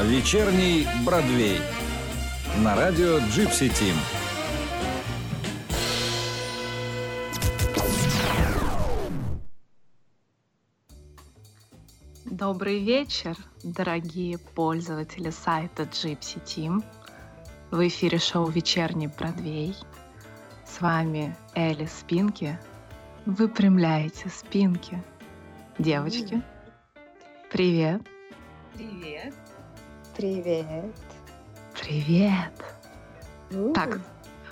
Вечерний Бродвей. На радио Джипси Тим. Добрый вечер, дорогие пользователи сайта Gypsy Team. В эфире шоу «Вечерний Бродвей». С вами Элли Спинки. Выпрямляйте спинки. Девочки, привет. Привет. Привет. Привет. У. Так,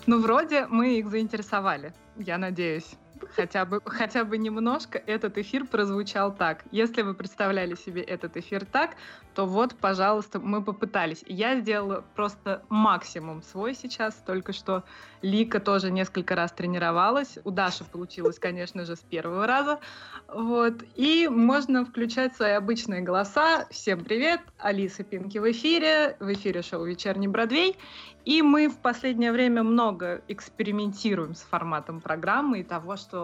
ну вроде мы их заинтересовали, я надеюсь. Хотя бы, хотя бы немножко этот эфир прозвучал так. Если вы представляли себе этот эфир так, то вот, пожалуйста, мы попытались. Я сделала просто максимум свой сейчас, только что Лика тоже несколько раз тренировалась. У Даши получилось, конечно же, с первого раза. Вот. И можно включать свои обычные голоса. Всем привет! Алиса Пинки в эфире. В эфире шоу «Вечерний Бродвей». И мы в последнее время много экспериментируем с форматом программы и того, что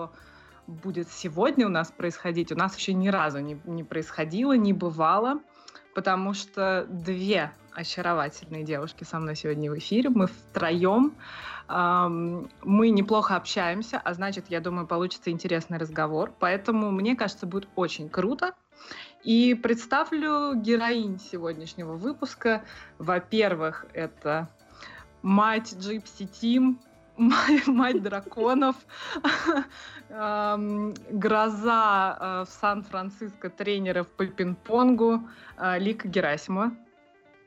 будет сегодня у нас происходить. У нас еще ни разу не, не происходило, не бывало, потому что две очаровательные девушки со мной сегодня в эфире. Мы втроем. эм, мы неплохо общаемся, а значит, я думаю, получится интересный разговор. Поэтому, мне кажется, будет очень круто. И представлю героинь сегодняшнего выпуска. Во-первых, это мать Gypsy Team, мать, драконов, гроза э, в Сан-Франциско тренеров по пинг-понгу э, Лика Герасимова.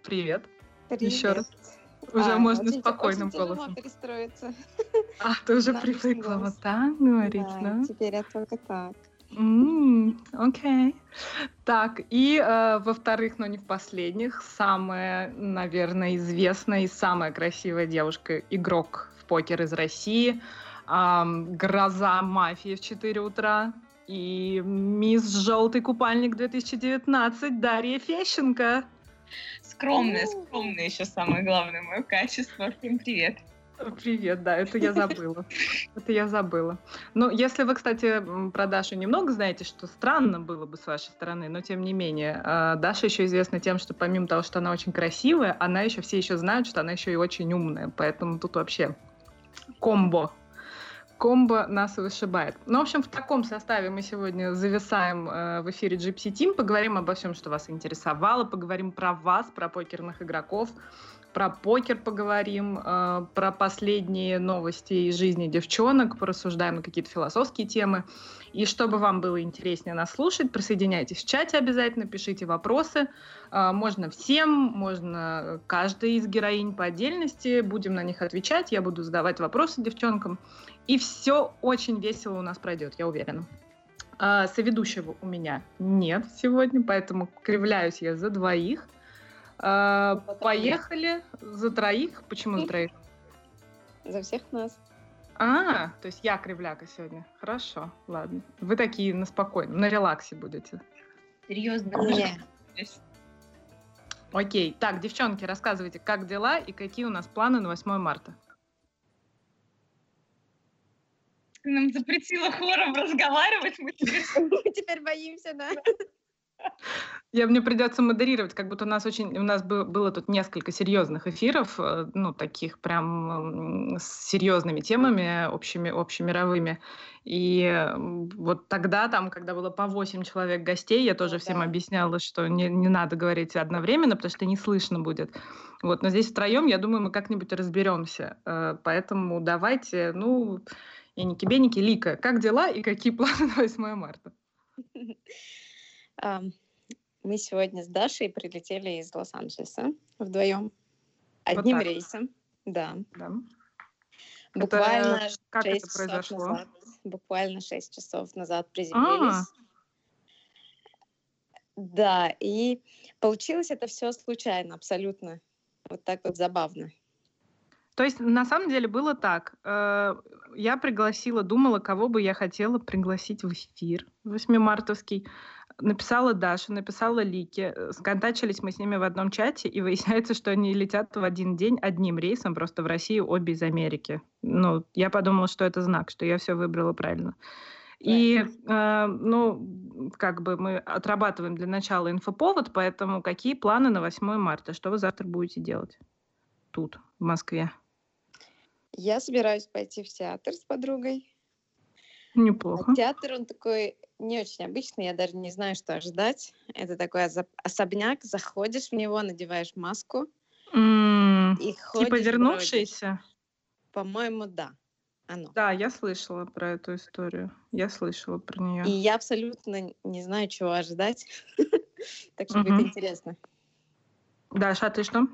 Привет. Привет. Еще раз. Уже А, можно очень- спокойным очень голосом. перестроиться. А, ты уже Да, привыкла голос. вот так говорить, Да, да? теперь я только так. Окей. Так, и э, во-вторых, но не в последних, самая, наверное, известная и самая красивая девушка, игрок в покер из России, гроза мафии в 4 утра и мисс Желтый купальник 2019 Дарья Фещенко. Скромная, У. скромная еще самое главное мое качество. Всем привет. Привет, да, это я забыла. Это я забыла. Ну, если вы, кстати, про Дашу немного знаете, что странно было бы с вашей стороны, но тем не менее, э, Даша еще известна тем, что помимо того, что она очень красивая, она еще все еще знают, что она еще и очень умная, поэтому тут вообще комбо. Комбо нас вышибает. Ну, в общем, в таком составе мы сегодня зависаем э, в эфире Gypsy Team, поговорим обо всем, что вас интересовало, поговорим про вас, про покерных игроков, про покер поговорим, э, про последние новости из жизни девчонок, порассуждаем на какие-то философские темы. И чтобы вам было интереснее нас слушать, присоединяйтесь в чате обязательно, пишите вопросы. Э, можно всем, можно каждой из героинь по отдельности. Будем на них отвечать, я буду задавать вопросы девчонкам. И все очень весело у нас пройдет, я уверена. А, соведущего у меня нет сегодня, поэтому кривляюсь я за двоих. А, поехали за троих. Почему за троих? За всех нас. А, то есть я кривляка сегодня. Хорошо, ладно. Вы такие на спокойном, на релаксе будете. Серьезно. Не. Окей. Так, девчонки, рассказывайте, как дела и какие у нас планы на 8 марта. Ты нам запретила хором разговаривать. Мы теперь Мы теперь боимся, да? Я мне придется модерировать, как будто у нас очень, у нас бы- было тут несколько серьезных эфиров, э, ну таких прям с серьезными темами общими, общемировыми. И э, вот тогда там, когда было по 8 человек гостей, я тоже Ну всем да. объясняла, что не, не надо говорить одновременно, потому что не слышно будет. Вот, но здесь втроем, я думаю, мы как-нибудь разберемся. Э, Поэтому давайте, ну, Эники-беники, Лика, как дела и какие планы на 8 марта? Мы сегодня с Дашей прилетели из Лос-Анджелеса вдвоем. Одним так вот. рейсом. Да. Да. Буквально как это 6 часов произошло? назад. Буквально 6 часов назад А. приземлились. Да, и получилось это все случайно, абсолютно. Вот так вот забавно. То есть, на самом деле, было так. Э, Я пригласила, думала, кого бы я хотела пригласить в эфир 8-мартовский. Написала Даше, написала Лике. Э, Сконтачились мы с ними в одном чате, и выясняется, что они летят в один день одним рейсом, просто в Россию, обе из Америки. Ну, я подумала, что это знак, что я все выбрала правильно. И, э, ну, как бы мы отрабатываем для начала инфоповод, поэтому какие планы на 8 марта? Что вы завтра будете делать тут, в Москве? Я собираюсь пойти в театр с подругой. Неплохо. А театр, он такой не очень обычный, я даже не знаю, что ожидать. Это такой особняк, заходишь в него, надеваешь маску М, и Типа ходишь, бродишь. вернувшиеся? По-моему, да, оно. Да, я слышала про эту историю. Я слышала про И нее. я абсолютно не знаю, чего ожидать. Так что будет интересно. Даша, а ты что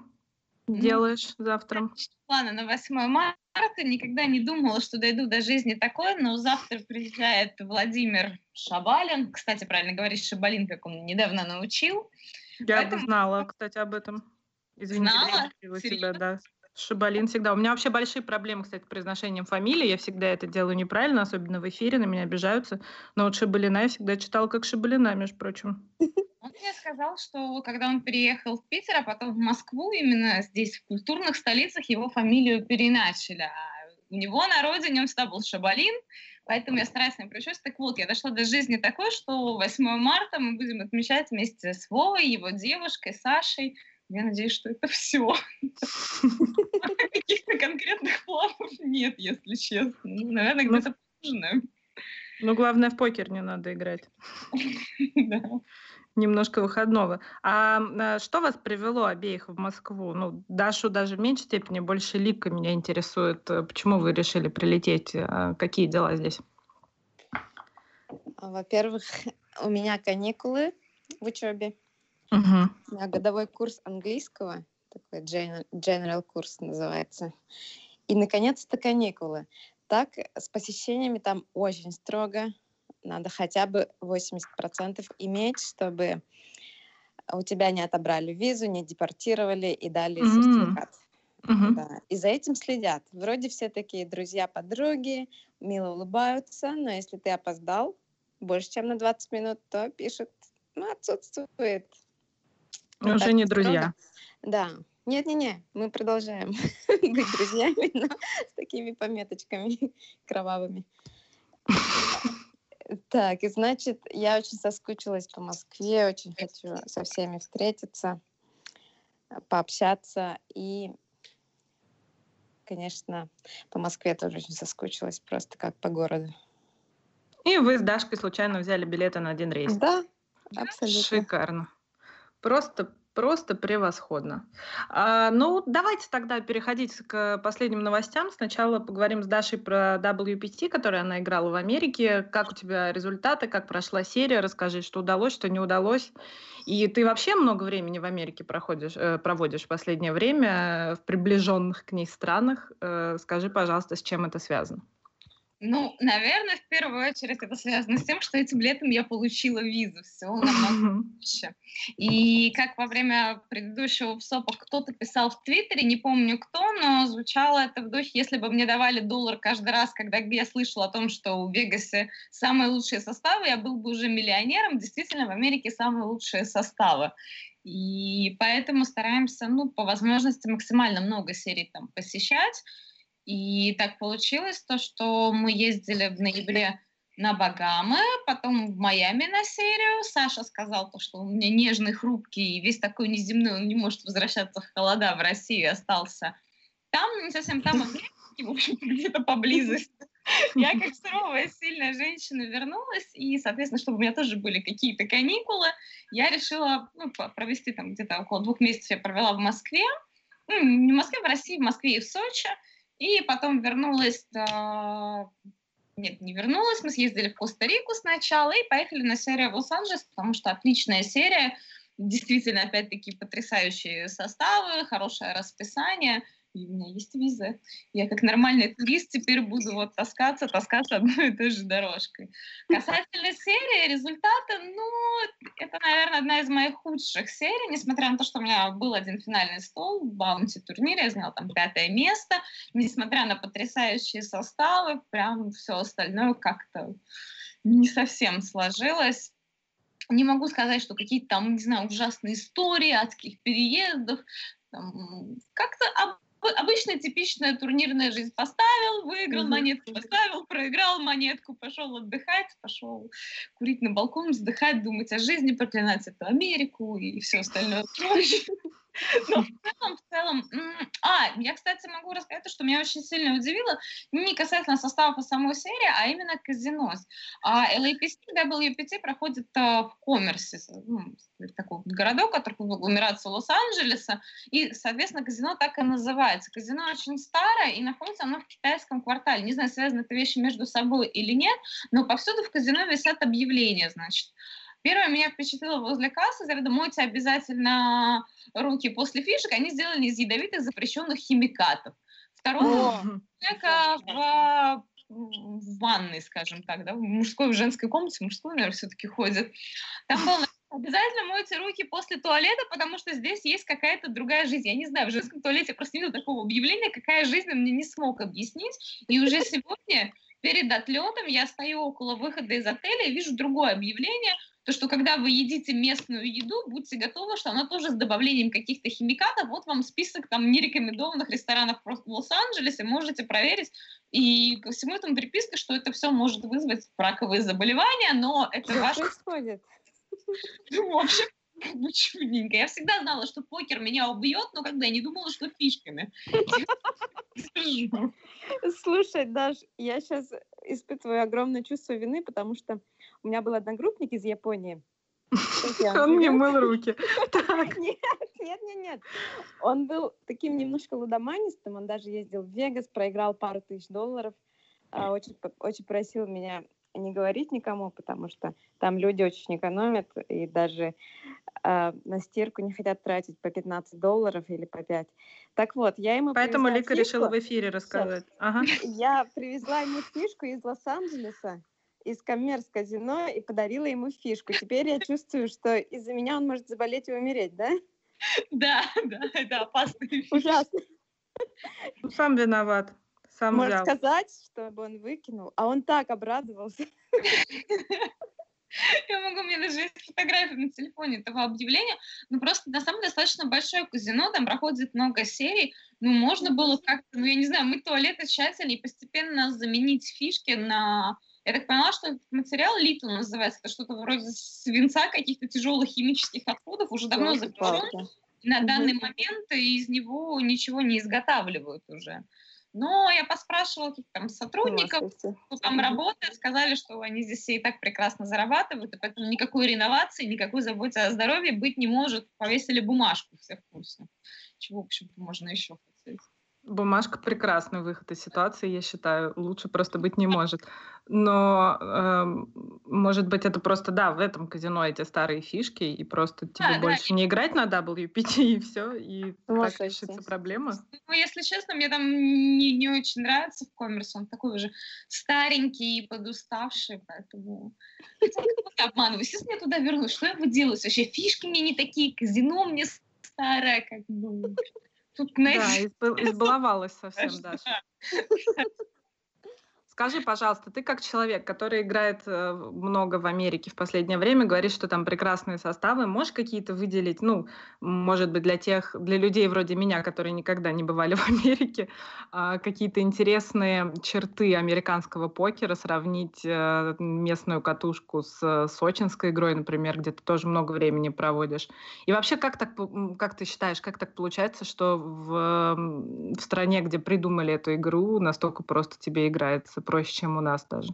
делаешь завтра? планы на 8 марта. Никогда не думала, что дойду до жизни такой, но завтра приезжает Владимир Шабалин. Кстати, правильно говоришь Шабалин, как он недавно научил. Я бы Поэтому- знала, кстати, об этом. Извините, Знала? перебила тебя, да. Шибалин всегда. У меня вообще большие проблемы, кстати, с произношением фамилии. Я всегда это делаю неправильно, особенно в эфире, на меня обижаются. Но вот Шибалина я всегда читала как Шибалина, между прочим. Он мне сказал, что когда он переехал в Питер, а потом в Москву, именно здесь, в культурных столицах, его фамилию переначали. А у него на родине он всегда был Шабалин, поэтому я стараюсь не причёсть. Так вот, я дошла до жизни такой, что 8 марта мы будем отмечать вместе с Вовой, его девушкой, Сашей. Я надеюсь, что это все. Каких-то конкретных планов нет, если честно. Ну, наверное, Ну, где-то поужинаем. Ну, главное, в покер не надо играть. Да. Немножко выходного. А а, что вас привело обеих в Москву? Ну, Дашу даже в меньшей степени, больше Лика меня интересует. Почему вы решили прилететь? А Какие дела здесь? Во-первых, у меня каникулы в учебе. Мгм. У меня годовой курс английского, такой gen- general курс называется. И, наконец-то, каникулы. Так, с посещениями там очень строго. Надо хотя бы 80% иметь, чтобы у тебя не отобрали визу, не депортировали и дали М. сертификат. Мгм. Да. И за этим следят. Вроде все такие друзья-подруги, мило улыбаются, но если ты опоздал больше, чем на 20 минут, то пишут, ну, отсутствует. Вот Уже не друзья. Да. Нет-не-не, мы продолжаем быть друзьями, но с такими пометочками кровавыми. Так, и значит, я очень соскучилась по Москве, очень хочу со всеми встретиться, пообщаться и, конечно, по Москве тоже очень соскучилась, просто как по городу. И вы с Дашкой случайно взяли билеты на один рейс. Да, абсолютно. Шикарно. Просто, просто превосходно. А, ну, давайте тогда переходить к последним новостям. Сначала поговорим с Дашей про WPT, который она играла в Америке. Как у тебя результаты, как прошла серия? Расскажи, что удалось, что не удалось. И ты вообще много времени в Америке проходишь, э, проводишь в последнее время в приближенных к ней странах. Э, скажи, пожалуйста, с чем это связано? Ну, наверное, в первую очередь это связано с тем, что этим летом я получила визу. Все намного проще. И как во время предыдущего ВСОПа кто-то писал в Твиттере, не помню кто, но звучало это в духе, если бы мне давали доллар каждый раз, когда я слышала о том, что в Вегасе самые лучшие составы, я был бы уже миллионером. Действительно, в Америке самые лучшие составы. И поэтому стараемся, ну, по возможности максимально много серий там посещать. И так получилось то, что мы ездили в ноябре на Багамы, потом в Майами на серию. Саша сказал то, что он у меня нежный, хрупкий, и весь такой неземной, он не может возвращаться в холода в Россию, остался там, не совсем там, а в общем-то, где-то поблизости. Я как суровая, сильная женщина вернулась, и, соответственно, чтобы у меня тоже были какие-то каникулы, я решила ну, провести там где-то около двух месяцев я провела в Москве, ну, не в Москве, в России, в Москве и в Сочи, и потом вернулась, а, нет, не вернулась, мы съездили в Коста-Рику сначала и поехали на серию в Лос-Анджелес, потому что отличная серия, действительно, опять-таки, потрясающие составы, хорошее расписание, и у меня есть виза. Я как нормальный турист теперь буду вот таскаться, таскаться одной и той же дорожкой. Касательно серии, результаты, ну, это, наверное, одна из моих худших серий, несмотря на то, что у меня был один финальный стол в баунти-турнире, я заняла там пятое место, несмотря на потрясающие составы, прям все остальное как-то не совсем сложилось. Не могу сказать, что какие-то там, не знаю, ужасные истории, адских переездов. Как-то обычная типичная турнирная жизнь. Поставил, выиграл монетку, поставил, проиграл монетку, пошел отдыхать, пошел курить на балкон, вздыхать, думать о жизни, проклинать эту Америку и все остальное Но в целом, в целом... А, я, кстати, могу рассказать, что меня очень сильно удивило, не касательно состава по самой серии, а именно казино. А LAPC, WPT проходит а, в Коммерсе, ну, такой городок, который в агломерации Лос-Анджелеса, и, соответственно, казино так и называется. Казино очень старое, и находится оно в китайском квартале. Не знаю, связаны это вещи между собой или нет, но повсюду в казино висят объявления, значит, Первое меня впечатлило возле кассы, говорят, мойте обязательно руки после фишек, они сделаны из ядовитых запрещенных химикатов. Второе, человека в, в ванной, скажем так, да, в мужской, в женской комнате, мужской, наверное, все-таки ходит. Там было Обязательно мойте руки после туалета, потому что здесь есть какая-то другая жизнь. Я не знаю, в женском туалете я просто не такого объявления, какая жизнь мне не смог объяснить. И уже сегодня перед отлетом я стою около выхода из отеля и вижу другое объявление, то, что когда вы едите местную еду, будьте готовы, что она тоже с добавлением каких-то химикатов. Вот вам список там нерекомендованных ресторанов в Лос-Анджелесе, можете проверить. И ко всему этому приписка, что это все может вызвать раковые заболевания, но это что ваше... происходит? Ну, в общем, как бы чудненько. Я всегда знала, что покер меня убьет, но когда я не думала, что фишками. Слушай, Даш, я сейчас испытываю огромное чувство вины, потому что у меня был одногруппник из Японии. Он не мыл руки. Нет, нет, нет, нет. Он был таким немножко лудоманистым, он даже ездил в Вегас, проиграл пару тысяч долларов, а, очень, очень просил меня не говорить никому, потому что там люди очень экономят и даже э, на стирку не хотят тратить по 15 долларов или по 5. Так вот, я ему Поэтому Лика фишку. решила в эфире рассказать. Ага. Я привезла ему фишку из Лос-Анджелеса, из коммерс казино и подарила ему фишку. Теперь я чувствую, что из-за меня он может заболеть и умереть, да? Да, да, это опасно. Ужасно. Сам виноват. Сам Может взял. сказать, чтобы он выкинул, а он так обрадовался. Я могу, мне даже есть фотографии на телефоне этого объявления. Ну, просто на самом деле достаточно большое казино, там проходит много серий. Ну, можно было как-то, ну, я не знаю, мыть туалеты тщательно и постепенно заменить фишки на... Я так поняла, что этот материал литл называется, это что-то вроде свинца, каких-то тяжелых химических отходов, уже давно запрещен. На данный момент из него ничего не изготавливают уже. Но я поспрашивала каких там сотрудников, кто там работает, сказали, что они здесь все и так прекрасно зарабатывают, и поэтому никакой реновации, никакой заботы о здоровье быть не может. Повесили бумажку, все в курсе. Чего, в общем-то, можно еще хотеть. Бумажка прекрасный выход из ситуации, я считаю. Лучше просто быть не может. Но, э, может быть, это просто, да, в этом казино эти старые фишки, и просто тебе да, больше да. не играть на WPT, и все, и так решится проблема. Ну, если честно, мне там не, не очень нравится в коммерс, он такой уже старенький и подуставший, поэтому... Я обманываю. Естественно, я туда вернусь. Что я выделалась? Вообще, фишки мне не такие, казино мне старое, как бы... Тут, знаете... Да, избаловалась совсем даже. Скажи, пожалуйста, ты как человек, который играет э, много в Америке в последнее время, говоришь, что там прекрасные составы, можешь какие-то выделить, ну, может быть, для тех, для людей вроде меня, которые никогда не бывали в Америке, а, какие-то интересные черты американского покера, сравнить э, местную катушку с сочинской игрой, например, где ты тоже много времени проводишь. И вообще, как так, как ты считаешь, как так получается, что в, в стране, где придумали эту игру, настолько просто тебе играется? Проще, чем у нас даже?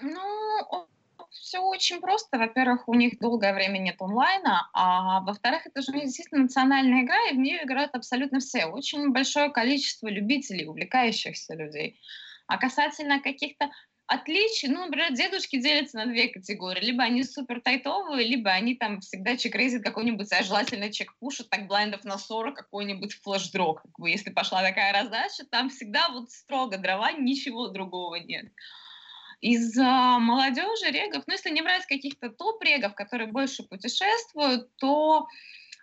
Ну, все очень просто. Во-первых, у них долгое время нет онлайна, а во-вторых, это же действительно национальная игра, и в нее играют абсолютно все. Очень большое количество любителей, увлекающихся людей. А касательно каких-то отличий, ну, например, дедушки делятся на две категории. Либо они супер тайтовые, либо они там всегда чекрейзят какой-нибудь, а желательно чек пушат, так блайндов на 40, какой-нибудь флеш-дрог. Как бы, если пошла такая раздача, там всегда вот строго дрова, ничего другого нет. Из а, молодежи регов, ну, если не брать каких-то топ-регов, которые больше путешествуют, то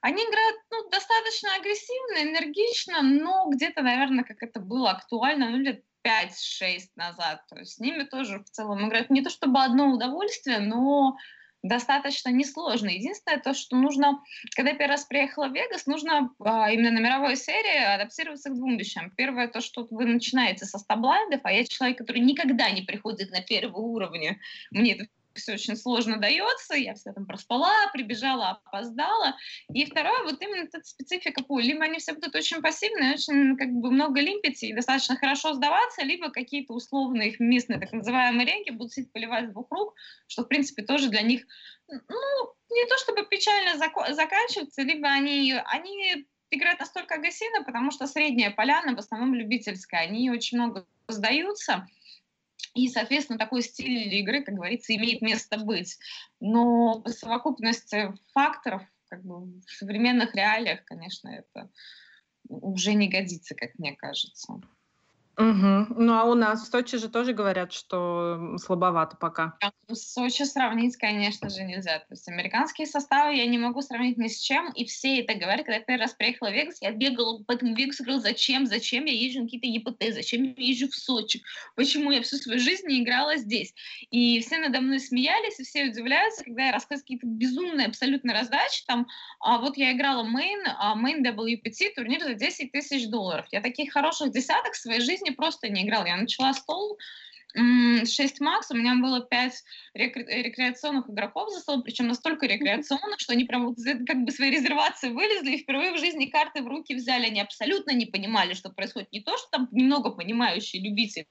они играют ну, достаточно агрессивно, энергично, но где-то, наверное, как это было актуально, ну, лет 5-6 назад. То есть с ними тоже в целом играть не то чтобы одно удовольствие, но достаточно несложно. Единственное то, что нужно, когда я первый раз приехала в Вегас, нужно а, именно на мировой серии адаптироваться к двум вещам. Первое то, что вы начинаете со стаблайдов, а я человек, который никогда не приходит на первый уровень. Мне это все очень сложно дается, я вся там проспала, прибежала, опоздала. И второе, вот именно эта специфика пуль. Либо они все будут очень пассивные, очень как бы много лимпить и достаточно хорошо сдаваться, либо какие-то условные их местные так называемые ренги будут сидеть поливать с двух рук, что, в принципе, тоже для них, ну, не то чтобы печально зак- заканчивается, либо они, они играют настолько агрессивно, потому что средняя поляна в основном любительская, они очень много сдаются, и, соответственно, такой стиль игры, как говорится, имеет место быть. Но по совокупности факторов, как бы в современных реалиях, конечно, это уже не годится, как мне кажется. Угу. Ну, а у нас в Сочи же тоже говорят, что слабовато пока. Сочи сравнить, конечно же, нельзя. То есть американские составы я не могу сравнить ни с чем, и все это говорят. Когда я первый раз приехала в Вегас, я бегала по этому Вегасу, говорила, зачем, зачем я езжу на какие-то ЕПТ, зачем я езжу в Сочи, почему я всю свою жизнь не играла здесь. И все надо мной смеялись, и все удивляются, когда я рассказываю какие-то безумные абсолютно раздачи. Там, а вот я играла main, а main WPT, турнир за 10 тысяч долларов. Я таких хороших десяток в своей жизни жизни просто не играл. Я начала стол 6 макс, у меня было 5 рекреационных игроков за стол, причем настолько рекреационных, что они прям вот как бы с резервации вылезли и впервые в жизни карты в руки взяли. Они абсолютно не понимали, что происходит. Не то, что там немного понимающие любители,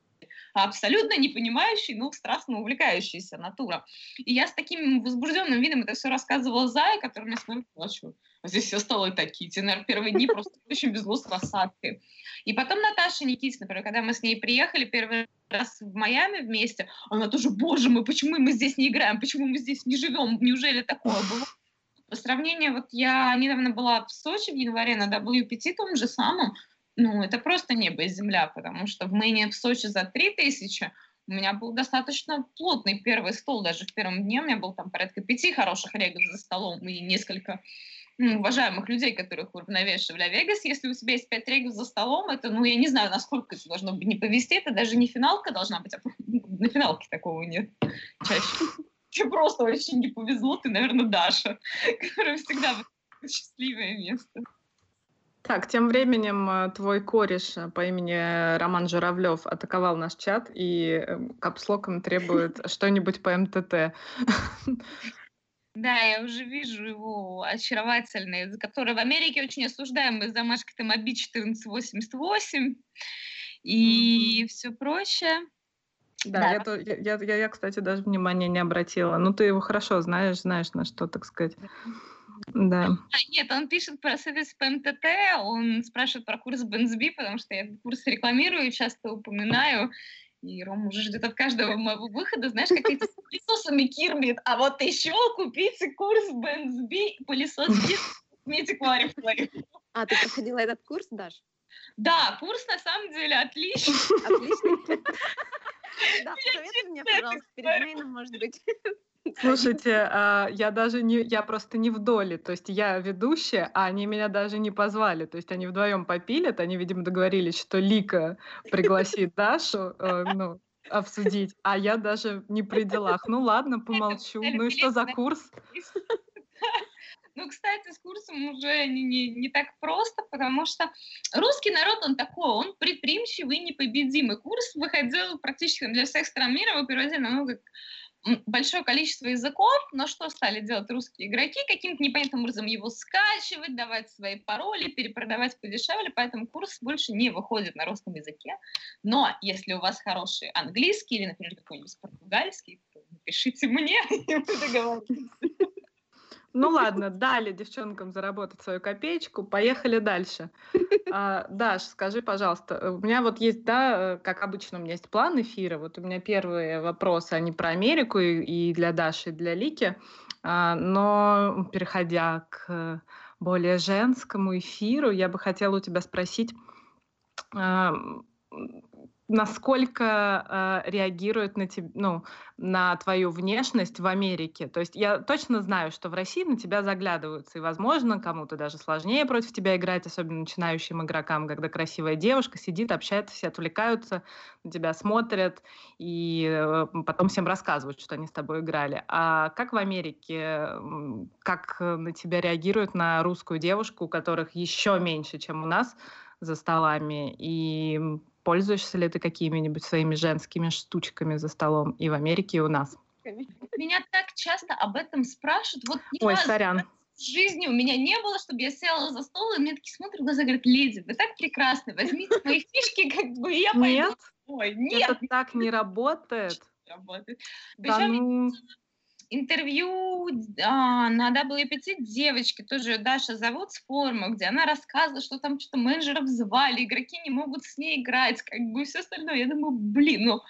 а абсолютно не понимающий, но страстно увлекающийся натура. И я с таким возбужденным видом это все рассказывала Зая, который мне смотрит. Здесь все стало такие. Те, наверное, первые дни просто очень без лос рассадки. И потом Наташа Никитина, например, когда мы с ней приехали первый раз в Майами вместе, она тоже, боже мой, почему мы здесь не играем, почему мы здесь не живем, неужели такое было? По сравнению, вот я недавно была в Сочи в январе на WPT том же самом, ну, это просто небо и земля, потому что в Мэне в Сочи за 3000 у меня был достаточно плотный первый стол, даже в первом дне у меня был там порядка пяти хороших регов за столом и несколько ну, уважаемых людей, которых вы навешивали. А Вегас, если у тебя есть пять регов за столом, это, ну, я не знаю, насколько это должно быть не повести, это даже не финалка должна быть, а на финалке такого нет чаще. Тебе просто очень не повезло, ты, наверное, Даша, которая всегда счастливое место. Так, тем временем э, твой кореш э, по имени Роман Журавлев атаковал наш чат и эм, капслоком требует что-нибудь по МТТ. Да, я уже вижу его очаровательный, который в Америке очень осуждаемый замашки там оби 1488 и mm-hmm. все прочее. Да, да. Я, я, я, я, кстати, даже внимания не обратила. Ну, ты его хорошо знаешь, знаешь, на что, так сказать. Да. А, нет, он пишет про сервис по МТТ, он спрашивает про курс Бензби, потому что я этот курс рекламирую, часто упоминаю. И Рома уже ждет от каждого моего выхода, знаешь, какие-то с пылесосами кирмит. А вот еще купите курс Бензби, пылесос Косметик А, ты проходила этот курс, Даш? Да, курс на самом деле отличный. Отличный? Да, посоветуй мне, пожалуйста, перед мейном, может быть. Слушайте, а, я даже не, я просто не в доле, то есть я ведущая, а они меня даже не позвали, то есть они вдвоем попилят, они, видимо, договорились, что Лика пригласит Дашу, э, ну, обсудить, а я даже не при делах. Ну ладно, помолчу. Ну и что за курс? Ну, кстати, с курсом уже не, не, не так просто, потому что русский народ, он такой, он предприимчивый непобедимый. Курс выходил практически для всех стран мира, его переводили на много большое количество языков, но что стали делать русские игроки? Каким-то непонятным образом его скачивать, давать свои пароли, перепродавать подешевле, поэтому курс больше не выходит на русском языке. Но если у вас хороший английский или, например, какой-нибудь португальский, то напишите мне, и мы договоримся. Ну ладно, дали девчонкам заработать свою копеечку, поехали дальше. А, Даш, скажи, пожалуйста, э, у меня вот есть, да, э, как обычно, у меня есть план эфира. Вот у меня первые вопросы, они про Америку и, и для Даши, и для Лики. А, но переходя к более женскому эфиру, я бы хотела у тебя спросить, а, насколько э, реагируют на, теб, ну, на твою внешность в Америке. То есть я точно знаю, что в России на тебя заглядываются, и, возможно, кому-то даже сложнее против тебя играть, особенно начинающим игрокам, когда красивая девушка сидит, общается, все отвлекаются, на тебя смотрят, и э, потом всем рассказывают, что они с тобой играли. А как в Америке, как на тебя реагируют на русскую девушку, у которых еще меньше, чем у нас, за столами, и Пользуешься ли ты какими-нибудь своими женскими штучками за столом и в Америке, и у нас? Меня так часто об этом спрашивают. Вот Ой, сорян. В жизни у меня не было, чтобы я села за стол, и мне такие смотрят в глаза и говорят, леди, вы так прекрасны, возьмите мои фишки, как бы, я пойду. Нет, Ой, нет. это так не работает. Работает. Причем ну интервью а, на WPT девочки, тоже Даша зовут с форума, где она рассказывала, что там что-то менеджеров звали, игроки не могут с ней играть, как бы все остальное. Я думаю, блин, ну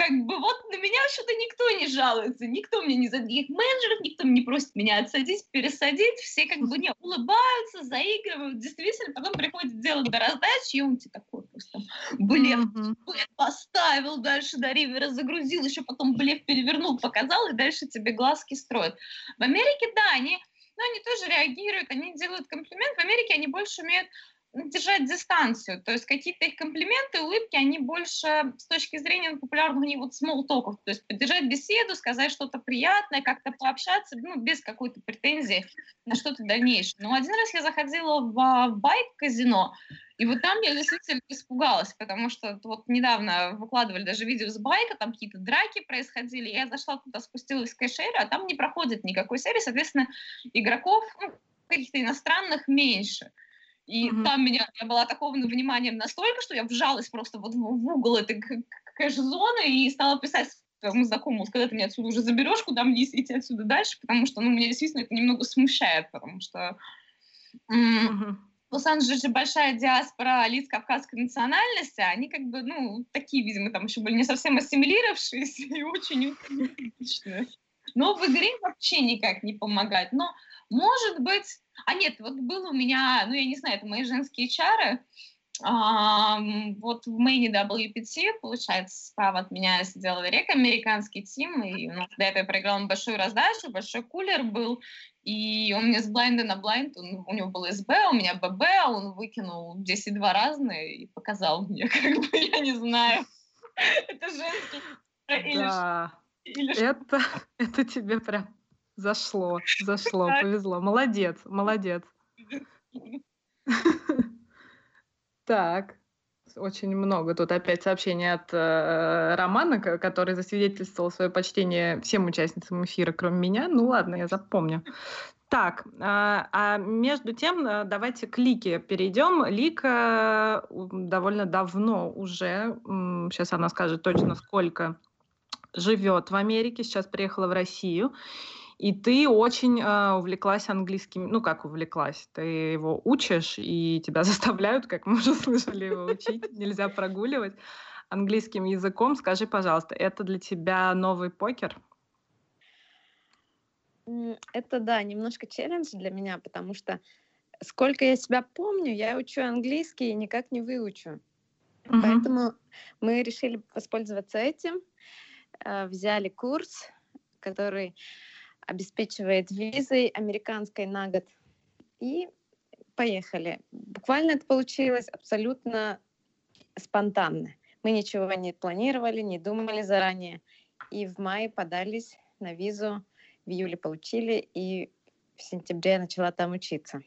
как бы вот на меня что-то никто не жалуется, никто мне не за других менеджеров, никто не просит меня отсадить, пересадить, все как бы не улыбаются, заигрывают, действительно, потом приходит дело до раздачи, и он тебе такой просто блеф, mm-hmm. поставил, дальше до ривера загрузил, еще потом блеф перевернул, показал, и дальше тебе глазки строят. В Америке, да, они, ну, они тоже реагируют, они делают комплимент, в Америке они больше умеют держать дистанцию. То есть какие-то их комплименты, улыбки, они больше с точки зрения популярных у них вот talk, то есть поддержать беседу, сказать что-то приятное, как-то пообщаться, ну, без какой-то претензии на что-то дальнейшее. Но один раз я заходила в, в байк-казино, и вот там я действительно испугалась, потому что вот недавно выкладывали даже видео с байка, там какие-то драки происходили, я зашла туда, спустилась в кэшер, а там не проходит никакой серии, соответственно, игроков, ну, каких-то иностранных меньше. И mm-hmm. там меня, я была такована вниманием настолько, что я вжалась просто вот в, угол этой кэш-зоны и стала писать своему знакомому, когда ты меня отсюда уже заберешь, куда мне идти отсюда дальше, потому что, ну, меня действительно это немного смущает, потому что mm-hmm. в Лос-Анджелесе большая диаспора лиц кавказской национальности, они как бы, ну, такие, видимо, там еще были не совсем ассимилировавшиеся и очень утилистичные. Но в игре вообще никак не помогать. Но, может быть, а нет, вот был у меня, ну я не знаю, это мои женские чары. А, вот в мейне WPT, получается, справа от меня сидел рек, американский тим, и у нас до этого я проиграла большую раздачу, большой кулер был, и он мне с блайнда на блайнд, он, у него был СБ, у меня ББ, а он выкинул 10 два разные и показал мне, как бы, я не знаю, это женский да. или, или это, это тебе прям Зашло, зашло, повезло. Молодец, молодец. Так, очень много. Тут опять сообщение от э, Романа, который засвидетельствовал свое почтение всем участницам эфира, кроме меня. Ну ладно, я запомню. Так, а, а между тем э, давайте к Лике перейдем. Лика довольно давно уже, сейчас она скажет точно сколько, живет в Америке, сейчас приехала в Россию и ты очень э, увлеклась английским, ну как увлеклась, ты его учишь, и тебя заставляют, как мы уже слышали, его учить, нельзя прогуливать английским языком. Скажи, пожалуйста, это для тебя новый покер? Это, да, немножко челлендж для меня, потому что сколько я себя помню, я учу английский и никак не выучу. Uh-huh. Поэтому мы решили воспользоваться этим, э, взяли курс, который обеспечивает визой американской на год. И поехали. Буквально это получилось абсолютно спонтанно. Мы ничего не планировали, не думали заранее. И в мае подались на визу, в июле получили, и в сентябре я начала там учиться.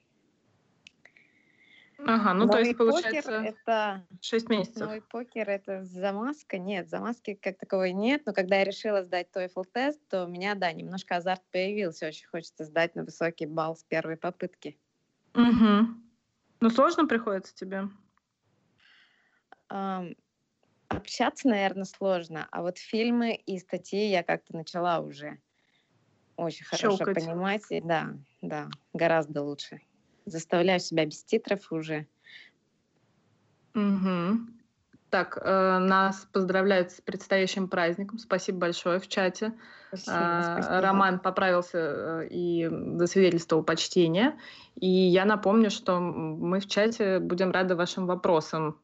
Ага, ну новый то есть получается это 6 месяцев. Новый покер это замазка? Нет, замазки как таковой нет, но когда я решила сдать TOEFL тест, то у меня, да, немножко азарт появился, очень хочется сдать на высокий балл с первой попытки. Угу. Ну сложно приходится тебе? Um, общаться, наверное, сложно, а вот фильмы и статьи я как-то начала уже очень хорошо Щелкать. понимать, и да, да, гораздо лучше заставляю себя без титров уже. Угу. Так, э, нас поздравляют с предстоящим праздником. Спасибо большое в чате. Спасибо, э, спасибо. Роман поправился э, и засвидетельствовал почтение. И я напомню, что мы в чате будем рады вашим вопросам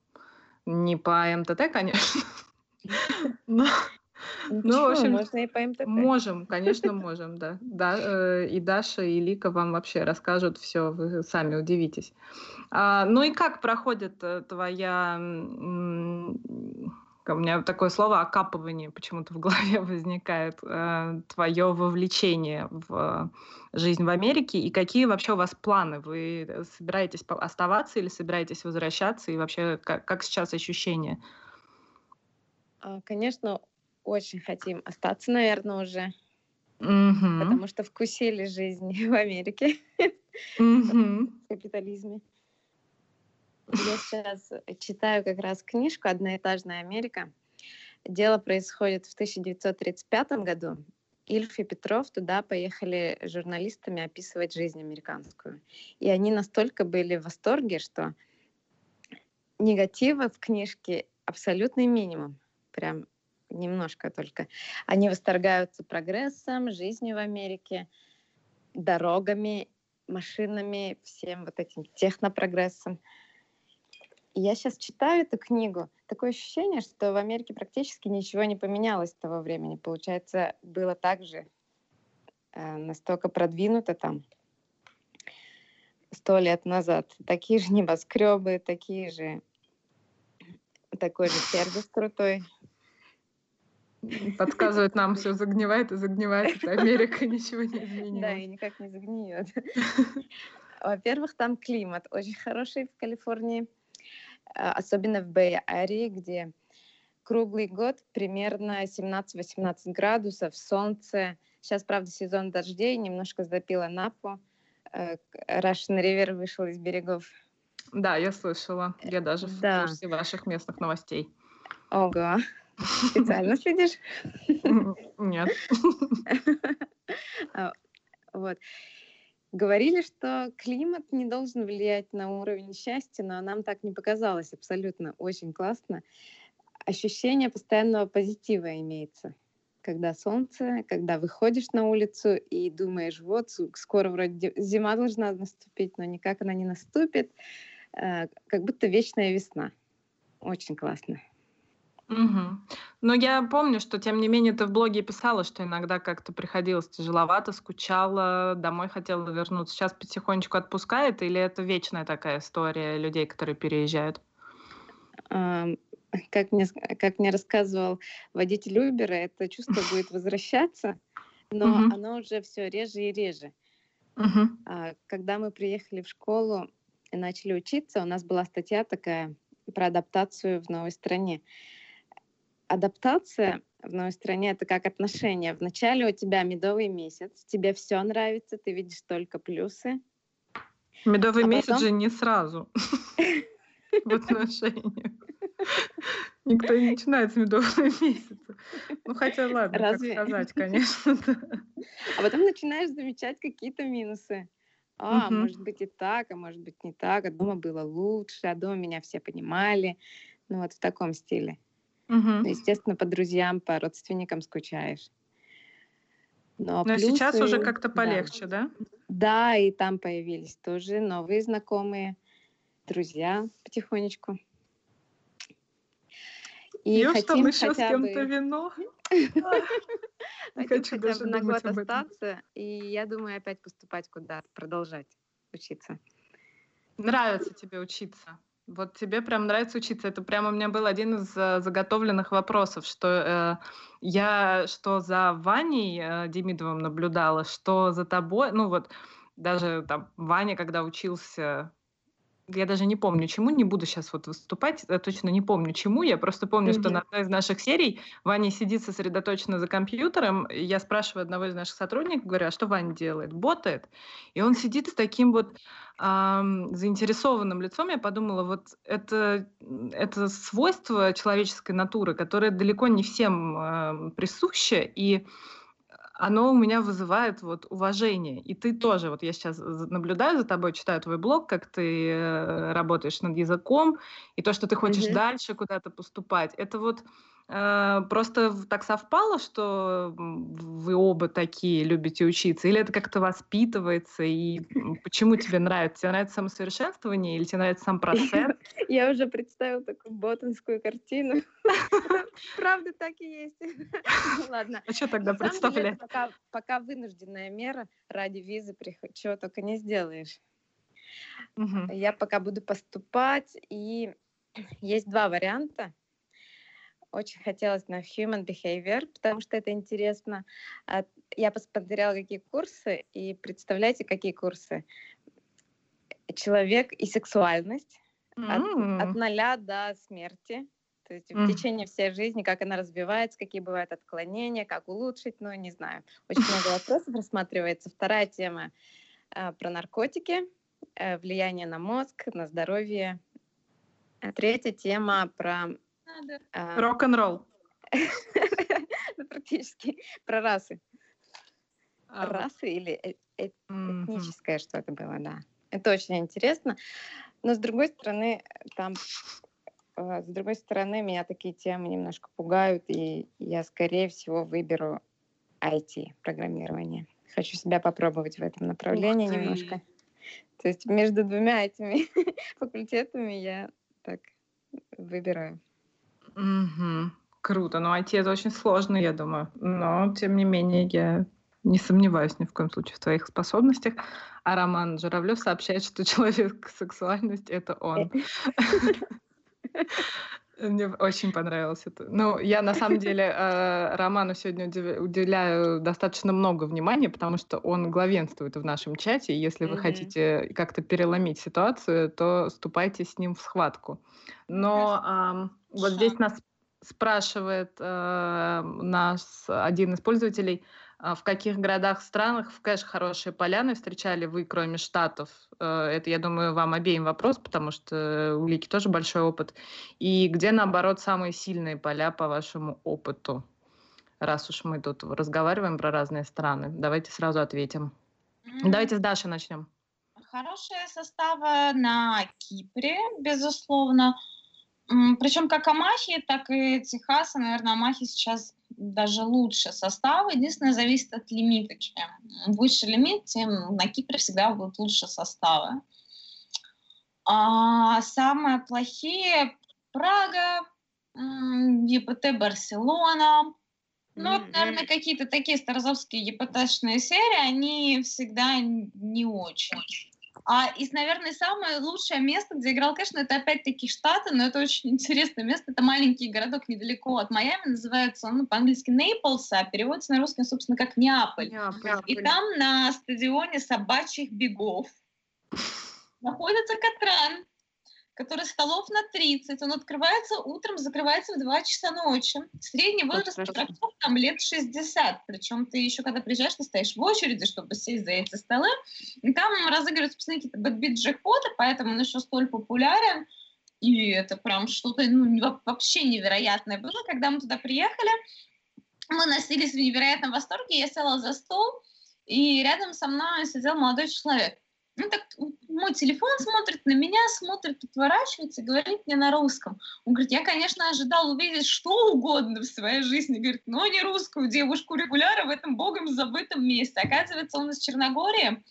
Не по МТТ, конечно. Но ну, в общем, можно и по МТТ. Можем, конечно, можем, да. да э, и Даша, и Лика вам вообще расскажут все, вы сами удивитесь. А, ну и как проходит э, твоя... У меня такое слово окапывание почему-то в голове возникает. Э, твое вовлечение в жизнь в Америке и какие вообще у вас планы? Вы собираетесь оставаться или собираетесь возвращаться? И вообще как, как сейчас ощущения? А, конечно, очень хотим остаться, наверное, уже. Mm-hmm. Потому что вкусили жизнь в Америке. Mm-hmm. В капитализме. Я сейчас читаю как раз книжку «Одноэтажная Америка». Дело происходит в 1935 году. Ильф и Петров туда поехали журналистами описывать жизнь американскую. И они настолько были в восторге, что негатива в книжке абсолютный минимум. Прям немножко только. Они восторгаются прогрессом, жизнью в Америке, дорогами, машинами, всем вот этим технопрогрессом. И я сейчас читаю эту книгу. Такое ощущение, что в Америке практически ничего не поменялось с того времени. Получается, было так же э, настолько продвинуто там сто лет назад. Такие же небоскребы, такие же такой же сервис крутой. Подсказывает нам, все загнивает и загнивает. Это Америка, ничего не изменилось. Да, и никак не загниет. Во-первых, там климат очень хороший в Калифорнии, а, особенно в Бэй-Арии, где круглый год примерно 17-18 градусов, солнце. Сейчас, правда, сезон дождей, немножко запила Напу. Э, Russian River вышел из берегов. Да, я слышала. Я даже в да. курсе ваших местных новостей. Ого. Специально следишь? Нет. А, вот. Говорили, что климат не должен влиять на уровень счастья, но нам так не показалось абсолютно. Очень классно. Ощущение постоянного позитива имеется. Когда солнце, когда выходишь на улицу и думаешь, вот, скоро вроде зима должна наступить, но никак она не наступит. Э, как будто вечная весна. Очень классно. Угу. Но я помню, что тем не менее ты в блоге писала, что иногда как-то приходилось тяжеловато, скучала, домой хотела вернуться. Сейчас потихонечку отпускает или это вечная такая история людей, которые переезжают? Как мне, как мне рассказывал водитель Uber, это чувство будет возвращаться, но угу. оно уже все реже и реже. Угу. Когда мы приехали в школу и начали учиться, у нас была статья такая про адаптацию в новой стране адаптация в новой стране это как отношения. Вначале у тебя медовый месяц, тебе все нравится, ты видишь только плюсы. Медовый а месяц потом... же не сразу в отношениях. Никто не начинает с медового месяца. Ну, хотя ладно, Разве? как сказать, конечно. А потом начинаешь замечать какие-то минусы. А, угу. может быть и так, а может быть не так, а дома было лучше, а дома меня все понимали. Ну, вот в таком стиле. Угу. Естественно, по друзьям, по родственникам скучаешь. Но, Но плюсы, сейчас уже как-то полегче, да. да? Да, и там появились тоже новые знакомые, друзья потихонечку. И Пьешь хотим там еще с кем-то вино? Хотим хотя бы на год остаться, и я думаю опять поступать куда-то, продолжать учиться. Нравится тебе учиться? Вот тебе прям нравится учиться. Это прямо у меня был один из э, заготовленных вопросов, что э, я что за Ваней э, Демидовым наблюдала, что за тобой. Ну вот даже там Ваня, когда учился я даже не помню, чему, не буду сейчас вот выступать, я точно не помню, чему, я просто помню, mm-hmm. что на одной из наших серий Ваня сидит сосредоточенно за компьютером, и я спрашиваю одного из наших сотрудников, говорю, а что Ваня делает? Ботает. И он сидит с таким вот эм, заинтересованным лицом, я подумала, вот это, это свойство человеческой натуры, которое далеко не всем э, присуще, и оно у меня вызывает вот уважение. И ты тоже, вот я сейчас наблюдаю за тобой, читаю твой блог, как ты э, работаешь над языком, и то, что ты хочешь mm-hmm. дальше куда-то поступать, это вот просто так совпало, что вы оба такие любите учиться? Или это как-то воспитывается? И почему тебе нравится? Тебе нравится самосовершенствование или тебе нравится сам процесс? Я уже представила такую ботанскую картину. Правда, так и есть. Ладно. А что тогда представлять? Пока вынужденная мера ради визы, чего только не сделаешь. Я пока буду поступать, и есть два варианта очень хотелось на Human Behavior, потому что это интересно. А, я посмотрела, какие курсы, и представляете, какие курсы? Человек и сексуальность mm. от, от ноля до смерти. То есть mm. в течение всей жизни, как она развивается, какие бывают отклонения, как улучшить, ну, не знаю. Очень много вопросов рассматривается. Вторая тема э, про наркотики, э, влияние на мозг, на здоровье. Третья тема про надо. А, Рок-н-ролл. Ну, практически. Про расы. А, расы или э, э, этническое что-то было, да. Это очень интересно. Но с другой стороны, там, э, с другой стороны, меня такие темы немножко пугают, и я, скорее всего, выберу IT, программирование. Хочу себя попробовать в этом направлении немножко. То есть между двумя этими факультетами я так выбираю. Угу. Круто. Ну, IT это очень сложно, я думаю. Но, тем не менее, я не сомневаюсь ни в коем случае в твоих способностях. А Роман Журавлев сообщает, что человек сексуальность — это он. Мне очень понравилось это. Ну, я на самом деле э, Роману сегодня уделяю достаточно много внимания, потому что он главенствует в нашем чате. И если вы хотите как-то переломить ситуацию, то ступайте с ним в схватку. Но вот здесь нас спрашивает э, нас один из пользователей, э, в каких городах, странах в кэш хорошие поляны встречали вы, кроме Штатов? Э, это, я думаю, вам обеим вопрос, потому что у Лики тоже большой опыт. И где, наоборот, самые сильные поля по вашему опыту? Раз уж мы тут разговариваем про разные страны, давайте сразу ответим. Mm-hmm. Давайте с Дашей начнем. Хорошие составы на Кипре, безусловно. Причем как Амахи, так и Техаса, наверное, Амахи сейчас даже лучше составы. Единственное, зависит от лимита. Чем выше лимит, тем на Кипре всегда будут лучше составы. А самые плохие Прага, ЕПТ Барселона. Ну, вот, наверное, какие-то такие старозовские ЕПТшные серии, они всегда не очень. А из, наверное, самое лучшее место, где играл Кэш, ну, это опять-таки Штаты, но это очень интересное место. Это маленький городок недалеко от Майами, называется он ну, по-английски Нейплс, а переводится на русский, собственно, как Неаполь. Неаполь. И там на стадионе собачьих бегов находится Катран который столов на 30, он открывается утром, закрывается в 2 часа ночи. Средний возраст игроков там лет 60, причем ты еще когда приезжаешь, ты стоишь в очереди, чтобы сесть за эти столы, и там разыгрываются постоянно какие-то бэтбит джекпоты, поэтому он еще столь популярен, и это прям что-то ну, вообще невероятное было, когда мы туда приехали, мы носились в невероятном восторге, я села за стол, и рядом со мной сидел молодой человек. Ну так мой телефон смотрит на меня, смотрит, отворачивается, говорит мне на русском. Он говорит, я, конечно, ожидал увидеть что угодно в своей жизни, говорит, но не русскую девушку регуляра в этом богом забытом месте. Оказывается, он из Черногории,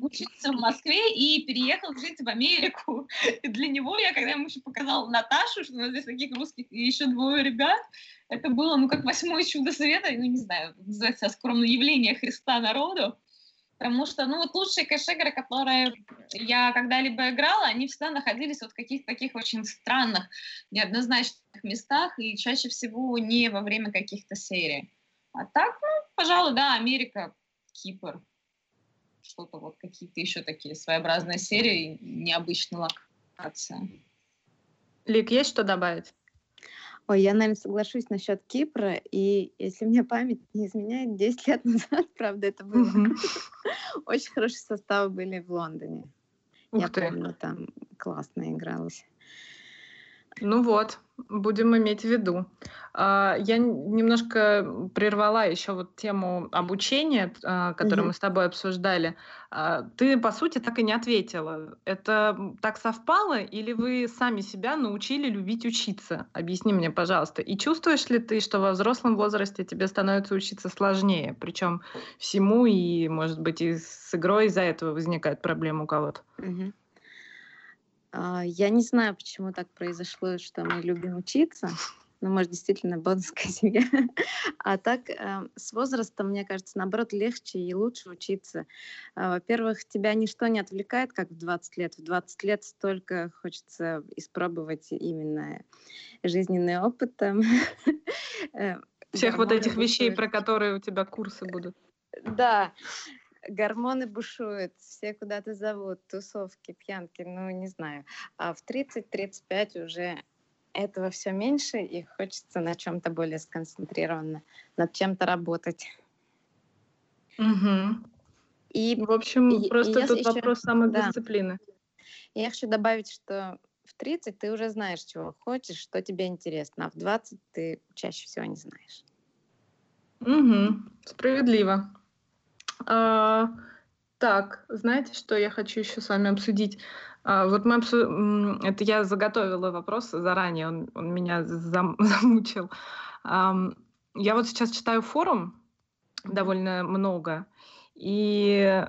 учится в Москве и переехал жить в Америку. И для него я, когда ему еще показала Наташу, что у нас здесь таких русских и еще двое ребят, это было, ну, как восьмое чудо света, ну, не знаю, называется скромное явление Христа народу. Потому что, ну, вот лучшие кэш-игры, которые я когда-либо играла, они всегда находились вот в каких-то таких очень странных, неоднозначных местах, и чаще всего не во время каких-то серий. А так, ну, пожалуй, да, Америка, Кипр, что-то вот какие-то еще такие своеобразные серии, необычные локации. Лик, есть что добавить? Ой, я, наверное, соглашусь насчет Кипра. И если мне память не изменяет, 10 лет назад, правда, это было. Очень хорошие составы были в Лондоне. Я помню, там классно игралось. Ну вот, будем иметь в виду. А, я немножко прервала еще вот тему обучения, а, которую угу. мы с тобой обсуждали. А, ты, по сути, так и не ответила. Это так совпало или вы сами себя научили любить учиться? Объясни мне, пожалуйста. И чувствуешь ли ты, что во взрослом возрасте тебе становится учиться сложнее? Причем всему и, может быть, и с игрой из-за этого возникают проблемы у кого-то? Угу. Я не знаю, почему так произошло, что мы любим учиться ну, может, действительно бонская семья. А так, э, с возрастом, мне кажется, наоборот, легче и лучше учиться. Э, во-первых, тебя ничто не отвлекает, как в 20 лет. В 20 лет столько хочется испробовать именно жизненный опыт. Там. Э, Всех вот этих вещей, про которые у тебя курсы будут. Да, гормоны бушуют, все куда-то зовут, тусовки, пьянки, ну, не знаю. А в 30-35 уже этого все меньше, и хочется на чем-то более сконцентрированно, над чем-то работать. Угу. И, в общем, и, просто и тут еще, вопрос самодисциплины. Да. Я хочу добавить, что в 30 ты уже знаешь, чего хочешь, что тебе интересно, а в 20 ты чаще всего не знаешь. Угу. Справедливо. А, так, знаете, что я хочу еще с вами обсудить? А, вот мы обсу... это я заготовила вопрос заранее, он, он меня зам... замучил. Я вот сейчас читаю форум довольно много и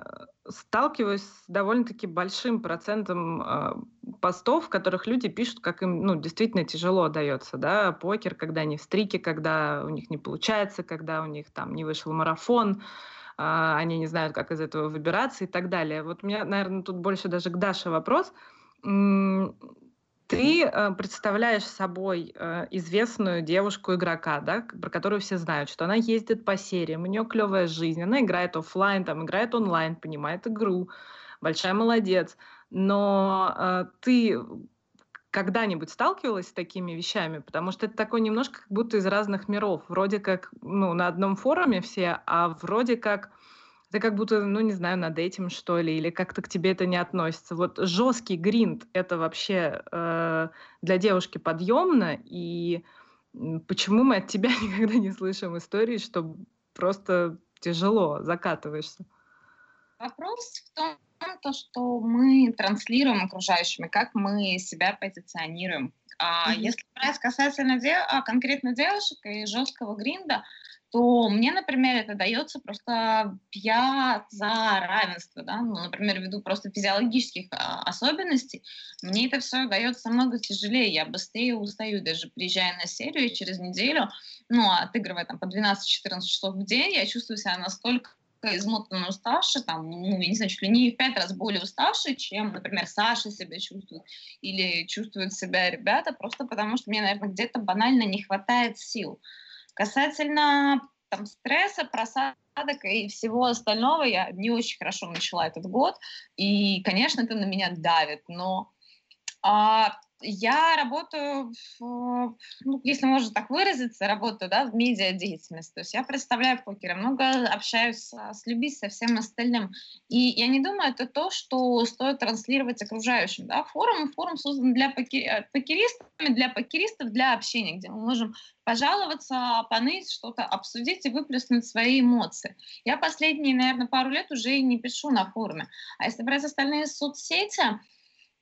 сталкиваюсь с довольно-таки большим процентом э, постов, в которых люди пишут, как им ну, действительно тяжело дается, да, покер, когда они в стрике, когда у них не получается, когда у них там не вышел марафон, а, они не знают, как из этого выбираться и так далее. Вот у меня, наверное, тут больше даже к Даше вопрос. Ты э, представляешь собой э, известную девушку-игрока, да, про которую все знают, что она ездит по сериям, у нее клевая жизнь, она играет офлайн, там, играет онлайн, понимает игру, большая молодец. Но э, ты когда-нибудь сталкивалась с такими вещами? Потому что это такое немножко как будто из разных миров. Вроде как ну, на одном форуме все, а вроде как ты как будто, ну, не знаю, над этим, что ли, или как-то к тебе это не относится. Вот жесткий гринд — это вообще э, для девушки подъемно, и почему мы от тебя никогда не слышим истории, что просто тяжело закатываешься? Вопрос в том, то, что мы транслируем окружающими, как мы себя позиционируем. А mm-hmm. если брать касательно де- а, конкретно девушек и жесткого гринда, то мне, например, это дается просто я за равенство, да, ну, например, ввиду просто физиологических а, особенностей, мне это все дается намного тяжелее, я быстрее устаю, даже приезжая на серию через неделю, ну, отыгрывая там по 12-14 часов в день, я чувствую себя настолько измотанно уставший, там, ну, я не знаю, чуть ли не в пять раз более уставший, чем, например, Саша себя чувствует или чувствуют себя ребята, просто потому что мне, наверное, где-то банально не хватает сил. Касательно там, стресса, просадок и всего остального, я не очень хорошо начала этот год, и, конечно, это на меня давит, но а, я работаю, в, ну, если можно так выразиться, работаю да, в медиадеятельности. То есть я представляю покеры, много общаюсь с, с людьми, со всем остальным. И я не думаю, это то, что стоит транслировать окружающим. Да? Форум, форум создан для покер, покеристов, для покеристов, для общения, где мы можем пожаловаться, поныть, что-то обсудить и выплеснуть свои эмоции. Я последние, наверное, пару лет уже не пишу на форуме. А если брать остальные соцсети,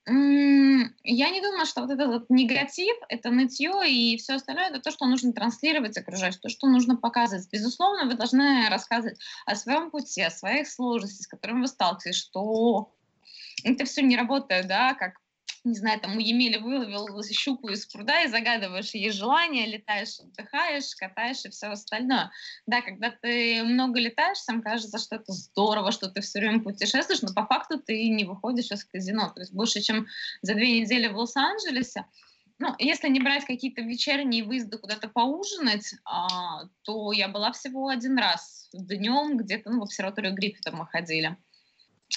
я не думаю, что вот этот вот негатив, это нытье и все остальное, это то, что нужно транслировать окружающим, то, что нужно показывать. Безусловно, вы должны рассказывать о своем пути, о своих сложностях, с которыми вы сталкиваетесь, что это все не работает, да, как не знаю, там у Емели выловил щуку из пруда и загадываешь ей желание, летаешь, отдыхаешь, катаешь и все остальное. Да, когда ты много летаешь, сам кажется, что это здорово, что ты все время путешествуешь, но по факту ты не выходишь из казино. То есть больше, чем за две недели в Лос-Анджелесе, ну, если не брать какие-то вечерние выезды куда-то поужинать, а, то я была всего один раз днем где-то ну, в обсерваторию Гриффита мы ходили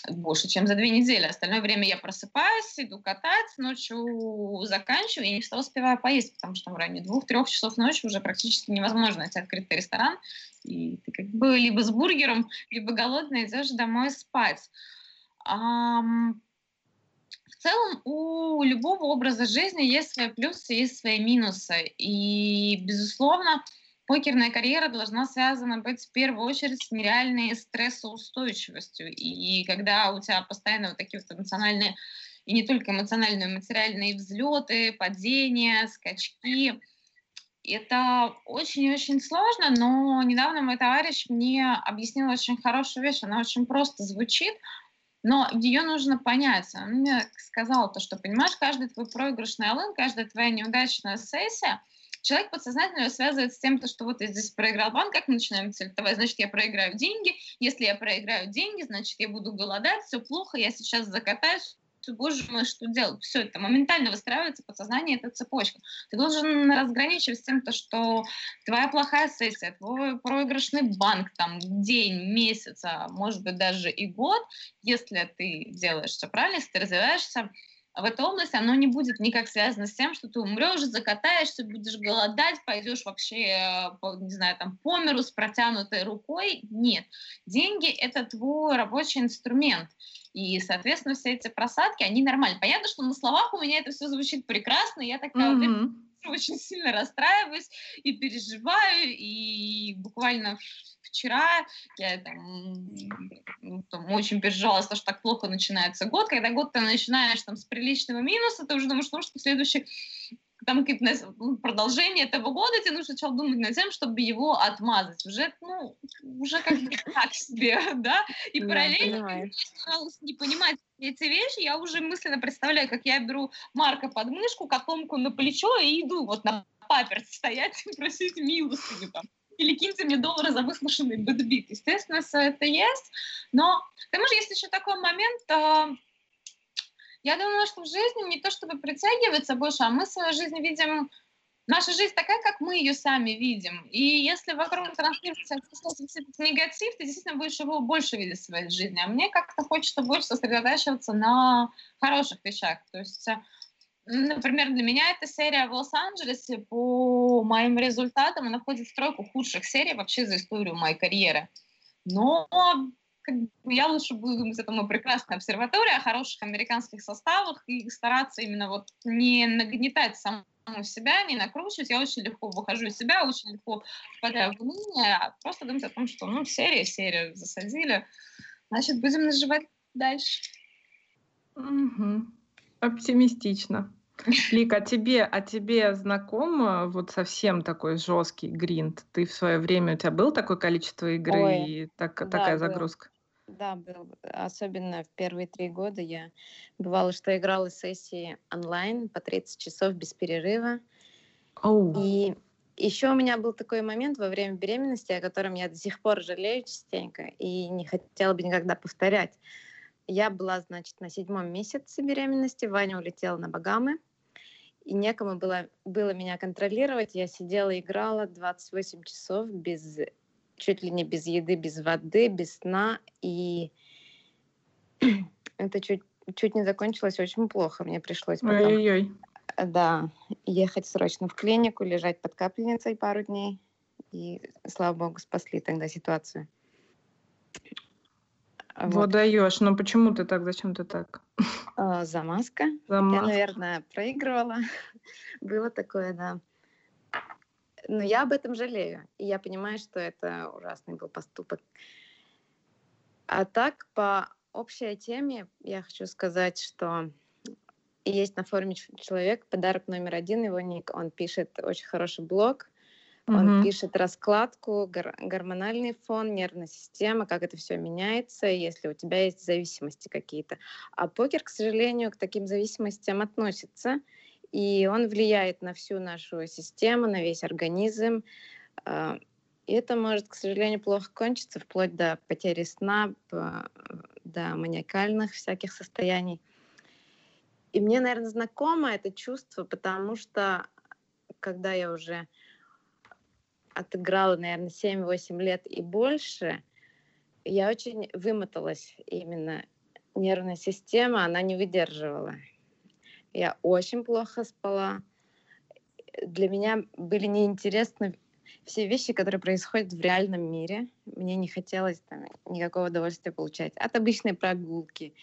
больше, чем за две недели. Остальное время я просыпаюсь, иду катать, ночью заканчиваю и не всегда успеваю поесть, потому что в районе двух-трех часов ночи уже практически невозможно найти открытый ресторан, и ты как бы либо с бургером, либо голодный идешь домой спать. А, в В целом у любого образа жизни есть свои плюсы, есть свои минусы. И, безусловно, покерная карьера должна связана быть в первую очередь с нереальной стрессоустойчивостью. И когда у тебя постоянно вот такие вот эмоциональные, и не только эмоциональные, но и материальные взлеты, падения, скачки, это очень-очень сложно, но недавно мой товарищ мне объяснил очень хорошую вещь, она очень просто звучит, но ее нужно понять. Он мне сказал то, что, понимаешь, каждый твой проигрышный алын, каждая твоя неудачная сессия, человек подсознательно связывает с тем, что вот я здесь проиграл банк, как мы начинаем сельтовать, значит, я проиграю деньги, если я проиграю деньги, значит, я буду голодать, все плохо, я сейчас закатаюсь, боже мой, что делать? Все это моментально выстраивается подсознание, эта цепочка. Ты должен разграничивать с тем, то, что твоя плохая сессия, твой проигрышный банк, там, день, месяц, а может быть даже и год, если ты делаешь все правильно, если ты развиваешься, в этой области оно не будет никак связано с тем, что ты умрешь, закатаешься, будешь голодать, пойдешь вообще, э, не знаю, там, по миру с протянутой рукой. Нет. Деньги — это твой рабочий инструмент. И, соответственно, все эти просадки, они нормальны. Понятно, что на словах у меня это все звучит прекрасно, я такая mm-hmm. очень сильно расстраиваюсь и переживаю, и буквально вчера я там, там очень переживала, что так плохо начинается год. Когда год ты начинаешь там с приличного минуса, ты уже думаешь, ну, что следующий там какие-то ну, продолжение этого года, тебе нужно сначала думать над тем, чтобы его отмазать. Уже, ну, уже как так себе, да? И параллельно старалась не понимать эти вещи, я уже мысленно представляю, как я беру Марка под мышку, котомку на плечо и иду вот на паперт стоять и просить милостыню там или киньте мне доллары за выслушанный бэтбит. Естественно, это есть, но к тому же есть еще такой момент, а, я думаю, что в жизни не то чтобы притягивается больше, а мы свою жизнь видим Наша жизнь такая, как мы ее сами видим. И если вокруг транслируется негатив, ты действительно будешь его больше видеть в своей жизни. А мне как-то хочется больше сосредотачиваться на хороших вещах. То есть Например, для меня эта серия в Лос-Анджелесе по моим результатам, она входит в тройку худших серий вообще за историю моей карьеры. Но как бы, я лучше буду думать о том, прекрасная обсерватория, о хороших американских составах и стараться именно вот не нагнетать саму себя, не накручивать. Я очень легко выхожу из себя, очень легко впадаю в уныние, а просто думать о том, что ну, серия, серия засадили, значит, будем наживать дальше. Угу. Оптимистично. Лика, а тебе, а тебе знаком вот совсем такой жесткий гринд? Ты в свое время, у тебя было такое количество игры Ой, и так, да, такая был. загрузка? Да, был. Особенно в первые три года я бывало, что играла сессии онлайн по 30 часов без перерыва. Oh. И еще у меня был такой момент во время беременности, о котором я до сих пор жалею частенько и не хотела бы никогда повторять. Я была, значит, на седьмом месяце беременности, Ваня улетела на Багамы, и некому было, было меня контролировать. Я сидела, играла 28 часов без, чуть ли не без еды, без воды, без сна, и это чуть, чуть не закончилось очень плохо. Мне пришлось потом, Ой-ой-ой. да, ехать срочно в клинику, лежать под капельницей пару дней. И, слава богу, спасли тогда ситуацию. Вот, вот даешь. Но почему ты так? Зачем ты так? А, замазка. замазка. Я, наверное, проигрывала. Было такое, да. Но я об этом жалею. И я понимаю, что это ужасный был поступок. А так, по общей теме, я хочу сказать, что есть на форуме человек, подарок номер один, его ник, он пишет очень хороший блог, он пишет раскладку, гор- гормональный фон, нервная система, как это все меняется, если у тебя есть зависимости какие-то. А покер, к сожалению, к таким зависимостям относится, и он влияет на всю нашу систему, на весь организм. А, и это может, к сожалению, плохо кончиться, вплоть до потери сна, до маниакальных всяких состояний. И мне, наверное, знакомо это чувство, потому что когда я уже отыграла, наверное, 7-8 лет и больше, я очень вымоталась именно. Нервная система, она не выдерживала. Я очень плохо спала. Для меня были неинтересны все вещи, которые происходят в реальном мире. Мне не хотелось там, никакого удовольствия получать от обычной прогулки,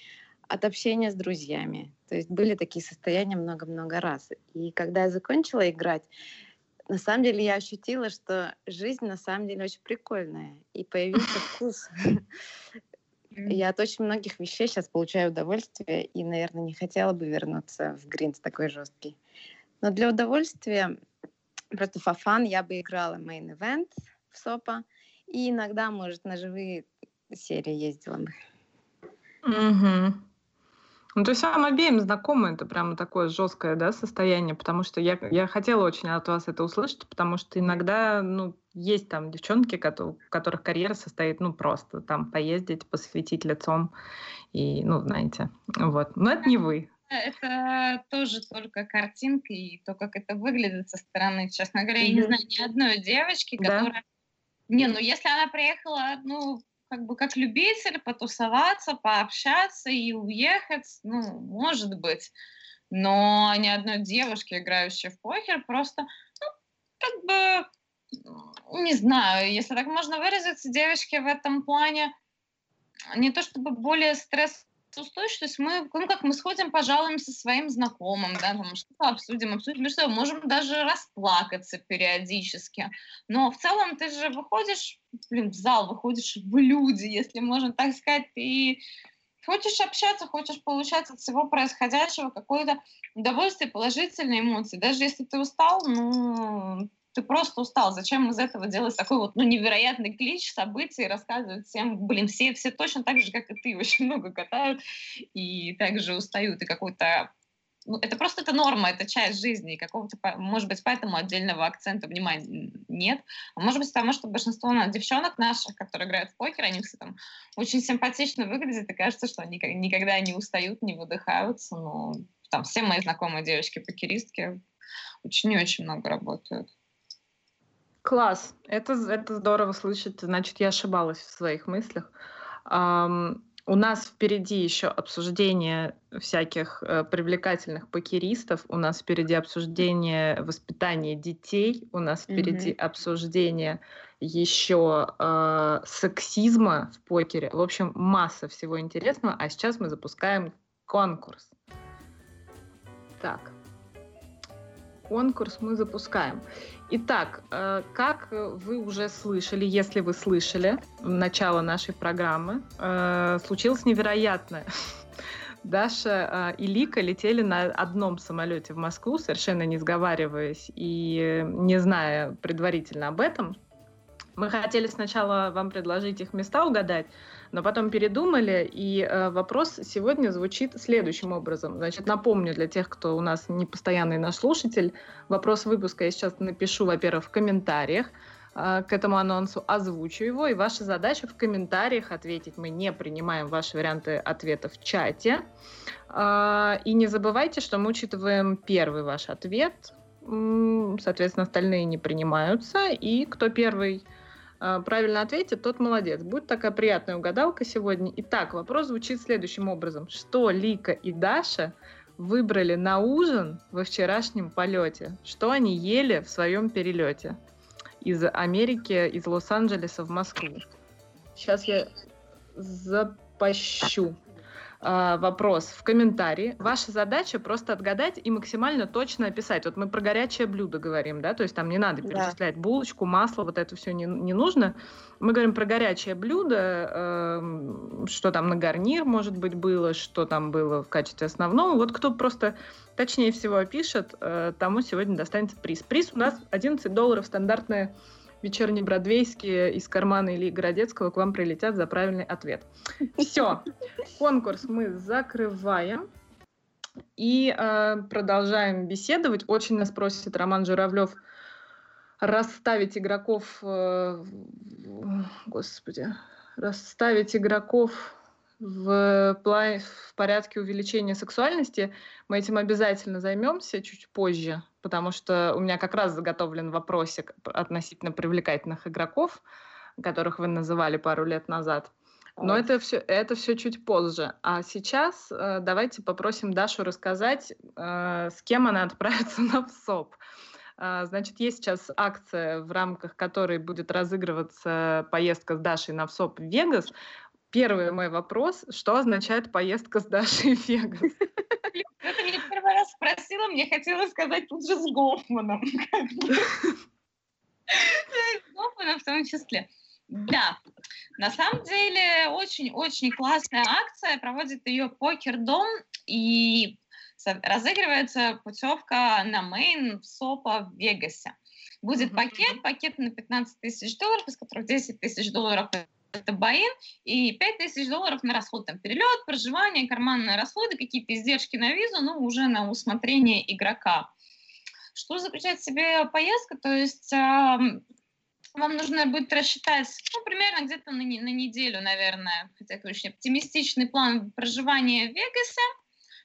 от общения с друзьями. То есть были такие состояния много-много раз. И когда я закончила играть, на самом деле я ощутила, что жизнь на самом деле очень прикольная. И появился вкус. Я от очень многих вещей сейчас получаю удовольствие и, наверное, не хотела бы вернуться в гринт такой жесткий. Но для удовольствия, просто fun, я бы играла main event в СОПа и иногда, может, на живые серии ездила бы. Угу. Ну, то есть вам обеим знакомо это прямо такое жесткое да, состояние, потому что я, я хотела очень от вас это услышать, потому что иногда, ну, есть там девчонки, у которых карьера состоит, ну, просто там поездить, посветить лицом, и, ну, знаете, вот. Но это не вы. Это тоже только картинка и то, как это выглядит со стороны. Честно говоря, я не знаю ни одной девочки, которая... Да? Не, ну если она приехала, ну, как бы как любитель потусоваться, пообщаться и уехать, ну, может быть. Но ни одной девушки, играющей в покер, просто, ну, как бы, не знаю, если так можно выразиться, девочки в этом плане не то чтобы более стресс устойчивость, то есть мы, ну как, мы сходим, пожалуемся своим знакомым, да, там что-то обсудим, обсудим, что можем даже расплакаться периодически. Но в целом ты же выходишь, блин, в зал, выходишь в люди, если можно так сказать, и хочешь общаться, хочешь получать от всего происходящего какое-то удовольствие, положительные эмоции. Даже если ты устал, ну, ты просто устал. Зачем из этого делать такой вот ну, невероятный клич событий, рассказывать всем, блин, все, все точно так же, как и ты, очень много катают и также устают, и какой-то ну, это просто это норма, это часть жизни, и какого-то, может быть, поэтому отдельного акцента внимания нет. А может быть, потому что большинство ну, девчонок наших, которые играют в покер, они все там очень симпатично выглядят, и кажется, что они никогда не устают, не выдыхаются, но там все мои знакомые девочки-покеристки очень-очень много работают. Класс, это, это здорово слышать. Значит, я ошибалась в своих мыслях. Um, у нас впереди еще обсуждение всяких э, привлекательных покеристов, у нас впереди обсуждение воспитания детей, у нас впереди mm-hmm. обсуждение еще э, сексизма в покере. В общем, масса всего интересного. А сейчас мы запускаем конкурс. Так, конкурс мы запускаем. Итак, э, как вы уже слышали, если вы слышали начало нашей программы, э, случилось невероятное. Даша э, и Лика летели на одном самолете в Москву, совершенно не сговариваясь и не зная предварительно об этом. Мы хотели сначала вам предложить их места угадать, но потом передумали, и э, вопрос сегодня звучит следующим образом. Значит, напомню для тех, кто у нас не постоянный наш слушатель, вопрос выпуска я сейчас напишу, во-первых, в комментариях э, к этому анонсу, озвучу его, и ваша задача в комментариях ответить. Мы не принимаем ваши варианты ответа в чате. Э, и не забывайте, что мы учитываем первый ваш ответ, соответственно, остальные не принимаются, и кто первый правильно ответит, тот молодец. Будет такая приятная угадалка сегодня. Итак, вопрос звучит следующим образом. Что Лика и Даша выбрали на ужин во вчерашнем полете? Что они ели в своем перелете из Америки, из Лос-Анджелеса в Москву? Сейчас я запощу. А, вопрос в комментарии. Ваша задача просто отгадать и максимально точно описать. Вот мы про горячее блюдо говорим, да, то есть там не надо перечислять да. булочку, масло, вот это все не, не нужно. Мы говорим про горячее блюдо, э, что там на гарнир, может быть, было, что там было в качестве основного. Вот кто просто точнее всего опишет, э, тому сегодня достанется приз. Приз у нас 11 долларов стандартная вечерние бродвейские из кармана или Городецкого к вам прилетят за правильный ответ. Все, конкурс мы закрываем. И э, продолжаем беседовать. Очень нас просит Роман Журавлев расставить игроков, э, господи, расставить игроков в, в порядке увеличения сексуальности. Мы этим обязательно займемся чуть позже, потому что у меня как раз заготовлен вопросик относительно привлекательных игроков, которых вы называли пару лет назад. Но это все, это все чуть позже. А сейчас э, давайте попросим Дашу рассказать, э, с кем она отправится на ВСОП. Э, значит, есть сейчас акция, в рамках которой будет разыгрываться поездка с Дашей на ВСОП в Вегас. Первый мой вопрос. Что означает поездка с Дашей в Вегас? Это мне первый раз спросила, мне хотелось сказать тут же с Гофманом. С Гофманом в том числе. Да, на самом деле очень-очень классная акция. Проводит ее Покер-дом и разыгрывается путевка на мейн в СОПа в Вегасе. Будет пакет, пакет на 15 тысяч долларов, из которых 10 тысяч долларов это Баин, и 5 тысяч долларов на расход, там, перелет, проживание, карманные расходы, какие-то издержки на визу, ну, уже на усмотрение игрока. Что заключает в себе поездка? То есть э, вам нужно будет рассчитать, ну, примерно где-то на, на неделю, наверное, хотя, очень оптимистичный план проживания в Вегасе,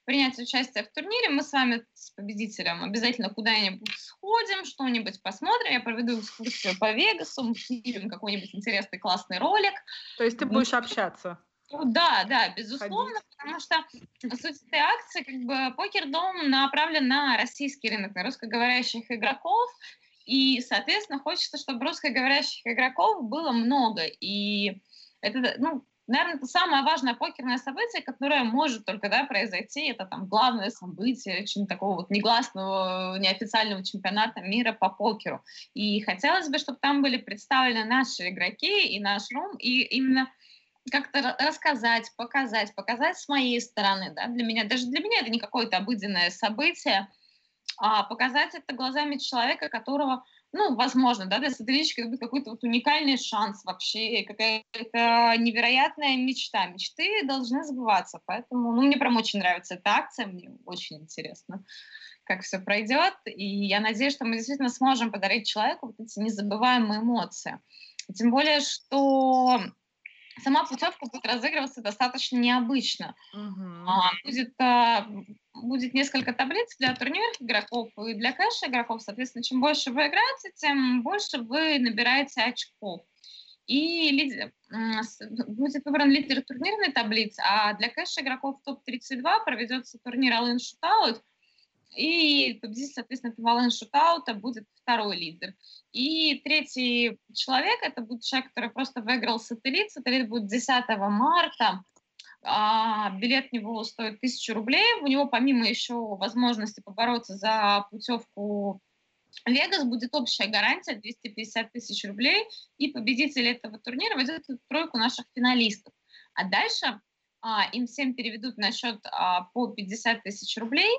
принять участие в турнире. Мы с вами, с победителем, обязательно куда-нибудь сходим, что-нибудь посмотрим. Я проведу экскурсию по Вегасу, снимем какой-нибудь интересный, классный ролик. То есть ты будешь общаться? Ну да, да, безусловно, Ходить. потому что суть этой акции, как бы, покер-дом направлен на российский рынок, на русскоговорящих игроков, и, соответственно, хочется, чтобы русскоговорящих игроков было много, и это, ну, наверное, самое важное покерное событие, которое может только да, произойти. Это там главное событие очень такого вот негласного, неофициального чемпионата мира по покеру. И хотелось бы, чтобы там были представлены наши игроки и наш рум, и именно как-то рассказать, показать, показать с моей стороны, да, для меня, даже для меня это не какое-то обыденное событие, а показать это глазами человека, которого ну, возможно, да, для сателлитчика это будет какой-то вот уникальный шанс вообще, какая-то невероятная мечта. Мечты должны сбываться, поэтому, ну, мне прям очень нравится эта акция, мне очень интересно, как все пройдет, и я надеюсь, что мы действительно сможем подарить человеку вот эти незабываемые эмоции. Тем более, что сама путевка будет разыгрываться достаточно необычно. Uh-huh. А, будет, а, будет несколько таблиц для турнирных игроков и для кэш игроков. Соответственно, чем больше вы играете, тем больше вы набираете очков. И лидер, будет выбран лидер турнирной таблицы, а для кэш игроков топ-32 проведется турнир All-In Shootout, и победитель, соответственно, этого Shootout будет второй лидер. И третий человек, это будет человек, который просто выиграл сателлит. Сателлит будет 10 марта. А, билет у него стоит 1000 рублей. У него помимо еще возможности побороться за путевку Вегас будет общая гарантия 250 тысяч рублей, и победитель этого турнира войдет в тройку наших финалистов. А дальше а, им всем переведут на счет а, по 50 тысяч рублей.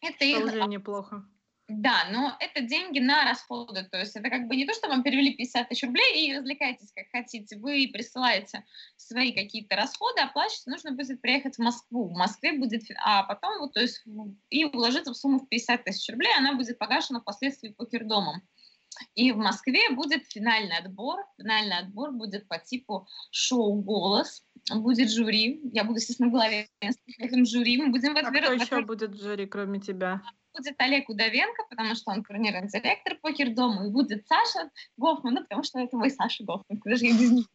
Это их, уже неплохо. Да, но это деньги на расходы. То есть это как бы не то, что вам перевели 50 тысяч рублей и развлекайтесь как хотите. Вы присылаете свои какие-то расходы, оплачивать, нужно будет приехать в Москву. В Москве будет, а потом вот, то есть, и уложиться в сумму в 50 тысяч рублей, она будет погашена впоследствии покердомом. И в Москве будет финальный отбор. Финальный отбор будет по типу шоу «Голос». Будет жюри. Я буду, естественно, в главе с этим жюри. Мы будем... А кто еще будет в жюри, кроме тебя? будет Олег Удовенко, потому что он турнирный директор покер-дома, и будет Саша Гофман, ну, потому что это мой Саша Гофман, куда же я без него.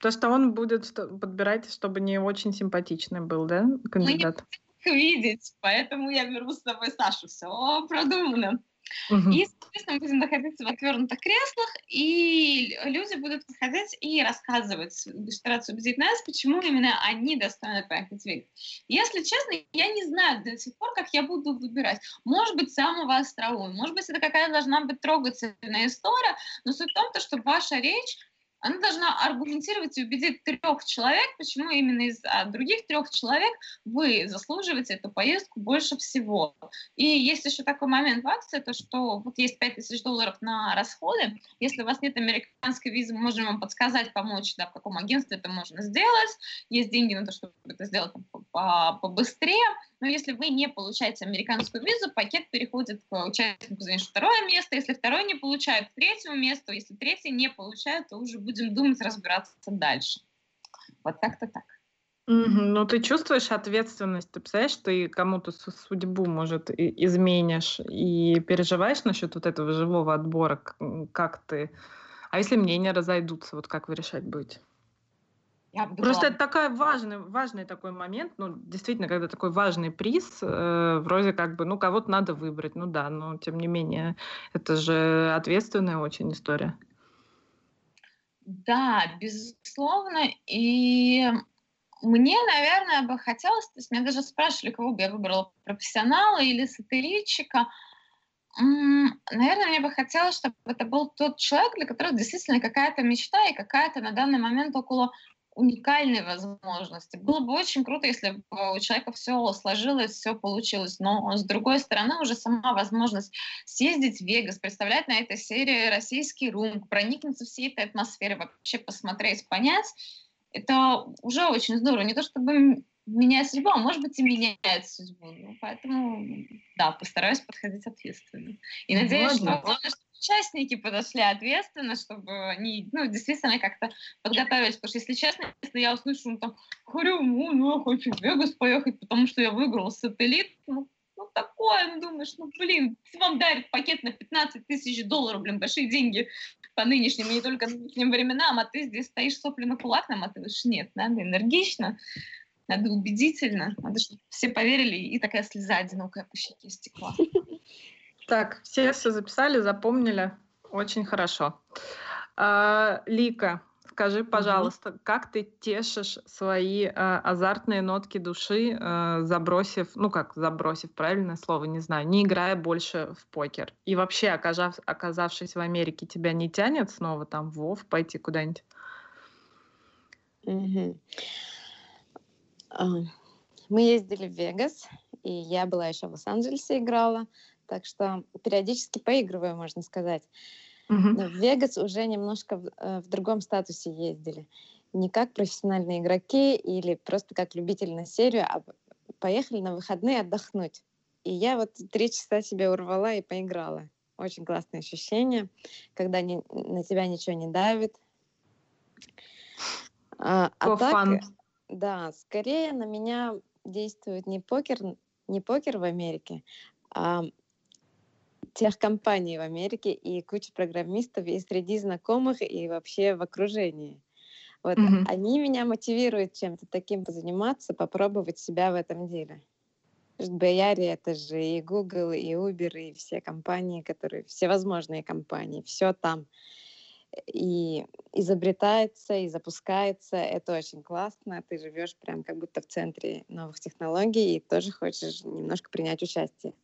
То, что он будет подбирать, чтобы не очень симпатичный был, да, кандидат? Мы не видеть, поэтому я беру с собой Сашу. Все продумано. Угу. И, соответственно, мы будем находиться в отвернутых креслах, и люди будут подходить и рассказывать, стараться убедить нас, почему именно они достойны в Вегас. Если честно, я не знаю до сих пор, как я буду выбирать. Может быть, самого остроумного, может быть, это какая-то должна быть трогательная история, но суть в том, что ваша речь она должна аргументировать и убедить трех человек, почему именно из а, других трех человек вы заслуживаете эту поездку больше всего. И есть еще такой момент в акции, то что вот есть 5000 долларов на расходы, если у вас нет американской визы, мы можем вам подсказать, помочь, да, в каком агентстве это можно сделать, есть деньги на то, чтобы это сделать побыстрее, но если вы не получаете американскую визу, пакет переходит к участнику, значит, второе место, если второй не получает, к третьему месту, если третий не получает, то уже будем думать, разбираться дальше. Вот как-то так. Ну, ты чувствуешь ответственность, ты представляешь, ты кому-то судьбу, может, изменишь, и переживаешь насчет вот этого живого отбора, как ты... А если мнения разойдутся, вот как вы решать будете? Я Просто это такой важный, важный такой момент, ну, действительно, когда такой важный приз, э, вроде как бы, ну, кого-то надо выбрать, ну да, но тем не менее, это же ответственная очень история. Да, безусловно. И мне, наверное, бы хотелось, то есть меня даже спрашивали, кого бы я выбрала, профессионала или сатиритчика. Наверное, мне бы хотелось, чтобы это был тот человек, для которого действительно какая-то мечта и какая-то на данный момент около уникальной возможности. Было бы очень круто, если бы у человека все сложилось, все получилось. Но с другой стороны, уже сама возможность съездить в Вегас, представлять на этой серии российский рум, проникнуться всей этой атмосферой, вообще посмотреть, понять, это уже очень здорово. Не то чтобы меняет судьбу, а может быть и меняет судьбу. Ну, поэтому, да, постараюсь подходить ответственно. И надеюсь, главное, что участники подошли ответственно, чтобы они, ну, действительно как-то подготовились. Потому что, если честно, если я услышу, ну, там, говорю, ну, ну, я хочу в Вегас поехать, потому что я выиграл сателлит, ну, ну, такое, ну, думаешь, ну, блин, вам дарят пакет на 15 тысяч долларов, блин, большие деньги по нынешним, и не только нынешним временам, а ты здесь стоишь сопли на кулак наматываешь. Нет, надо энергично, надо убедительно, надо, чтобы все поверили, и такая слеза одинокая по щеке стекла. Так, все все записали, запомнили. Очень хорошо. А, Лика, скажи, пожалуйста, угу. как ты тешишь свои а, азартные нотки души, а, забросив, ну как забросив, правильное слово, не знаю, не играя больше в покер? И вообще, оказав, оказавшись в Америке, тебя не тянет снова там в ВОВ пойти куда-нибудь? Угу. Мы ездили в Вегас, и я была еще в Лос-Анджелесе играла. Так что периодически поигрываю, можно сказать. Но в Вегас уже немножко в, э, в другом статусе ездили. Не как профессиональные игроки или просто как любитель на серию, а поехали на выходные отдохнуть. И я вот три часа себе урвала и поиграла. Очень классное ощущение, когда не, на тебя ничего не давит. А, а так, да, скорее на меня действует не покер, не покер в Америке, а тех компаний в Америке и куча программистов и среди знакомых, и вообще в окружении. Вот mm-hmm. они меня мотивируют чем-то таким позаниматься, попробовать себя в этом деле. Бэяри — это же и Google, и Uber, и все компании, которые, всевозможные компании, все там. И изобретается, и запускается. Это очень классно. Ты живешь прям как будто в центре новых технологий и тоже хочешь немножко принять участие.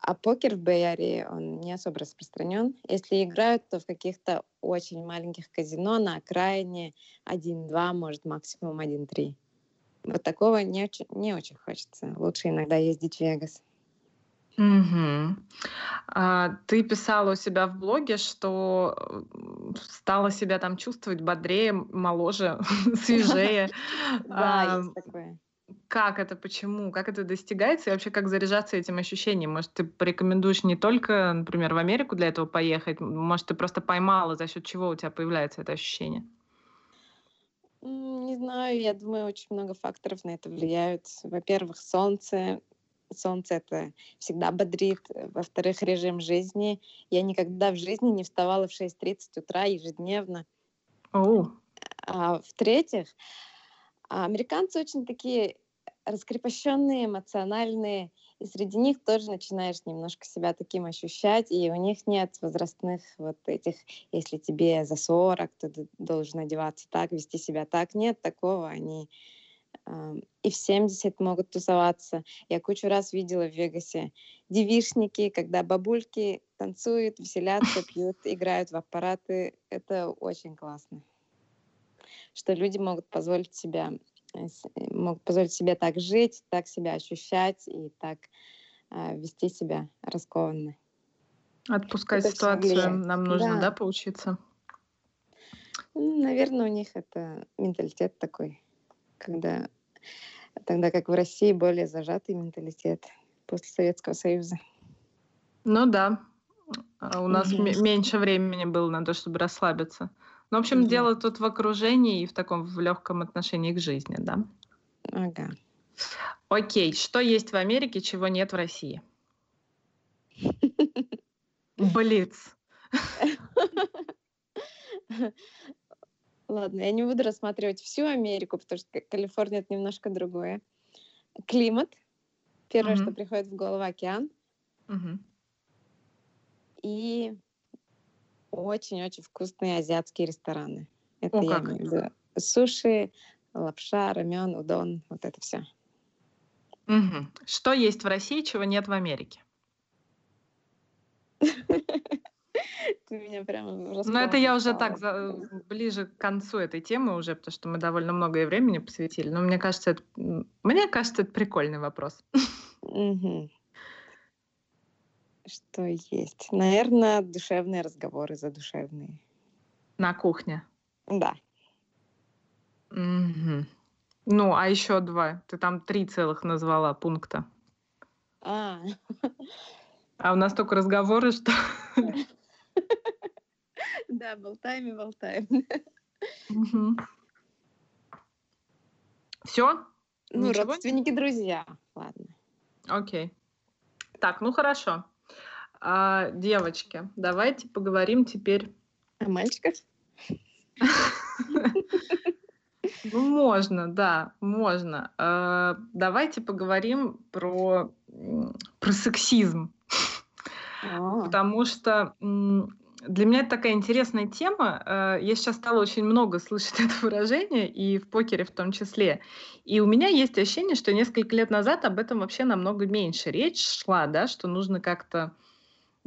А покер в Бэйаре, он не особо распространен. Если играют, то в каких-то очень маленьких казино на окраине 1-2, может, максимум 1-3. Вот такого не очень, не очень хочется. Лучше иногда ездить в Вегас. Угу. А, ты писала у себя в блоге, что стала себя там чувствовать бодрее, моложе, свежее. Да, есть такое. Как это, почему, как это достигается и вообще как заряжаться этим ощущением? Может, ты порекомендуешь не только, например, в Америку для этого поехать, может, ты просто поймала, за счет чего у тебя появляется это ощущение? Не знаю, я думаю, очень много факторов на это влияют. Во-первых, солнце. Солнце это всегда бодрит. Во-вторых, режим жизни. Я никогда в жизни не вставала в 6.30 утра ежедневно. Oh. А в-третьих, а американцы очень такие раскрепощенные, эмоциональные, и среди них тоже начинаешь немножко себя таким ощущать, и у них нет возрастных вот этих, если тебе за 40, то ты должен одеваться так, вести себя так. Нет такого, они э, и в 70 могут тусоваться. Я кучу раз видела в Вегасе девишники, когда бабульки танцуют, веселятся, пьют, играют в аппараты. Это очень классно что люди могут позволить себя э, э, могут позволить себе так жить, так себя ощущать и так э, вести себя раскованно. Отпускать это ситуацию нам нужно, да, да поучиться? Наверное, у них это менталитет такой, когда тогда как в России более зажатый менталитет после Советского Союза. Ну да, а у нас mm-hmm. меньше времени было на то, чтобы расслабиться. Ну, в общем, угу. дело тут в окружении и в таком в легком отношении к жизни, да? Ага. Окей, что есть в Америке, чего нет в России? Блиц. Ладно, я не буду рассматривать всю Америку, потому что Калифорния это немножко другое. Климат. Первое, угу. что приходит в голову, океан. Угу. И очень-очень вкусные азиатские рестораны. Это О, я как? имею в виду. Суши, лапша, рамен, удон, вот это все. Угу. Что есть в России, чего нет в Америке? Ты меня прямо Ну, это я уже так за, ближе к концу этой темы уже, потому что мы довольно много времени посвятили. Но мне кажется, это, мне кажется, это прикольный вопрос. Угу. Что есть? Наверное, душевные разговоры задушевные. На кухне? Да. Угу. Ну, а еще два. Ты там три целых назвала пункта. А. А у нас только разговоры, что... Да, болтаем и болтаем. Все? Ну, родственники, друзья. Ладно. Окей. Так, ну хорошо. А, девочки, давайте поговорим теперь... О мальчиках? Ну, можно, да, можно. А, давайте поговорим про, про сексизм. Потому что для меня это такая интересная тема. Э, я сейчас стала очень много слышать это выражение, и в покере в том числе. И у меня есть ощущение, что несколько лет назад об этом вообще намного меньше речь шла, да, что нужно как-то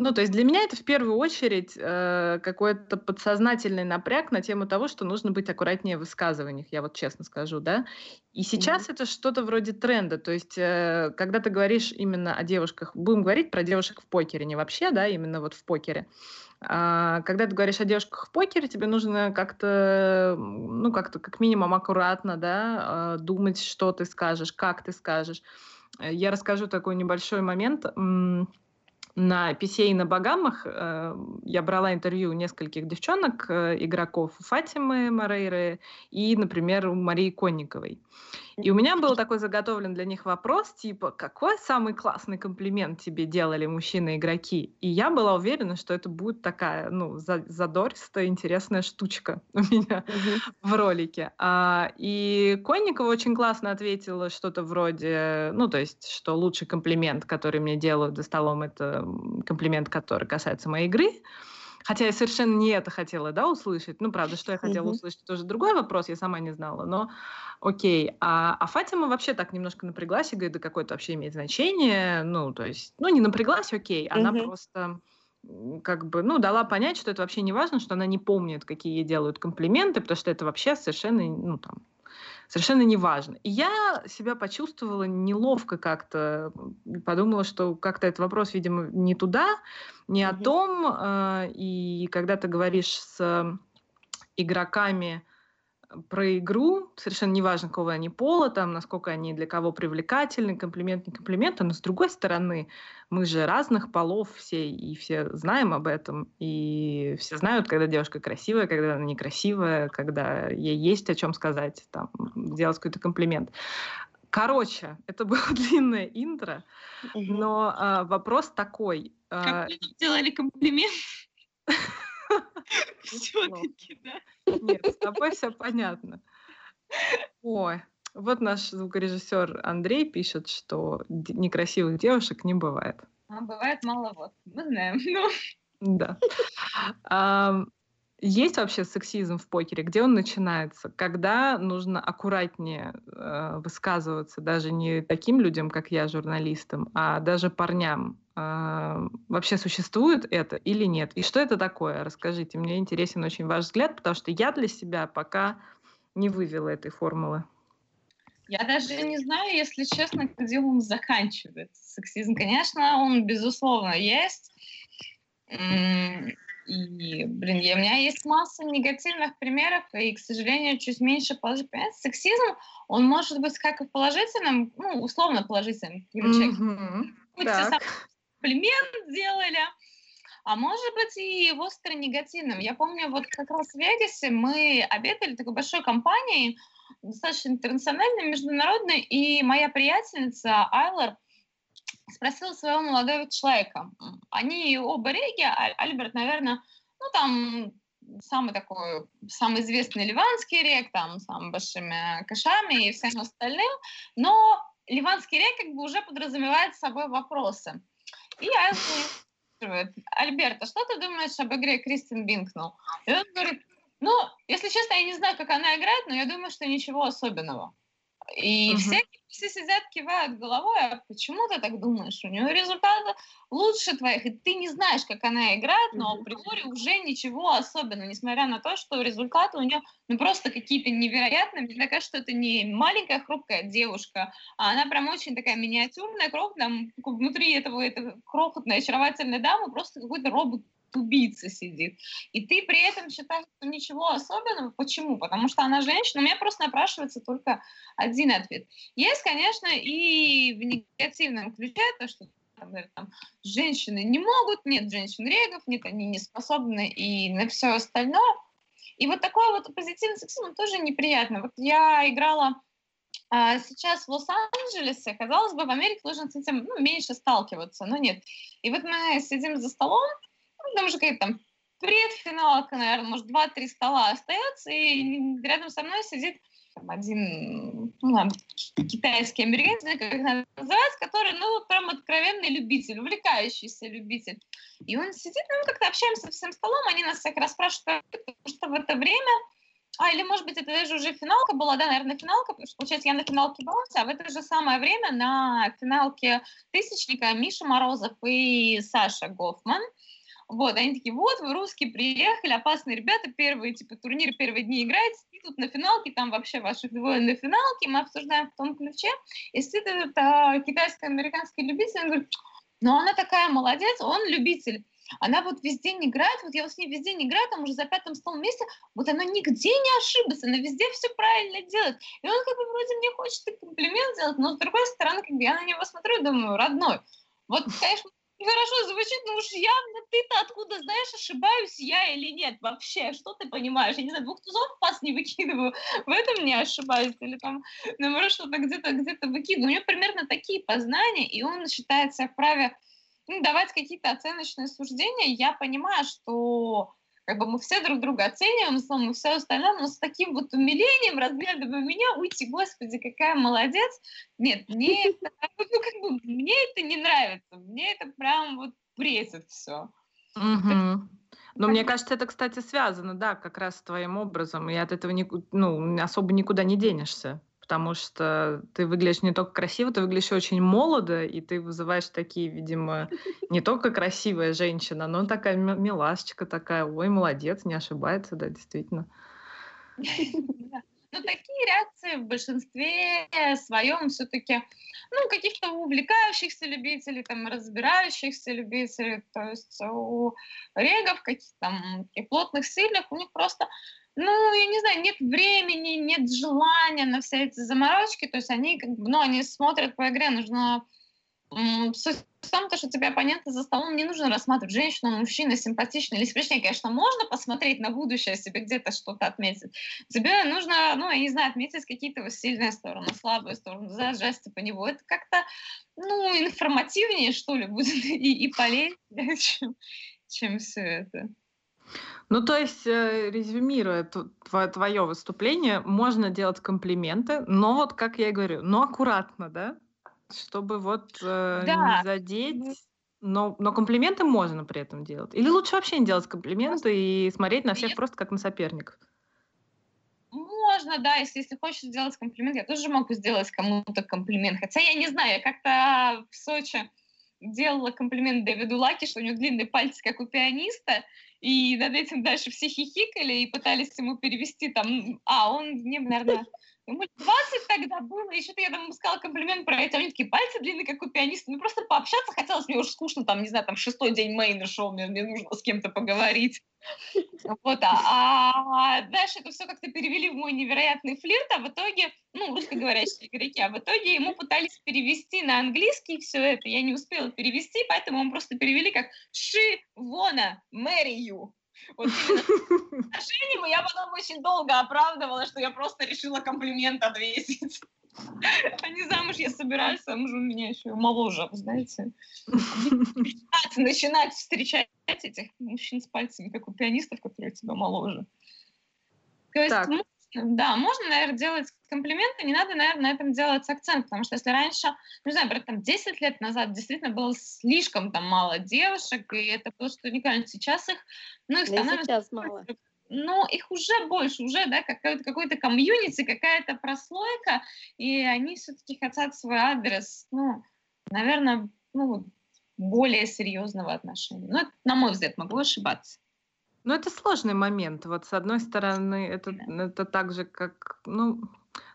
ну, то есть для меня это в первую очередь э, какой-то подсознательный напряг на тему того, что нужно быть аккуратнее в высказываниях, я вот честно скажу, да. И сейчас mm-hmm. это что-то вроде тренда, то есть э, когда ты говоришь именно о девушках, будем говорить про девушек в покере, не вообще, да, именно вот в покере. А, когда ты говоришь о девушках в покере, тебе нужно как-то, ну, как-то как минимум аккуратно, да, э, думать, что ты скажешь, как ты скажешь. Я расскажу такой небольшой момент на PCA и на Багамах э, я брала интервью у нескольких девчонок, э, игроков Фатимы Морейры и, например, у Марии Конниковой. И у меня был такой заготовлен для них вопрос, типа, какой самый классный комплимент тебе делали мужчины-игроки? И я была уверена, что это будет такая, ну, задористая, интересная штучка у меня в ролике. А, и Конникова очень классно ответила что-то вроде, ну, то есть, что лучший комплимент, который мне делают за столом, это комплимент, который касается моей игры. Хотя я совершенно не это хотела, да, услышать. Ну, правда, что я хотела mm-hmm. услышать, тоже другой вопрос, я сама не знала. Но окей. А, а Фатима вообще так немножко напряглась и говорит, да какое-то вообще имеет значение. Ну, то есть, ну, не напряглась, окей. Она mm-hmm. просто как бы, ну, дала понять, что это вообще не важно, что она не помнит, какие ей делают комплименты, потому что это вообще совершенно, ну, там, совершенно неважно. И я себя почувствовала неловко как-то, подумала, что как-то этот вопрос, видимо, не туда, не mm-hmm. о том. Э, и когда ты говоришь с игроками про игру, совершенно неважно, какого они пола, там, насколько они для кого привлекательны, комплимент, не комплимент, но с другой стороны, мы же разных полов все, и все знаем об этом, и все знают, когда девушка красивая, когда она некрасивая, когда ей есть о чем сказать, там, сделать какой-то комплимент. Короче, это было длинное интро, но а, вопрос такой. А, как сделали комплимент? Все-таки, да? Нет, с тобой все понятно. Ой, вот наш звукорежиссер Андрей пишет, что некрасивых девушек не бывает. А бывает мало вот. Мы знаем. Ну. Да. А, есть вообще сексизм в покере? Где он начинается? Когда нужно аккуратнее э, высказываться даже не таким людям, как я, журналистам, а даже парням? Э, вообще существует это или нет? И что это такое? Расскажите. Мне интересен очень ваш взгляд, потому что я для себя пока не вывела этой формулы. Я даже не знаю, если честно, где он заканчивается. Сексизм, конечно, он безусловно есть. И, блин, у меня есть масса негативных примеров, и, к сожалению, чуть меньше положительных. Сексизм, он может быть как и положительным, ну, условно положительным. Mm-hmm. Комплимент сделали, а может быть и остро негативным. Я помню, вот как раз в Вегасе мы обедали такой большой компанией, достаточно интернациональной, международной, и моя приятельница Айлер – спросила своего молодого человека. Они оба реги, а Альберт, наверное, ну там самый такой, самый известный ливанский рек, там, с самыми большими кашами и всем остальным, но ливанский рек как бы уже подразумевает собой вопросы. И я спрашивает, Альберта, что ты думаешь об игре Кристин Бинкнелл? И он говорит, ну, если честно, я не знаю, как она играет, но я думаю, что ничего особенного. И угу. все, все сидят, кивают головой, а почему ты так думаешь? У нее результаты лучше твоих, и ты не знаешь, как она играет, но априори уже ничего особенного, несмотря на то, что результаты у нее ну, просто какие-то невероятные. Мне кажется, что это не маленькая хрупкая девушка, а она прям очень такая миниатюрная, крохотная, внутри этого, этого крохотной очаровательной дамы просто какой-то робот убийца сидит. И ты при этом считаешь, что ничего особенного. Почему? Потому что она женщина. У меня просто напрашивается только один ответ. Есть, конечно, и в негативном ключе то, что там, женщины не могут, нет женщин-регов, нет, они не способны и на все остальное. И вот такой вот позитивный сексизм тоже неприятно. Вот я играла а, сейчас в Лос-Анджелесе, казалось бы, в Америке должен с этим ну, меньше сталкиваться, но нет. И вот мы сидим за столом, ну, там уже какая-то там предфиналка, наверное, может, два-три стола остается, и рядом со мной сидит там, один ну, там, китайский американец, как это называется, который, ну, прям откровенный любитель, увлекающийся любитель. И он сидит, ну, мы как-то общаемся со всем столом, они нас всяк раз спрашивают, потому что в это время а, или, может быть, это даже уже финалка была, да, наверное, финалка, потому что, получается, я на финалке была, а в это же самое время на финалке Тысячника Миша Морозов и Саша Гофман – вот, они такие, вот, вы русские приехали, опасные ребята, первые, типа, турнир первые дни играете, и тут на финалке, там вообще ваших двое на финалке, мы обсуждаем в том ключе, и сидит этот а, китайско-американский любитель, он говорит, ну она такая молодец, он любитель. Она вот везде не играет, вот я вот с ней везде не играю, там уже за пятым столом месте, вот она нигде не ошиблась, она везде все правильно делает. И он как бы вроде мне хочет комплимент сделать, но с другой стороны, как бы я на него смотрю и думаю, родной, вот, конечно, хорошо звучит, но уж явно ты-то откуда знаешь, ошибаюсь я или нет вообще, что ты понимаешь? Я не знаю, двух тузов пас не выкидываю, в этом не ошибаюсь, или там, наоборот, что-то где-то где-то выкидываю. У него примерно такие познания, и он считается вправе ну, давать какие-то оценочные суждения. Я понимаю, что как бы мы все друг друга оцениваем, словом, и все остальное, но с таким вот умилением разглядывая меня, уйти, господи, какая молодец. Нет, мне это, ну, как бы, мне это не нравится, мне это прям вот бретит все. Угу. Но мне кажется, это, кстати, связано, да, как раз с твоим образом, и от этого ну, особо никуда не денешься потому что ты выглядишь не только красиво, ты выглядишь очень молодо, и ты вызываешь такие, видимо, не только красивая женщина, но такая милашечка такая, ой, молодец, не ошибается, да, действительно. Ну, такие реакции в большинстве своем все-таки, ну, каких-то увлекающихся любителей, там, разбирающихся любителей, то есть у регов, каких-то там и плотных, сильных, у них просто ну, я не знаю, нет времени, нет желания на все эти заморочки, то есть они, как бы, ну, они смотрят по игре, нужно в том, что тебе оппоненты за столом не нужно рассматривать женщину, мужчину, симпатичный или смешнее. Конечно, можно посмотреть на будущее, себе где-то что-то отметить. Тебе нужно, ну, я не знаю, отметить какие-то сильные стороны, слабые стороны, за жесты по нему. Это как-то, ну, информативнее, что ли, будет и, и полезнее, чем, чем все это. Ну, то есть, э, резюмируя твое выступление, можно делать комплименты, но вот, как я и говорю, но аккуратно, да? Чтобы вот э, да. не задеть. Но, но комплименты можно при этом делать. Или лучше вообще не делать комплименты и смотреть на всех просто как на соперников? Можно, да, если, если хочешь сделать комплимент, я тоже могу сделать кому-то комплимент. Хотя я не знаю, я как-то в Сочи делала комплимент Дэвиду Лаки, что у него длинные пальцы, как у пианиста, и над этим дальше все хихикали и пытались ему перевести там, а он мне, наверное, ему 20 тогда было, и что-то я там сказала комплимент про эти, они такие пальцы длинные, как у пианиста, ну просто пообщаться хотелось, мне уже скучно, там, не знаю, там шестой день мейна шел, мне, мне нужно с кем-то поговорить. Вот, а, а дальше это все как-то перевели в мой невероятный флирт, а в итоге, ну, русскоговорящие греки, а в итоге ему пытались перевести на английский все это, я не успела перевести, поэтому мы просто перевели как «Ши вона мэрию». Вот отношениям, я потом очень долго оправдывала, что я просто решила комплимент ответить. А не замуж я собираюсь, замуж у меня еще моложе, знаете. Начинать встречать этих мужчин с пальцами, как у пианистов, которые тебя моложе. То есть, так. Да, можно, наверное, делать комплименты, не надо, наверное, на этом делать акцент, потому что если раньше, не знаю, например, там 10 лет назад действительно было слишком там мало девушек, и это было что уникально, сейчас их, ну, их становится... сейчас мало. Но их уже больше, уже, да, какой-то какой комьюнити, какая-то прослойка, и они все-таки хотят свой адрес, ну, наверное, ну, более серьезного отношения. Ну, это, на мой взгляд, могу ошибаться. Ну, это сложный момент. Вот с одной стороны, это, это так же, как, ну,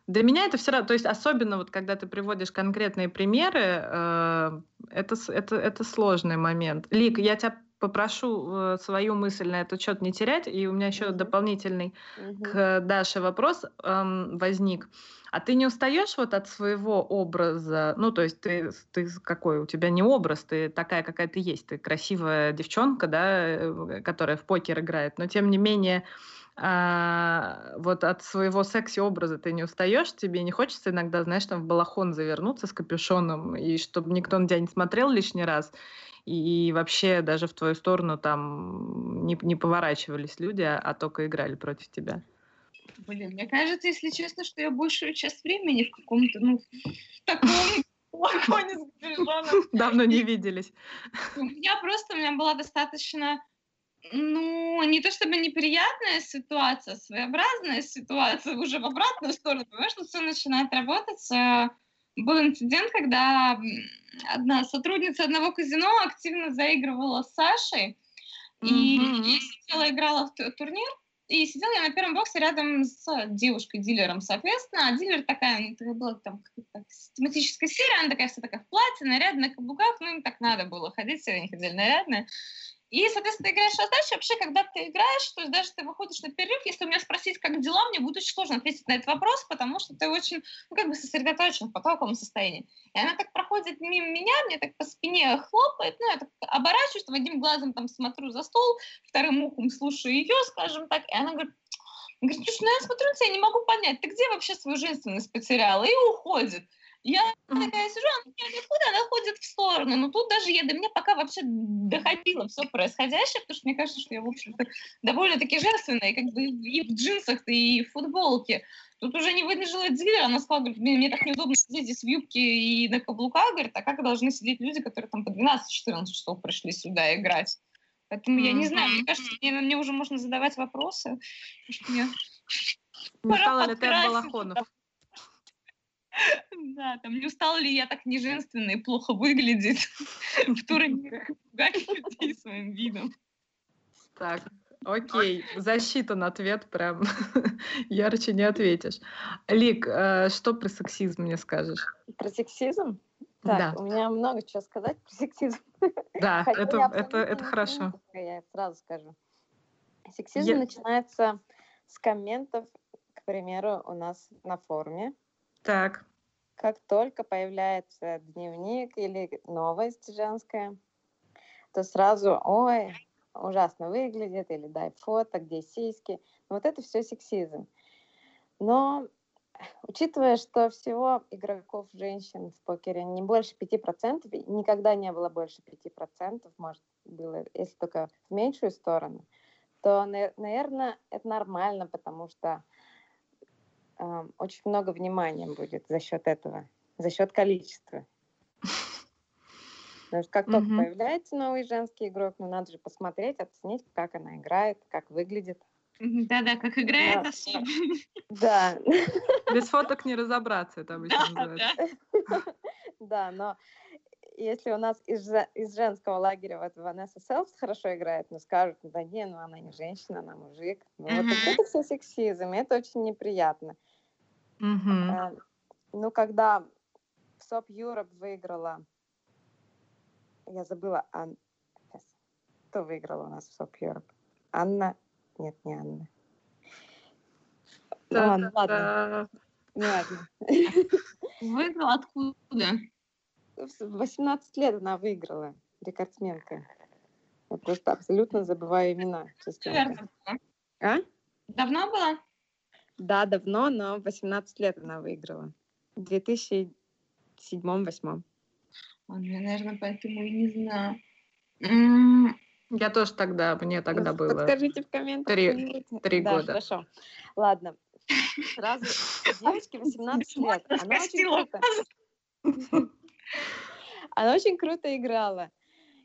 для меня это все равно, то есть особенно вот когда ты приводишь конкретные примеры, э, это, это, это сложный момент. Лик, я тебя попрошу э, свою мысль на этот счет не терять, и у меня еще дополнительный mm-hmm. к Даше вопрос э, возник. А ты не устаешь вот от своего образа? Ну, то есть ты, ты какой? У тебя не образ, ты такая, какая ты есть. Ты красивая девчонка, да, э, которая в покер играет, но тем не менее а, вот от своего секси-образа ты не устаешь, тебе не хочется иногда, знаешь, там в балахон завернуться с капюшоном, и чтобы никто на тебя не смотрел лишний раз, и вообще даже в твою сторону там не, не поворачивались люди, а, а только играли против тебя. Блин, мне кажется, если честно, что я большую часть времени в каком-то, ну, таком балконе с капюшоном. Давно не виделись. У меня просто, у меня была достаточно ну, не то чтобы неприятная ситуация, а своеобразная ситуация уже в обратную сторону, понимаешь, что все начинает работать. Был инцидент, когда одна сотрудница одного казино активно заигрывала с Сашей, mm-hmm. и я сидела, играла в турнир, и сидела я на первом боксе рядом с девушкой-дилером, соответственно, а дилер такая, ну, была там какая-то тематическая серия, она такая вся такая в платье, нарядная, на каблуках, ну, им так надо было ходить, все они ходили нарядные. И, соответственно, ты играешь раздачу. Вообще, когда ты играешь, то есть даже ты выходишь на перерыв, если у меня спросить, как дела, мне будет очень сложно ответить на этот вопрос, потому что ты очень, ну, как бы сосредоточен в потоковом состоянии. И она так проходит мимо меня, мне так по спине хлопает, ну, я так оборачиваюсь, там, одним глазом там смотрю за стол, вторым ухом слушаю ее, скажем так, и она говорит, говорит, ну я смотрю на тебя, не могу понять, ты где вообще свою женственность потеряла? И уходит. Я такая сижу, она откуда она ходит в сторону. Но тут даже я до меня пока вообще доходило все происходящее, потому что мне кажется, что я, в общем-то, довольно-таки женственная, как бы и в джинсах, и в футболке. Тут уже не выдержала дилер, она сказала, говорит, мне, мне так неудобно сидеть здесь в юбке и на каблуках, говорит, а как должны сидеть люди, которые там по 12-14 часов пришли сюда играть? Поэтому mm-hmm. я не знаю, мне кажется, мне, мне уже можно задавать вопросы. Мне... Не стала ли ты от балахонов? Да, там не устала ли я так неженственно и плохо выглядеть в турнире, пугать людей своим видом. Так, окей, засчитан ответ, прям ярче не ответишь. Лик, э, что про сексизм мне скажешь? Про сексизм? Так, да. у меня много чего сказать про сексизм. Да, это, это, это хорошо. Я сразу скажу. Сексизм я... начинается с комментов, к примеру, у нас на форуме. Так. Как только появляется дневник или новость женская, то сразу, ой, ужасно выглядит, или дай фото, где сиськи. Вот это все сексизм. Но учитывая, что всего игроков женщин в покере не больше 5%, никогда не было больше 5%, может, было, если только в меньшую сторону, то, наверное, это нормально, потому что очень много внимания будет за счет этого, за счет количества. Потому что как только mm-hmm. появляется новый женский игрок, ну надо же посмотреть, оценить, как она играет, как выглядит. Да-да, как играет да. особенно. Да. Без фоток не разобраться, это обычно называется. Да, но если у нас из, из женского лагеря вот Ванесса Селфс хорошо играет, но скажут, да не, ну она не женщина, она мужик. Ну, вот это все сексизм, и это очень неприятно. Mm-hmm. Ну, когда в СОП Юроп выиграла, я забыла, Ан... кто выиграла у нас в СОП Юроп? Анна? Нет, не Анна. Ну, ладно, ладно. Важно. Выиграла откуда? 18 лет она выиграла, рекордсменка. Я просто абсолютно забываю имена. А? Давно было? Да, давно, но 18 лет она выиграла. В 2007-2008. Я, наверное, поэтому и не знаю. Я тоже тогда, мне тогда было. Подскажите в комментариях. Три, три да, года. Хорошо. Ладно. сразу девочке 18 лет. Она очень круто. Она очень круто играла,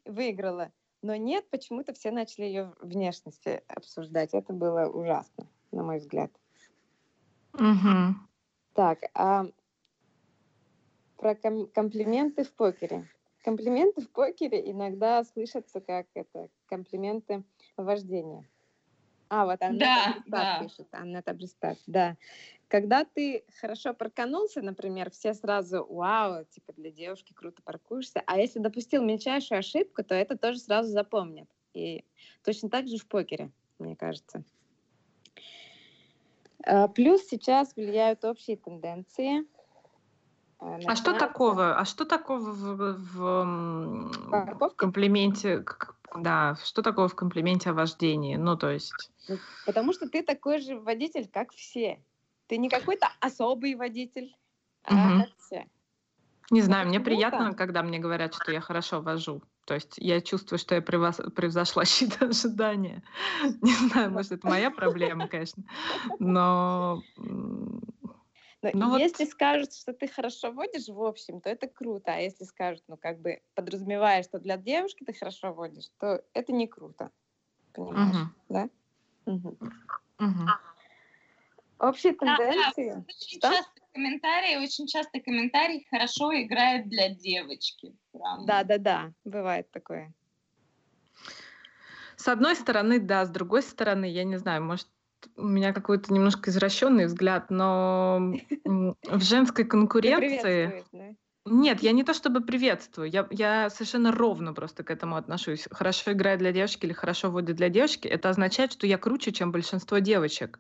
выиграла. Но нет, почему-то все начали ее внешности обсуждать. Это было ужасно, на мой взгляд. Угу. Так, а про ком- комплименты в покере. Комплименты в покере иногда слышатся как это комплименты вождения. А, вот Аннета Да, да. пишет. Аннета Бристат, да. Когда ты хорошо проканулся, например, все сразу, вау, типа для девушки круто паркуешься. А если допустил мельчайшую ошибку, то это тоже сразу запомнят. И точно так же в покере, мне кажется. А, Плюс сейчас влияют общие тенденции. А что такого? А что такого в, в, в комплименте? Да, что такого в комплименте о вождении? Ну, то есть... Ну, Потому что ты такой же водитель, как все. Ты не какой-то особый водитель, а как все. Не знаю, Это мне приятно, когда мне говорят, что я хорошо вожу. То есть я чувствую, что я превзошла чьи-то ожидания. Не знаю, может, это моя проблема, конечно. Но Но Ну вот- если скажут, что ты хорошо водишь, в общем, то это круто. А если скажут, ну, как бы подразумевая, что для девушки ты хорошо водишь, то это не круто. Понимаешь, мгм, да? Мгм. мгм. Общие Да, да, тенденции. Очень Что? часто комментарии, очень часто комментарий хорошо играет для девочки. Да, да, да, бывает такое. С одной стороны, да, с другой стороны, я не знаю, может, у меня какой-то немножко извращенный взгляд, но в женской конкуренции... Нет, я не то чтобы приветствую, я, я совершенно ровно просто к этому отношусь. Хорошо играет для девочки или хорошо водит для девочки, это означает, что я круче, чем большинство девочек.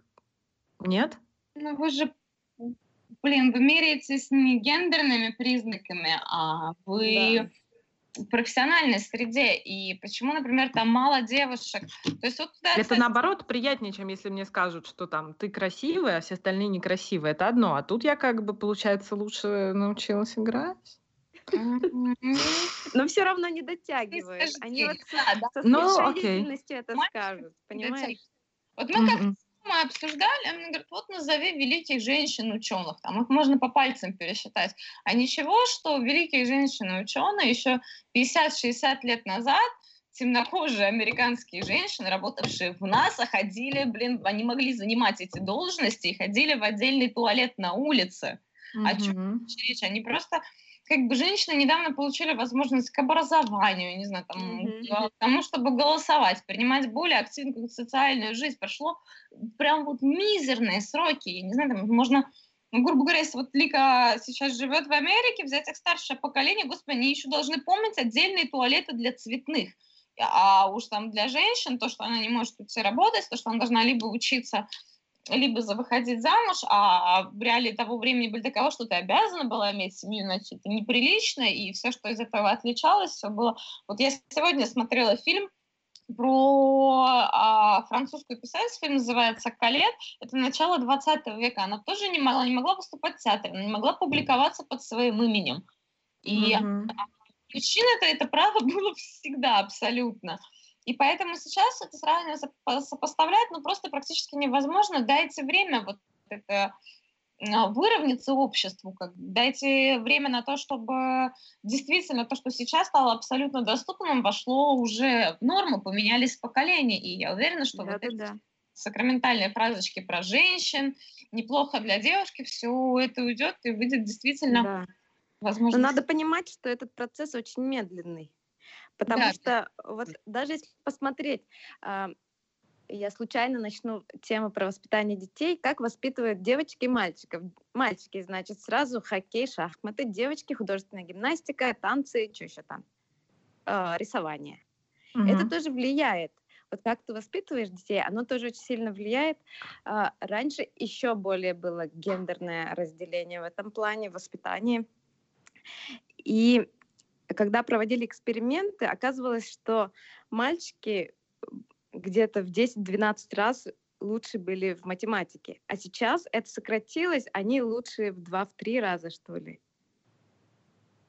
Нет? Ну вы же, блин, вы меряетесь не гендерными признаками, а вы в профессиональной среде. И почему, например, там мало девушек? То есть вот туда, Это кстати, наоборот приятнее, чем если мне скажут, что там ты красивая, а все остальные некрасивые. Это одно. А тут я как бы, получается, лучше научилась играть. Но все равно не дотягивают. Они вот со, да, да, со Ну, своей окей. деятельностью это скажут, понимаешь? Вот мы как. Мы обсуждали, она говорит, вот назови великих женщин-ученых, там их можно по пальцам пересчитать. А ничего, что великие женщины-ученые еще 50-60 лет назад темнокожие американские женщины, работавшие в НАСА, ходили, блин, они могли занимать эти должности и ходили в отдельный туалет на улице. О чём Мгм. речь? Они просто как бы женщины недавно получили возможность к образованию, не знаю, там, Мгм. к тому, чтобы голосовать, принимать более активную социальную жизнь. Прошло прям вот мизерные сроки. Я не знаю, там можно, ну, грубо говоря, если вот Лика сейчас живет в Америке, взять их старшее поколение, господи, они еще должны помнить отдельные туалеты для цветных. А уж там для женщин, то, что она не может уйти работать, то, что она должна либо учиться, либо за выходить замуж, а в реалии того времени были таково, что ты обязана была иметь семью, иначе это неприлично, и все, что из этого отличалось, все было... Вот я сегодня смотрела фильм про а, французскую писательницу, фильм называется «Калет», это начало 20 века, она тоже не могла, не могла выступать в театре, она не могла публиковаться под своим именем. И Мгм. мужчин-то это право было всегда абсолютно. И поэтому сейчас это сравнивать, сопо- сопоставлять, ну, просто практически невозможно. Дайте время вот это а, выровняться обществу, как, дайте время на то, чтобы действительно то, что сейчас стало абсолютно доступным, вошло уже в норму, поменялись поколения. И я уверена, что вот эти Да-да-да. сакраментальные фразочки про женщин, неплохо для девушки, все это уйдет и выйдет действительно Да. возможно. Но надо понимать, что этот процесс очень медленный. Потому Да. что вот даже если посмотреть, а, я случайно начну тему про воспитание детей, как воспитывают девочек и мальчиков. Мальчики, значит, сразу хоккей, шахматы, девочки, художественная гимнастика, танцы, что еще там, А, рисование. Это Мгм. тоже влияет. Вот как ты воспитываешь детей, оно тоже очень сильно влияет. А, Раньше еще более было гендерное разделение в этом плане, в воспитании. И когда проводили эксперименты, оказывалось, что мальчики где-то в 10-12 раз лучше были в математике. А сейчас это сократилось, они лучше в 2-3 раза, что ли.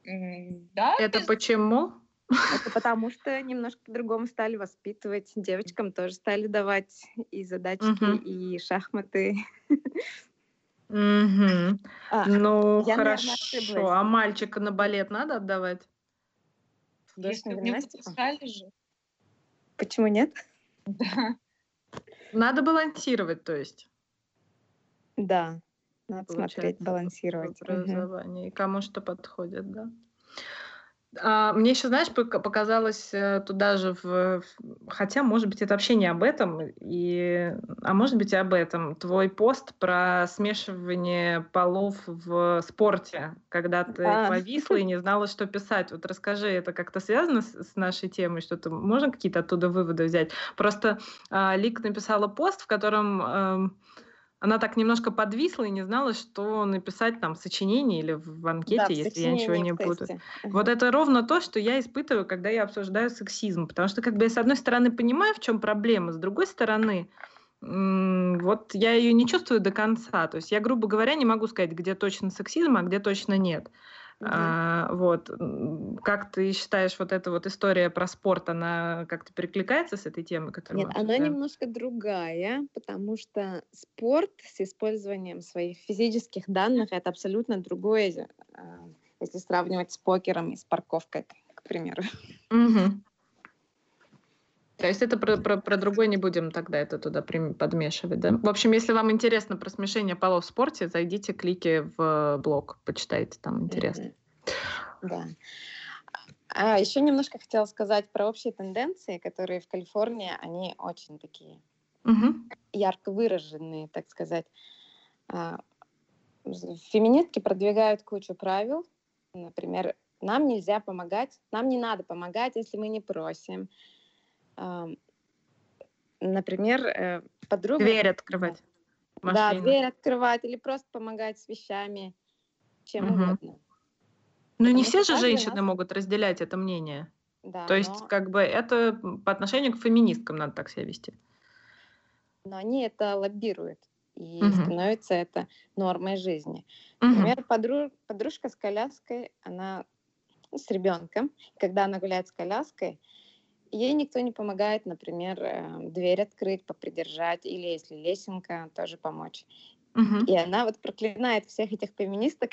Да, Это без- почему? Это потому что немножко по-другому стали воспитывать. Девочкам тоже стали давать и задачки, Мгм. и шахматы. Мгм. А, Ну, я, наверное, хорошо. ошиблась. А мальчика на балет надо отдавать? Если мне гимнастику? выпускали же. Почему нет? Да. Надо балансировать, то есть. Да, надо получается, смотреть, балансировать. Мгм. образовании. И кому что подходит, да. А, мне еще, знаешь, пока- показалось э, туда же, в, хотя, может быть, это вообще не об этом, и, а может быть и об этом, твой пост про смешивание полов в спорте, когда ты А. повисла и не знала, что писать. Вот расскажи, это как-то связано с, с нашей темой, что-то можно какие-то оттуда выводы взять? Просто а, Лик написала пост, в котором эм, она так немножко подвисла и не знала, что написать там в сочинении или в анкете, Да, если я ничего не тесте. Вот это ровно то, что я испытываю, когда я обсуждаю сексизм. Потому что, как бы, я, с одной стороны, понимаю, в чем проблема, с другой стороны, вот я ее не чувствую до конца. То есть я, грубо говоря, не могу сказать, где точно сексизм, а где точно нет. Мгм. А, вот. Как ты считаешь, вот эта вот история про спорт, она как-то перекликается с этой темой, которую Нет, она немножко другая, потому что спорт с использованием своих физических данных это абсолютно другое, а, если сравнивать с покером и с парковкой, к- примеру. Мгм. То есть это про, про, про другой не будем тогда это туда подмешивать, да? В общем, если вам интересно про смешение полов в спорте, зайдите, клики в блог, почитайте, там интересно. Да. А еще немножко хотела сказать про общие тенденции, которые в Калифорнии, они очень такие Мгм. ярко выраженные, так сказать. А, Феминистки продвигают кучу правил. Например, нам нельзя помогать, нам не надо помогать, если мы не просим. Ам, Например, э, подруга... Дверь открывать. Да, машину. дверь открывать или просто помогать с вещами, чем Мгм. угодно. Ну, не все же женщины нас- могут разделять это мнение. Да, То есть, но, как бы, это по отношению к феминисткам надо так себя вести. но они это лоббируют, и Мгм. становится это нормой жизни. Мгм. Например, подру- подружка с коляской, она ну, с ребенком, когда она гуляет с коляской, ей никто не помогает, например, э, дверь открыть, попридержать, или если лесенка, тоже помочь. Мгм. И она вот проклинает всех этих феминисток.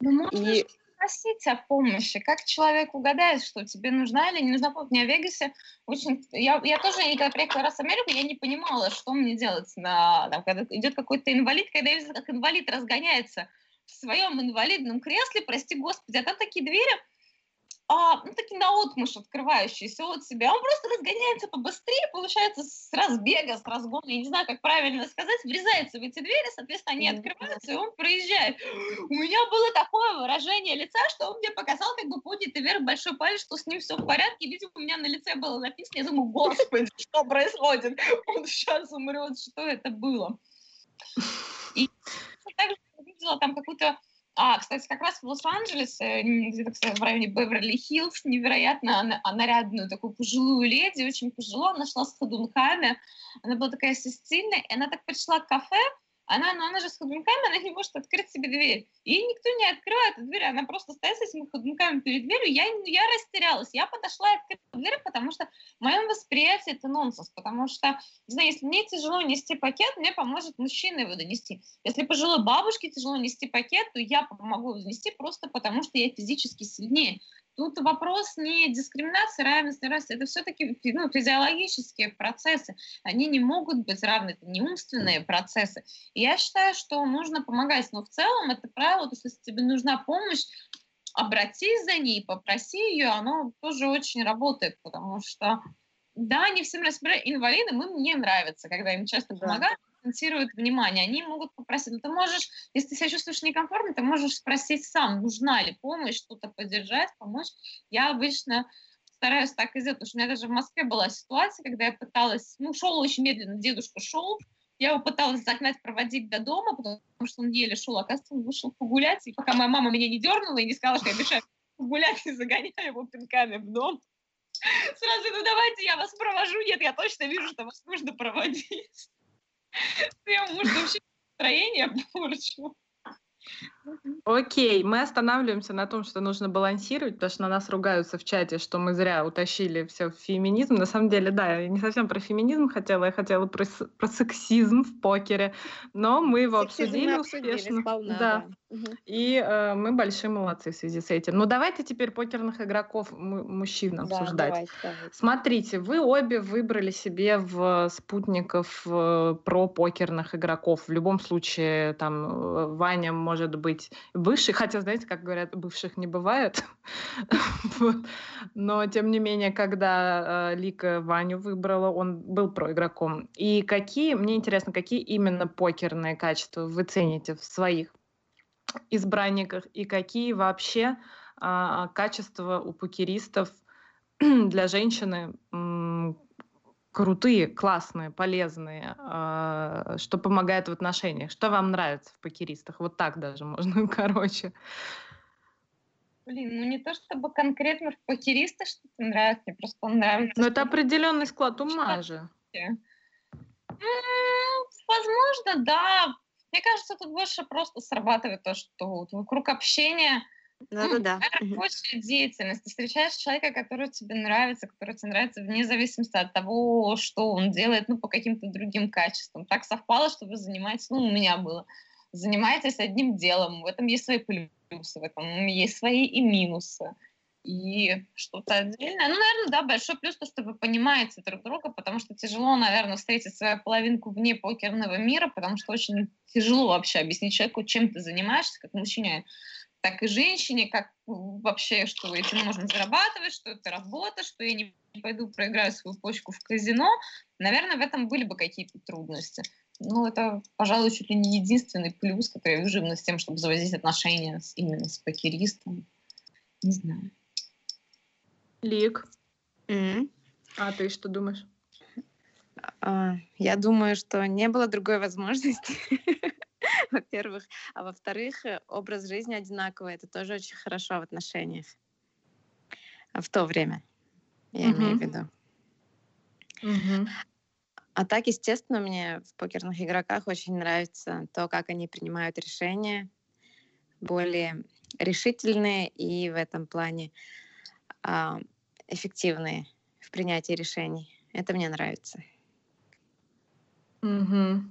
Ну, можно И просить о помощи. Как человек угадает, что тебе нужна или не нужна помощь? Мне в Вегасе очень... Я, я тоже, когда приехала раз в Америку, я не понимала, что мне делать, на, там, когда идет какой-то инвалид, когда я вижу, как инвалид разгоняется в своем инвалидном кресле, прости господи, а там такие двери, а, ну, такие наотмашь открывающиеся от себя. Он просто разгоняется побыстрее, получается, с разбега, с разгона, я не знаю, как правильно сказать, врезается в эти двери, соответственно, они открываются, и он проезжает. У меня было такое выражение лица, что он мне показал, как бы поднятый вверх большой палец, что с ним все в порядке. Видимо, у меня на лице было написано, я думаю, господи, что происходит? Он сейчас умрет, что это было? И также видела там какую-то а, кстати, как раз в Лос-Анджелесе, м, где-то, в районе Беверли-Хиллз, невероятно на- нарядную такую пожилую леди, очень пожилую, она шла с ходунками, она была такая сильная, и она так пришла к кафе, она, но она же с ходунками, она не может открыть себе дверь. И никто не открывает эту дверь, она просто стоит с этими ходунками перед дверью. Я, я растерялась. Я подошла и открыла дверь, потому что в моем восприятии это нонсенс. Потому что, не знаю, если мне тяжело нести пакет, мне поможет мужчина его донести. Если пожилой бабушке тяжело нести пакет, то я помогу его нести просто потому, что я физически сильнее. Тут вопрос не дискриминации, равенства, равенства. Это все-таки ну, физиологические процессы. Они не могут быть равны. Это не умственные процессы. И я считаю, что нужно помогать. Но в целом это правило, то есть если тебе нужна помощь, обратись за ней, попроси ее, оно тоже очень работает, потому что да, не всем разбирают. Инвалидам им не нравится, когда им часто Да. Акцентируют внимание. Они могут попросить. Но ты можешь, если ты себя чувствуешь некомфортно, ты можешь спросить сам, нужна ли помощь, что-то поддержать, помочь. Я обычно стараюсь так и сделать, потому что у меня даже в Москве была ситуация, когда я пыталась, ну, шел очень медленно, дедушка шел, я его пыталась загнать, проводить до дома, потому что он еле шел, оказывается, он вышел погулять, и пока моя мама меня не дернула и не сказала, что я мешаю погулять и загоняю его пинками в дом, сразу, ну давайте я вас провожу, нет, я точно вижу, что вас нужно проводить. Я, может, вообще настроение порчу. Окей, мы останавливаемся на том, что нужно балансировать, потому что на нас ругаются в чате, что мы зря утащили все в феминизм. На самом деле, да, я не совсем про феминизм хотела, я хотела про, про сексизм в покере, но мы его Сексизм обсудили, мы обсудили успешно. Сполна, да. да. И э, мы большие молодцы в связи с этим. Ну давайте теперь покерных игроков мужчин да, обсуждать. Давайте, давайте. Смотрите, вы обе выбрали себе в спутников э, про покерных игроков. В любом случае, там э, Ваня может быть бывший, хотя, знаете, как говорят, бывших не бывает. Но, тем не менее, когда э, Лика Ваню выбрала, он был проигроком. И какие, мне интересно, какие именно покерные качества вы цените в своих избранниках и какие вообще а, качества у покеристов для женщины крутые, классные, полезные, э, что помогает в отношениях? Что вам нравится в покеристах? Вот так даже можно, короче. Блин, ну не то чтобы конкретно в покеристах что-то нравится, мне просто нравится. Но это определенный склад ума же. Возможно, да. Мне кажется, тут больше просто срабатывает то, что вокруг общения да-да-да. Рабочая деятельность. Ты встречаешь человека, который тебе нравится, который тебе нравится вне зависимости от того, что он делает, ну, по каким-то другим качествам. Так совпало, что вы занимаетесь, ну, у меня было, занимаетесь одним делом, в этом есть свои плюсы, в этом есть свои и минусы. И что-то отдельное. Ну, наверное, да, большой плюс то, что вы понимаете друг друга, потому что тяжело, наверное, встретить свою половинку вне покерного мира, потому что очень тяжело вообще объяснить человеку, чем ты занимаешься, как мужчине так и женщине, как вообще, что этим можно зарабатывать, что это работа, что я не пойду проиграю свою почку в казино, наверное, в этом были бы какие-то трудности. Ну, это, пожалуй, чуть ли не единственный плюс, который я вижу именно с тем, чтобы заводить отношения с, именно с покеристом. Не знаю. Лик. Mm-hmm. А ты что думаешь? Uh, я думаю, что не было другой возможности. во-первых. А во-вторых, э, образ жизни одинаковый. Это тоже очень хорошо в отношениях. А в то время, я имею в виду. А так, естественно, мне в покерных игроках очень нравится то, как они принимают решения, более решительные и в этом плане э, эффективные в принятии решений. Это мне нравится. Угу.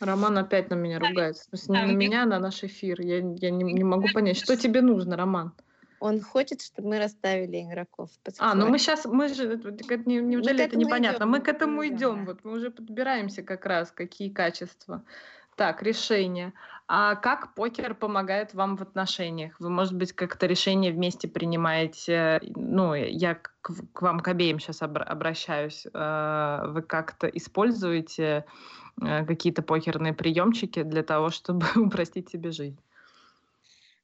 Роман опять на меня ругается. В смысле, не на меня, а на наш эфир. Я, я не, не могу понять, что тебе нужно, Роман? Он хочет, чтобы мы расставили игроков. А, ну мы сейчас, мы же, неужели это непонятно? Идем, мы к этому идем, да. вот мы уже подбираемся как раз, какие качества. Так, решение. А как покер помогает вам в отношениях? Вы, может быть, как-то решение вместе принимаете? Ну, я к, к вам к обеим сейчас обращаюсь. Э, вы как-то используете Э, какие-то покерные приемчики для того, чтобы упростить себе жизнь.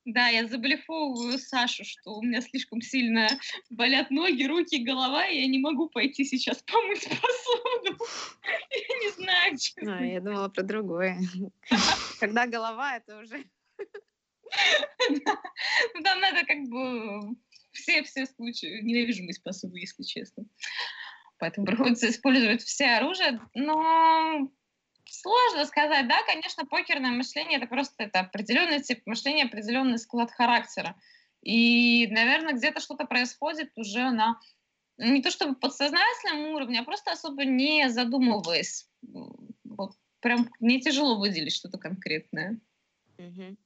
Да, я заблефовываю Сашу, что у меня слишком сильно болят ноги, руки, голова, и я не могу пойти сейчас помыть посуду. Я не знаю, что. А, я думала про другое. Когда голова, это уже... Ну, там надо как бы все-все случаи. Ненавижу мыть посуду, если честно. Поэтому приходится использовать все оружие. Но Сложно сказать, да, конечно, покерное мышление это просто это определенный тип мышления, определенный склад характера. И, наверное, где-то что-то происходит уже на не то чтобы подсознательном уровне, а просто особо не задумываясь. Вот прям мне тяжело выделить что-то конкретное. Угу.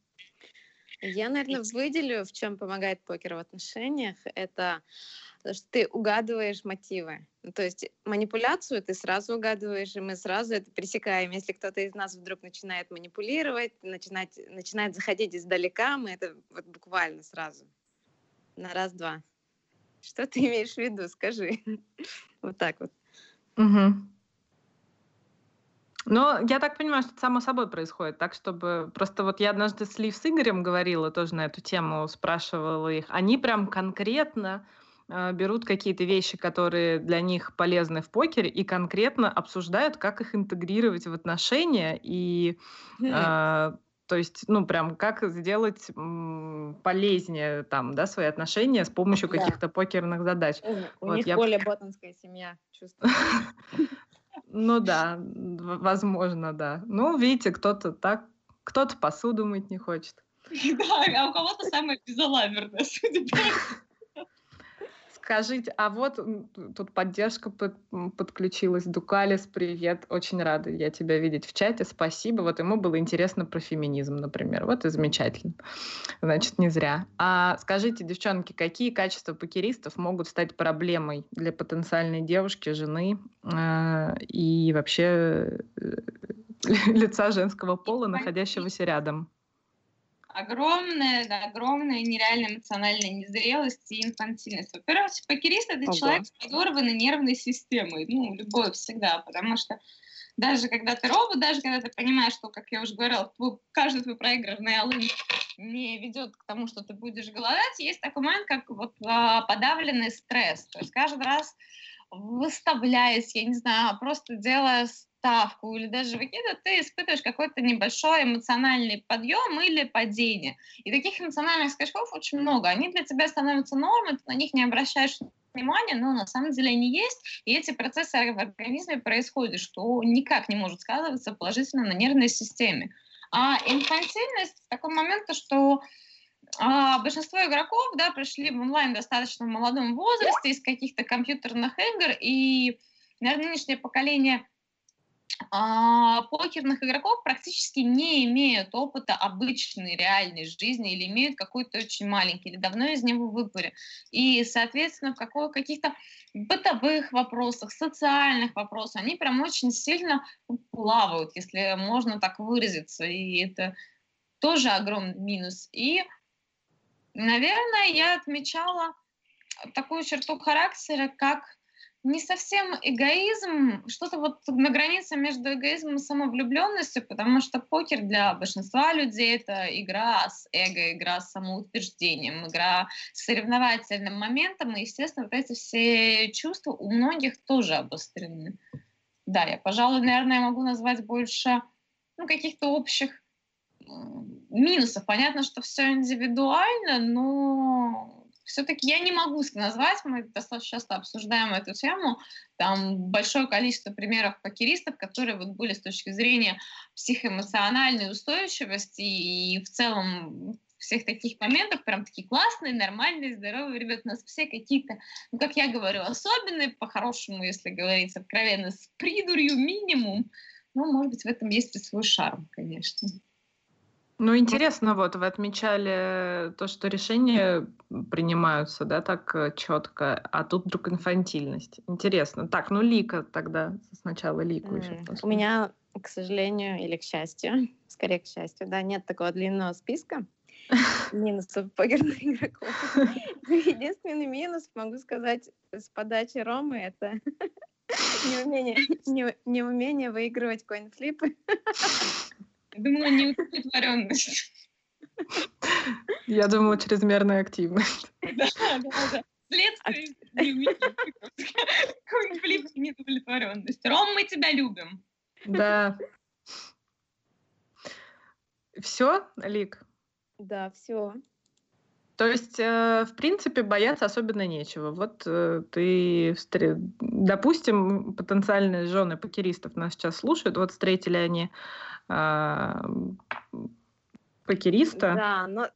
Я, наверное, выделю, в чем помогает покер в отношениях. Это то, что ты угадываешь мотивы. Ну, то есть манипуляцию ты сразу угадываешь, и мы сразу это пресекаем. Если кто-то из нас вдруг начинает манипулировать, начинать, начинает заходить издалека, мы это вот буквально сразу на раз-два. Что ты имеешь в виду? Скажи. вот так вот. Угу. Но я так понимаю, что это само собой происходит, так чтобы... Просто вот я однажды с Лив с Игорем говорила тоже на эту тему, спрашивала их. Они прям конкретно э, берут какие-то вещи, которые для них полезны в покере, и конкретно обсуждают, как их интегрировать в отношения, и... Э, то есть, ну, прям как сделать м, полезнее там, да, свои отношения с помощью да. каких-то покерных задач. У, вот, них я... более ботанская семья, чувствую. Ну да, возможно, да. Ну, видите, кто-то так, кто-то посуду мыть не хочет. Да, а у кого-то самое безалаберное, судя по Скажите, а вот тут поддержка под, подключилась. Дукалис, привет, очень рада я тебя видеть в чате, спасибо. Вот ему было интересно про феминизм, например. Вот и замечательно. Значит, не зря. А скажите, девчонки, какие качества покеристов могут стать проблемой для потенциальной девушки, жены э, и вообще э, лица женского пола, находящегося рядом? Огромная, да, огромная нереальная эмоциональная незрелость и инфантильность. Во-первых, покерист — это Ого. человек с подорванной нервной системой, ну, любой всегда, потому что даже когда ты робот, даже когда ты понимаешь, что, как я уже говорила, твой, каждый твой проигранный алын не ведет к тому, что ты будешь голодать, есть такой момент, как вот а, подавленный стресс. То есть каждый раз выставляясь, я не знаю, просто делая ставку или даже выкидывая, ты испытываешь какой-то небольшой эмоциональный подъем или падение. И таких эмоциональных скачков очень много. Они для тебя становятся нормой, ты на них не обращаешь внимания, но на самом деле они есть, и эти процессы в организме происходят, что никак не может сказываться положительно на нервной системе. А инфантильность в такой момент, что а, большинство игроков да, пришли в онлайн достаточно в молодом возрасте из каких-то компьютерных игр, и, наверное, нынешнее поколение покерных игроков практически не имеют опыта обычной реальной жизни или имеют какой-то очень маленький, или давно из него выпали. И, соответственно, в каких-то бытовых вопросах, социальных вопросах они прям очень сильно плавают, если можно так выразиться. И это тоже огромный минус. И, наверное, я отмечала такую черту характера, как не совсем эгоизм, что-то вот на границе между эгоизмом и самовлюбленностью, потому что покер для большинства людей это игра с эго, игра с самоутверждением, игра с соревновательным моментом, и, естественно, вот эти все чувства у многих тоже обострены. Да, я, пожалуй, наверное, могу назвать больше ну, каких-то общих минусов. Понятно, что все индивидуально, но все-таки я не могу назвать, мы достаточно часто обсуждаем эту тему, там большое количество примеров покеристов, которые вот были с точки зрения психоэмоциональной устойчивости и в целом всех таких моментов, прям такие классные, нормальные, здоровые ребята. У нас все какие-то, ну, как я говорю, особенные, по-хорошему, если говорить откровенно, с придурью минимум. Ну, может быть, в этом есть и свой шарм, конечно. Ну, интересно, вот вы отмечали то, что решения принимаются, да, так э, четко, а тут вдруг инфантильность. Интересно. Так, ну Лика тогда сначала Лику еще. У меня, к сожалению, или к счастью, скорее к счастью, да, нет такого длинного списка минусов покерных игроков. Единственный минус, могу сказать, с подачи Ромы, это неумение, не, неумение выигрывать коинфлипы. Думала, неудовлетворенность. Я думала, чрезмерная активность. Да, да, да. Следствие конфликт и. Ром, мы тебя любим. Да. Все, Лик? Да, все. То есть, э, в принципе, бояться особенно нечего. Вот э, ты, допустим, потенциальные жены покеристов нас сейчас слушают, вот встретили они а, покериста. Да, но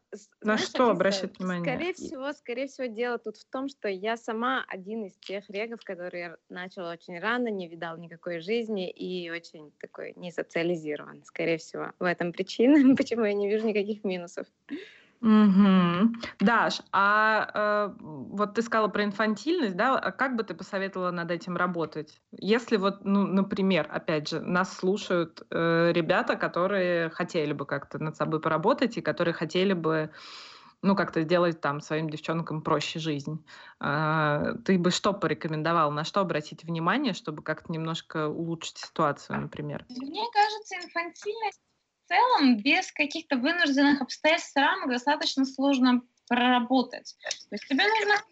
на что обращать внимание? Скорее всего, скорее всего, дело тут в том, что я сама один из тех регов, который начал очень рано, не видал никакой жизни и очень такой не социализирован. Скорее всего, в этом причина, почему я не вижу никаких минусов. Угу. Даш, а э, вот ты сказала про инфантильность, да? А как бы ты посоветовала над этим работать? Если вот, ну, например, опять же, нас слушают э, ребята, которые хотели бы как-то над собой поработать и которые хотели бы ну, как-то сделать там своим девчонкам проще жизнь. А, ты бы что порекомендовал, на что обратить внимание, чтобы как-то немножко улучшить ситуацию, например? Мне кажется, инфантильность в целом без каких-то вынужденных обстоятельств рамок достаточно сложно проработать. То есть тебе нужно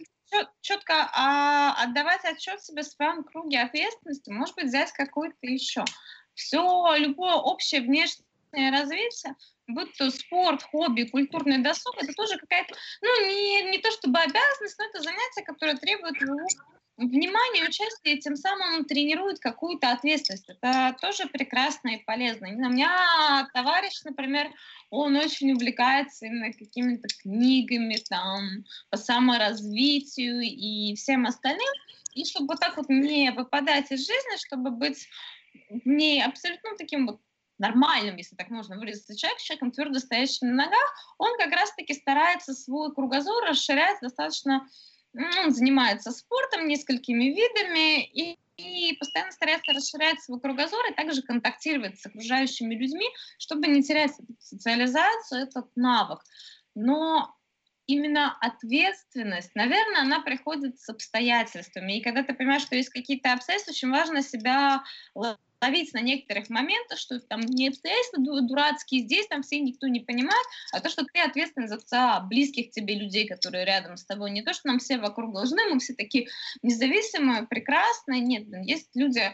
четко а, отдавать отчет себе в своем круге ответственности, может быть, взять какой-то еще. Все, любое общее внешнее развитие, будь то спорт, хобби, культурный досуг, это тоже какая-то, ну, не, не то чтобы обязанность, но это занятие, которое требует твоего внимание, участие, тем самым тренирует какую-то ответственность. Это тоже прекрасно и полезно. У меня товарищ, например, он очень увлекается именно какими-то книгами там, по саморазвитию и всем остальным. И чтобы вот так вот не выпадать из жизни, чтобы быть не абсолютно таким вот нормальным, если так можно выразиться, человек, человеком твердо стоящим на ногах, он как раз-таки старается свой кругозор расширять достаточно, он занимается спортом, несколькими видами, и, и постоянно старается расширять свой кругозор и также контактировать с окружающими людьми, чтобы не терять социализацию, этот навык. Но именно ответственность, наверное, она приходит с обстоятельствами. И когда ты понимаешь, что есть какие-то обстоятельства, очень важно себя ловить на некоторых моментах, что там не обстоятельства дурацкие, здесь там все никто не понимает, а то, что ты ответственен за близких тебе людей, которые рядом с тобой. Не то, что нам все вокруг должны, мы все такие независимые, прекрасные. Нет, есть люди,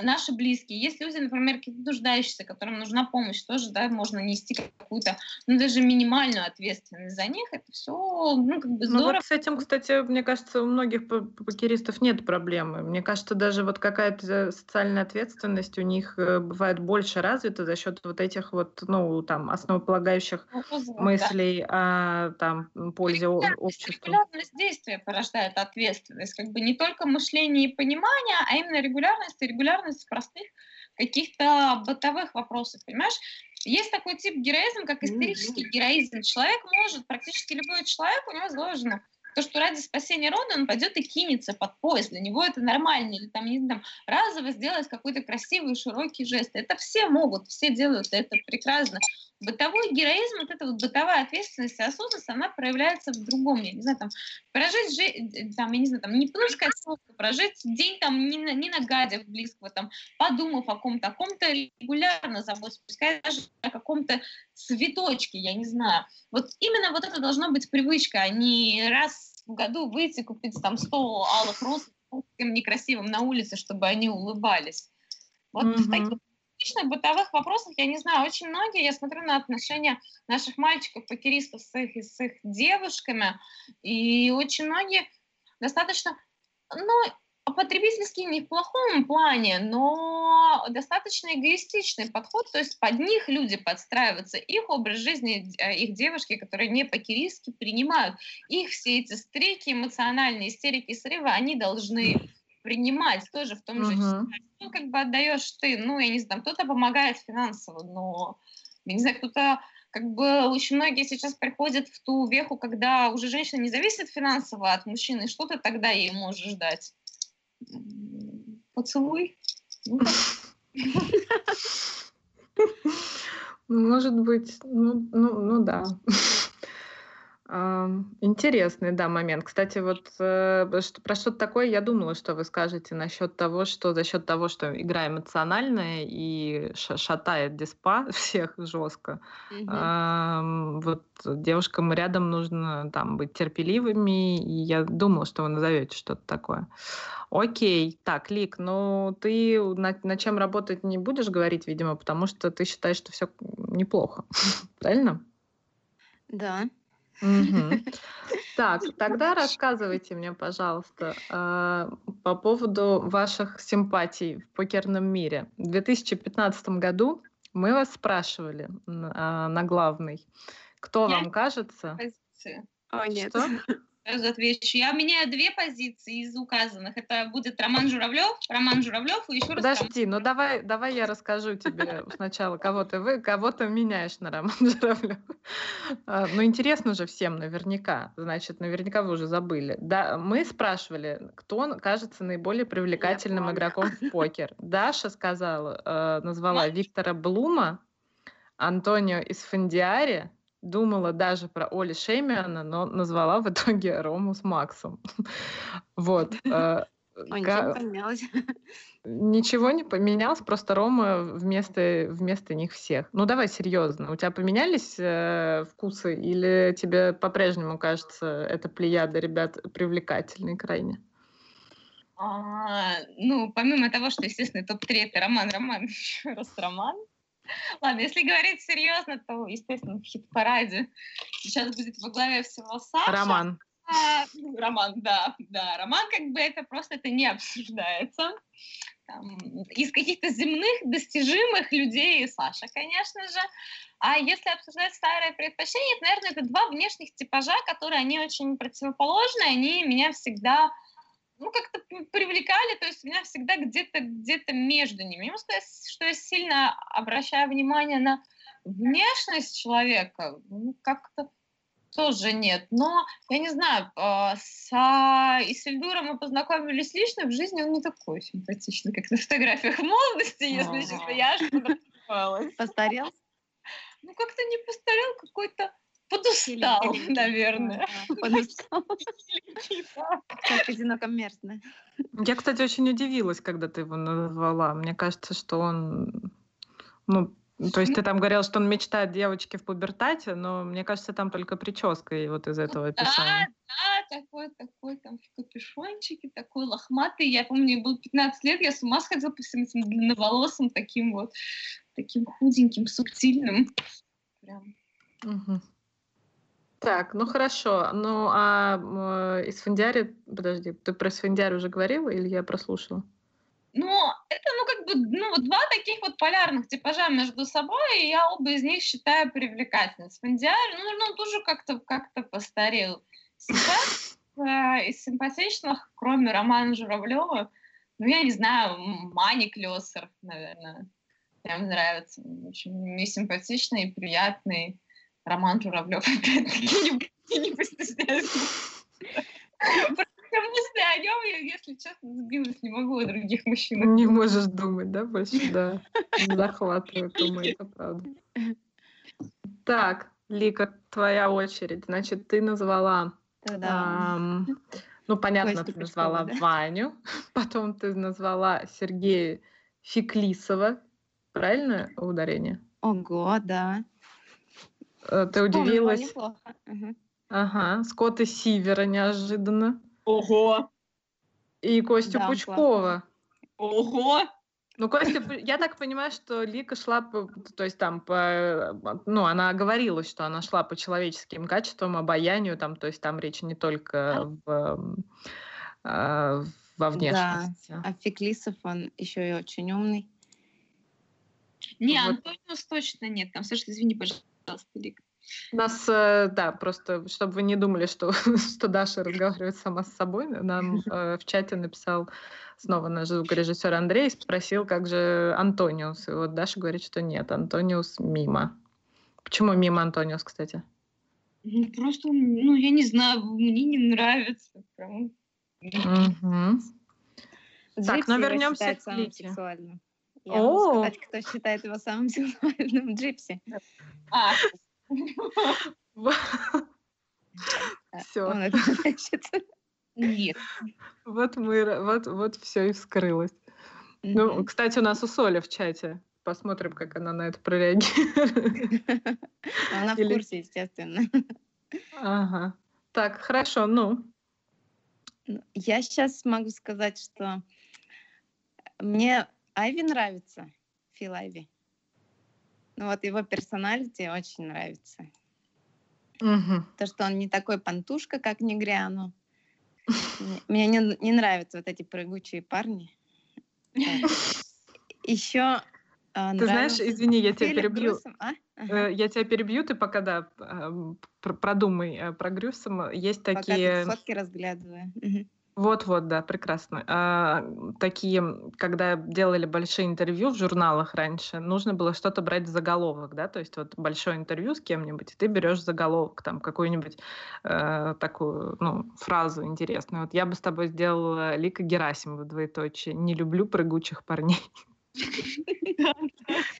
наши близкие, есть люди, например, какие-то нуждающиеся, которым нужна помощь, тоже, да, можно нести какую-то, ну, даже минимальную ответственность за них, это все, ну, как бы здорово. Ну, вот с этим, кстати, мне кажется, у многих покеристов нет проблемы. Мне кажется, даже вот какая-то социальная ответственность у них э, бывает больше развита за счет вот этих вот, ну, там, основополагающих ну, мыслей да. о, там, пользе общества. Регулярность действия порождает ответственность, как бы не только мышление и понимание, а именно регулярность и регулярность в простых каких-то бытовых вопросах, понимаешь? Есть такой тип героизма, как исторический героизм. Человек может, практически любой человек, у него заложено то, что ради спасения рода он пойдет и кинется под поезд, для него это нормально, или там, не знаю, разово сделать какой-то красивый, широкий жест. Это все могут, все делают, это прекрасно. Бытовой героизм, вот эта вот бытовая ответственность и осознанность, она проявляется в другом. Я не знаю, там, прожить, жи- там, я не знаю, там, не пнушка прожить день там не, на, не нагадив близкого, там, подумав о ком-то, о ком-то регулярно заботиться, пускай даже о каком-то цветочке, я не знаю. Вот именно вот это должно быть привычка, а не раз году выйти, купить там 100 алых роз некрасивым на улице, чтобы они улыбались. Вот mm-hmm. в таких личных бытовых вопросах, я не знаю, очень многие, я смотрю на отношения наших мальчиков-покеристов с их, с их девушками, и очень многие достаточно, ну, потребительский не в плохом плане, но достаточно эгоистичный подход, то есть под них люди подстраиваются, их образ жизни, э, их девушки, которые не покеристски принимают, их все эти стрики, эмоциональные истерики, срывы, они должны принимать тоже в том же uh-huh. Ну, как бы отдаешь ты, ну, я не знаю, кто-то помогает финансово, но, я не знаю, кто-то как бы очень многие сейчас приходят в ту веху, когда уже женщина не зависит финансово от мужчины, что ты тогда ей можешь дать? Поцелуй? Ну, Может быть, ну, ну, ну да. Интересный, да, момент. Кстати, вот э, про что-то такое я думала, что вы скажете насчет того, что за счет того, что игра эмоциональная и шатает диспа всех жестко, Мгм. вот девушкам рядом нужно там быть терпеливыми, и я думала, что вы назовете что-то такое. Окей, так, Лик, ну ты на, на чем работать не будешь говорить, видимо, потому что ты считаешь, что все неплохо, правильно? Да. Так, тогда рассказывайте мне, пожалуйста, а, по поводу ваших симпатий в покерном мире. В 2015 году мы вас спрашивали а, на главный, кто вам кажется? О, нет. Что? сразу отвечу. Я меняю две позиции из указанных. Это будет Роман Журавлев, Роман Журавлев и еще раз. Подожди, ну давай, давай я расскажу тебе сначала, кого ты вы, кого ты меняешь на Роман Журавлев. А, ну интересно же всем наверняка. Значит, наверняка вы уже забыли. Да, мы спрашивали, кто кажется наиболее привлекательным игроком в покер. Даша сказала, э, назвала Виктора Блума, Антонио из Фандиари, думала даже про Оли Шеймиана, но назвала в итоге Рому с Максом. Вот. Э, ничего не поменялось, просто Рома вместо, вместо них всех. Ну давай серьезно, у тебя поменялись э, вкусы или тебе по-прежнему кажется эта плеяда ребят привлекательной крайне? А, ну, помимо того, что, естественно, топ-3 это Роман, Роман, еще раз Роман, Ладно, если говорить серьезно, то, естественно, в хит-параде сейчас будет во главе всего Саша. Роман. ну, роман, да, да, роман как бы это просто это не обсуждается. Там, из каких-то земных достижимых людей Саша, конечно же. А если обсуждать старые предпочтения, то, наверное, это два внешних типажа, которые они очень противоположны, они меня всегда ну, как-то привлекали, то есть меня всегда где-то где между ними. Не могу сказать, что я сильно обращаю внимание на внешность человека, ну, как-то тоже нет. Но, я не знаю, а, с Исильдуром мы познакомились лично, в жизни он не такой симпатичный, как на фотографиях молодости, если честно, я аж Постарел? Ну, как-то не постарел, какой-то подустал, наверное. Подустал. Как одиноко мерзно. Я, кстати, очень удивилась, когда ты его назвала. Мне кажется, что он ну, то есть ты там говорил, что он мечтает девочки в пубертате, но мне кажется, там только прическа и вот из этого описания. Да, да, такой, такой там в капюшончике, такой лохматый. Я помню, мне было 15 лет, я с ума сходила по всем этим длинноволосым, таким вот, таким худеньким, субтильным. Прям. Угу. Так, ну хорошо. Ну а э, из Финдиари, подожди, ты про Финдиари уже говорила или я прослушала? Ну, это, ну, как бы, ну, два таких вот полярных типажа между собой, и я оба из них считаю привлекательными. Спендиар, ну, ну, тоже как-то как постарел. Сейчас э, из симпатичных, кроме Романа Журавлева, ну, я не знаю, Мани Клёсер, наверное. Мне нравится. Очень симпатичный, приятный. Роман Журавлев, опять-таки, не, не постесняюсь мысли о нем, я, если честно, сбилась, не могу о других мужчинах. Не можешь думать, да, больше, да. Захватывает умы, это правда. Так, Лика, твоя очередь. Значит, ты назвала... Эм, ну, понятно, ты назвала да? Ваню, потом ты назвала Сергея Феклисова. Правильно ударение? Ого, да. Э, ты удивилась? Ага, Скотта Сивера неожиданно. Ого! И Костю да, Пучкова. Ого! Ну, Костя, я так понимаю, что Лика шла, по, то есть там, по, ну, она говорила, что она шла по человеческим качествам, обаянию, там, то есть там речь не только в, э, во внешности. Да, а Феклисов, он еще и очень умный. Не, вот. Антониус точно нет, там, Саша, извини, пожалуйста, У нас, э, да, просто, чтобы вы не думали, что, что Даша разговаривает сама с собой, нам э, в чате написал снова наш звукорежиссер Андрей, спросил, как же Антониус. И вот Даша говорит, что нет, Антониус мимо. Почему мимо Антониус, кстати? Ну, просто, ну, я не знаю, мне не нравится. Прям. Угу. Так, ну вернемся к Лике. Я могу сказать, кто считает его самым сексуальным Джипси. А, все. Нет. Вот мы, вот, вот все и вскрылось. Ну, кстати, у нас у Соли в чате. Посмотрим, как она на это прореагирует. Она в курсе, естественно. Ага. Так, хорошо, ну. ну. Я сейчас могу сказать, что мне Айви нравится, Фил Айви. Ну вот его персоналити очень нравится. Угу. То, что он не такой пантушка, как Негряну. Мне не, не нравятся вот эти прыгучие парни. Еще а, ты знаешь, извини, я тебя перебью. А? Ага. Э, я тебя перебью, ты пока да продумай э, про Грюсом. Есть пока такие. Фотки разглядывая. Угу. Вот-вот, да, прекрасно. А, такие, когда делали большие интервью в журналах раньше, нужно было что-то брать в заголовок, да, то есть вот большое интервью с кем-нибудь, и ты берешь заголовок, там, какую-нибудь э, такую, ну, фразу интересную. Вот я бы с тобой сделала Лика Герасимова, двоеточие, «Не люблю прыгучих парней».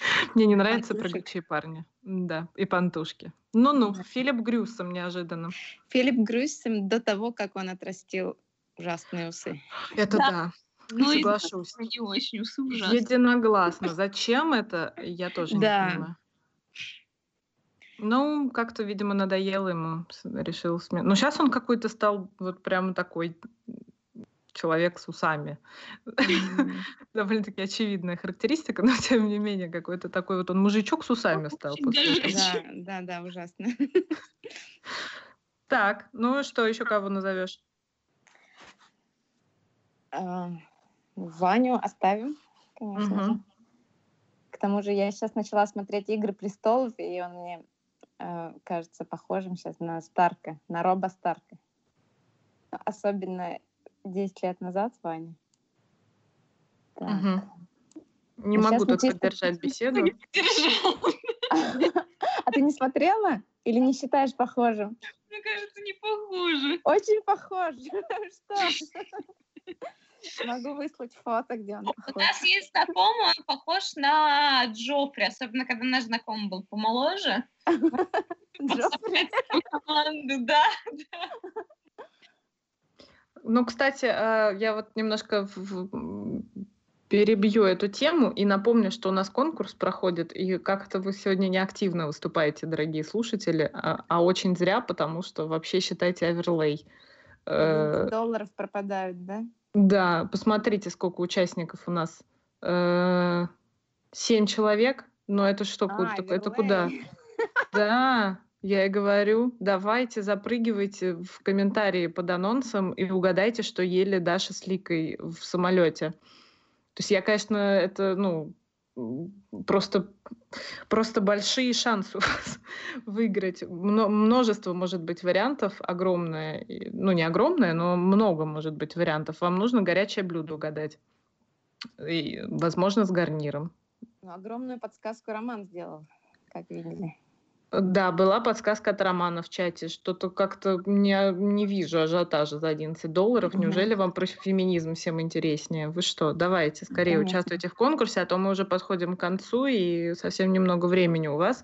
Мне не нравятся прыгучие парни. Да, и пантушки. Ну-ну, Филипп Грюсом неожиданно. Филипп Грюсом до того, как он отрастил ужасные усы. Это да. да. Ну, Соглашусь. Не очень усы ужасные. Единогласно. Зачем это, я тоже не да. понимаю. Ну, как-то, видимо, надоело ему, решил сменить. Но сейчас он какой-то стал вот прямо такой человек с усами. Mm-hmm. Довольно-таки очевидная характеристика, но тем не менее какой-то такой вот он мужичок с усами стал. Да, да, да, ужасно. Так, ну что еще кого назовешь? А, Ваню оставим, конечно же. К тому же я сейчас начала смотреть «Игры престолов», и он мне э, кажется похожим сейчас на Старка, на Роба Старка. Особенно 10 лет назад Ваня. Так. Угу. Не а могу тут поддержать беседу. А ты не смотрела? Или не считаешь похожим? Мне кажется, не похоже. Очень похож. Что? Могу выслать фото, где он похож. У нас есть знакомый, он похож на Джоффри, особенно когда наш знакомый был помоложе. Джоффри? команду, да. Ну, кстати, а, я вот немножко перебью эту тему и напомню, что у нас конкурс проходит, и как-то вы сегодня не активно выступаете, дорогие слушатели, а, а очень зря, потому что вообще считайте оверлей. Э, долларов пропадают, да? Да, посмотрите, сколько участников у нас. Э, семь человек, но это что, а, это, это куда? Да, я и говорю, давайте запрыгивайте в комментарии под анонсом и угадайте, что ели Даша с Ликой в самолете. То есть я, конечно, это, ну, просто, просто большие шансы у вас выиграть. Множество может быть вариантов, огромное, ну не огромное, но много может быть вариантов. Вам нужно горячее блюдо угадать. И, возможно, с гарниром. Ну, огромную подсказку Роман сделал, как видели. Да, была подсказка от Романа в чате. Что-то как-то не, не вижу ажиотажа за 11 долларов. Неужели вам про феминизм всем интереснее? Вы что, давайте скорее Конечно. участвуйте в конкурсе, а то мы уже подходим к концу и совсем немного времени у вас.